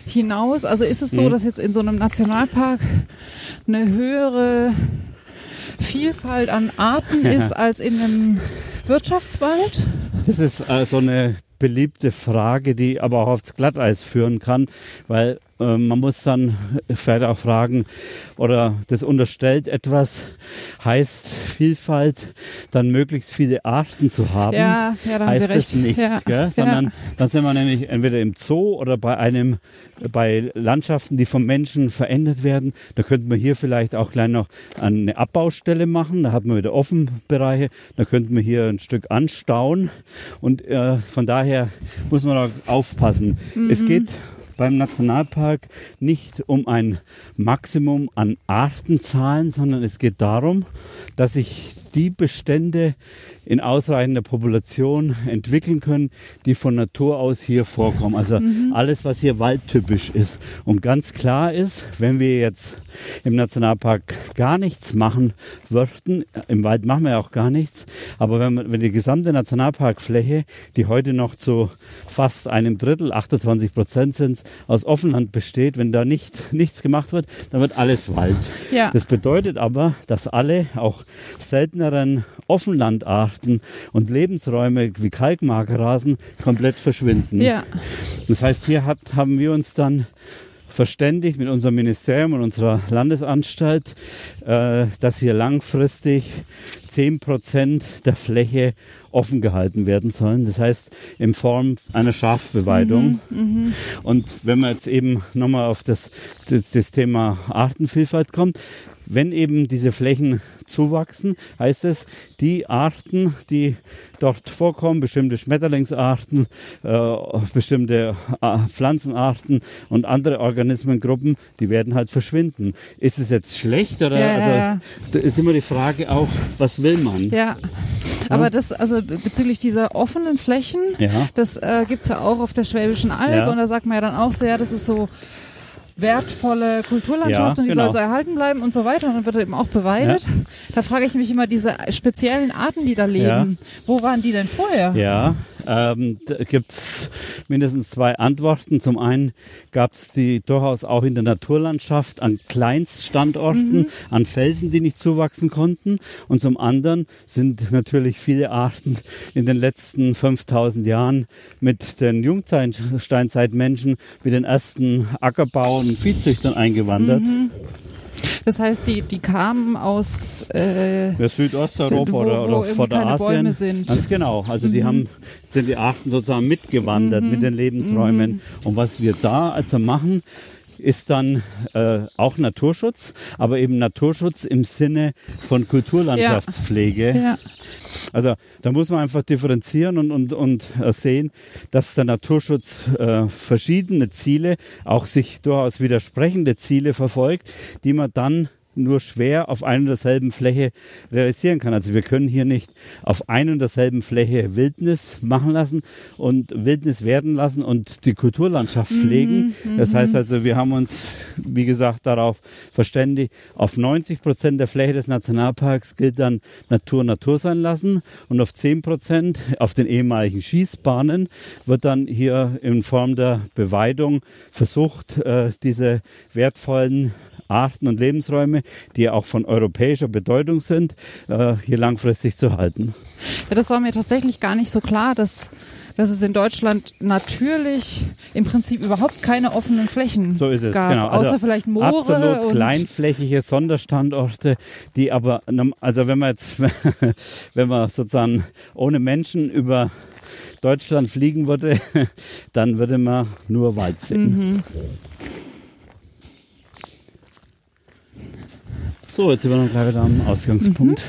hinaus? Also ist es so, mhm. dass jetzt in so einem Nationalpark eine höhere Vielfalt an Arten ist als in einem Wirtschaftswald? Das ist äh, so eine beliebte Frage, die aber auch aufs Glatteis führen kann, weil äh, man muss dann vielleicht auch fragen, oder das unterstellt etwas, heißt Vielfalt, dann möglichst viele Arten zu haben. Ja, ja da haben heißt Sie recht. Das nicht, ja, gell? sondern ja. dann sind wir nämlich entweder im Zoo oder bei einem, bei Landschaften, die vom Menschen verändert werden. Da könnte man hier vielleicht auch gleich noch eine Abbaustelle machen. Da hat man wieder Offenbereiche. Da könnte man hier ein Stück anstauen. Und äh, von daher muss man auch aufpassen. Mhm. Es geht beim Nationalpark nicht um ein Maximum an Artenzahlen, sondern es geht darum, dass ich die Bestände in ausreichender Population entwickeln können, die von Natur aus hier vorkommen. Also mhm. alles, was hier waldtypisch ist. Und ganz klar ist, wenn wir jetzt im Nationalpark gar nichts machen würden, im Wald machen wir ja auch gar nichts, aber wenn, man, wenn die gesamte Nationalparkfläche, die heute noch zu fast einem Drittel, 28 Prozent sind, aus Offenland besteht, wenn da nicht, nichts gemacht wird, dann wird alles Wald. Ja. Das bedeutet aber, dass alle auch selteneren Offenlandarten Arten und Lebensräume wie Kalkmarkrasen komplett verschwinden. Ja. Das heißt, hier hat, haben wir uns dann verständigt mit unserem Ministerium und unserer Landesanstalt, äh, dass hier langfristig 10 Prozent der Fläche offen gehalten werden sollen. Das heißt, in Form einer Schafbeweidung. Mhm, mhm. und wenn man jetzt eben nochmal auf das, das, das Thema Artenvielfalt kommt, wenn eben diese Flächen zuwachsen, heißt es, die Arten, die dort vorkommen, bestimmte Schmetterlingsarten, äh, bestimmte äh, Pflanzenarten und andere Organismengruppen, die werden halt verschwinden. Ist es jetzt schlecht oder ja, ja, ja. da ist immer die Frage auch, was will man? Ja, aber das, also bezüglich dieser offenen Flächen, das äh, gibt es ja auch auf der Schwäbischen Alb und da sagt man ja dann auch so, ja, das ist so wertvolle Kulturlandschaft ja, und die genau. soll so erhalten bleiben und so weiter und dann wird eben auch beweidet. Ja. Da frage ich mich immer, diese speziellen Arten, die da leben, ja. wo waren die denn vorher? Ja, ähm, da gibt es mindestens zwei Antworten. Zum einen gab es die durchaus auch in der Naturlandschaft an Kleinststandorten, mhm. an Felsen, die nicht zuwachsen konnten. Und zum anderen sind natürlich viele Arten in den letzten 5000 Jahren mit den Jungsteinzeitmenschen, mit den ersten Ackerbau- und Viehzüchtern eingewandert. Mhm. Das heißt, die, die kamen aus äh, ja, Südosteuropa wo, oder, oder von der Asien. Sind. Ganz genau. Also mhm. die haben sind die Arten sozusagen mitgewandert mhm. mit den Lebensräumen. Mhm. Und was wir da also machen, ist dann äh, auch Naturschutz, aber eben Naturschutz im Sinne von Kulturlandschaftspflege. Ja. Ja. Also da muss man einfach differenzieren und, und, und äh, sehen, dass der Naturschutz äh, verschiedene Ziele, auch sich durchaus widersprechende Ziele verfolgt, die man dann nur schwer auf einer und derselben Fläche realisieren kann. Also wir können hier nicht auf einer und derselben Fläche Wildnis machen lassen und Wildnis werden lassen und die Kulturlandschaft mhm, pflegen. Mhm, das heißt also, wir haben uns, wie gesagt, darauf verständigt, auf 90 Prozent der Fläche des Nationalparks gilt dann Natur Natur sein lassen und auf 10 Prozent auf den ehemaligen Schießbahnen wird dann hier in Form der Beweidung versucht, äh, diese wertvollen Arten und Lebensräume, die auch von europäischer Bedeutung sind, äh, hier langfristig zu halten. Ja, das war mir tatsächlich gar nicht so klar, dass dass es in Deutschland natürlich im Prinzip überhaupt keine offenen Flächen So ist es, gab, genau. Also außer vielleicht Moore Absolut kleinflächige Sonderstandorte, die aber, also wenn man jetzt, wenn man sozusagen ohne Menschen über Deutschland fliegen würde, dann würde man nur Wald sehen. Mhm. So, jetzt sind wir noch gleich wieder am Ausgangspunkt.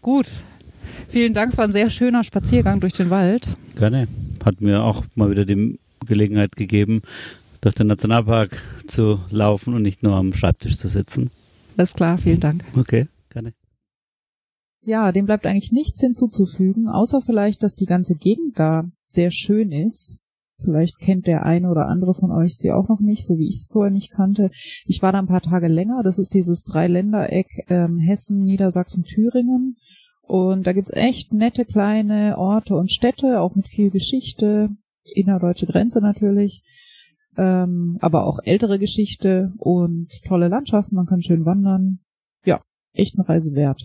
gut. Vielen Dank, es war ein sehr schöner Spaziergang durch den Wald. Gerne. Hat mir auch mal wieder die Gelegenheit gegeben, durch den Nationalpark zu laufen und nicht nur am Schreibtisch zu sitzen. Alles klar, vielen Dank. Okay, gerne. Ja, dem bleibt eigentlich nichts hinzuzufügen, außer vielleicht, dass die ganze Gegend da sehr schön ist. Vielleicht kennt der eine oder andere von euch sie auch noch nicht, so wie ich es vorher nicht kannte. Ich war da ein paar Tage länger. Das ist dieses Dreiländereck ähm, Hessen, Niedersachsen, Thüringen. Und da gibt's echt nette kleine Orte und Städte, auch mit viel Geschichte, innerdeutsche Grenze natürlich, ähm, aber auch ältere Geschichte und tolle Landschaften, man kann schön wandern. Ja, echt eine Reise wert.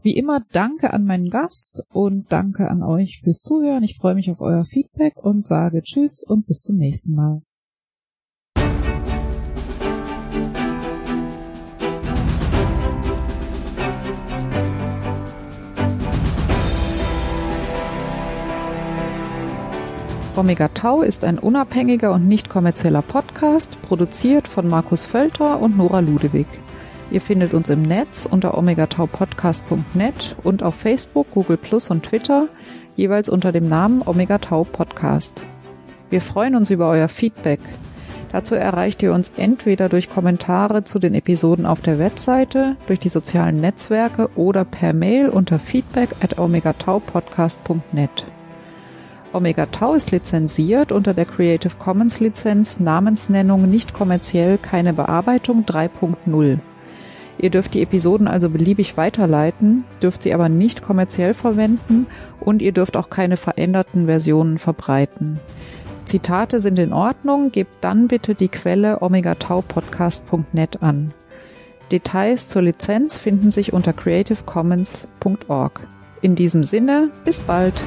Wie immer danke an meinen Gast und danke an euch fürs Zuhören. Ich freue mich auf euer Feedback und sage Tschüss und bis zum nächsten Mal. Omega Tau ist ein unabhängiger und nicht kommerzieller Podcast, produziert von Markus Völter und Nora Ludewig. Ihr findet uns im Netz unter omegataupodcast.net und auf Facebook, Google Plus und Twitter jeweils unter dem Namen Omega Tau Podcast. Wir freuen uns über euer Feedback. Dazu erreicht ihr uns entweder durch Kommentare zu den Episoden auf der Webseite, durch die sozialen Netzwerke oder per Mail unter feedback at omegataupodcast.net. Omega Tau ist lizenziert unter der Creative Commons Lizenz Namensnennung nicht kommerziell keine Bearbeitung 3.0. Ihr dürft die Episoden also beliebig weiterleiten, dürft sie aber nicht kommerziell verwenden und ihr dürft auch keine veränderten Versionen verbreiten. Zitate sind in Ordnung, gebt dann bitte die Quelle omegataupodcast.net an. Details zur Lizenz finden sich unter creativecommons.org. In diesem Sinne, bis bald!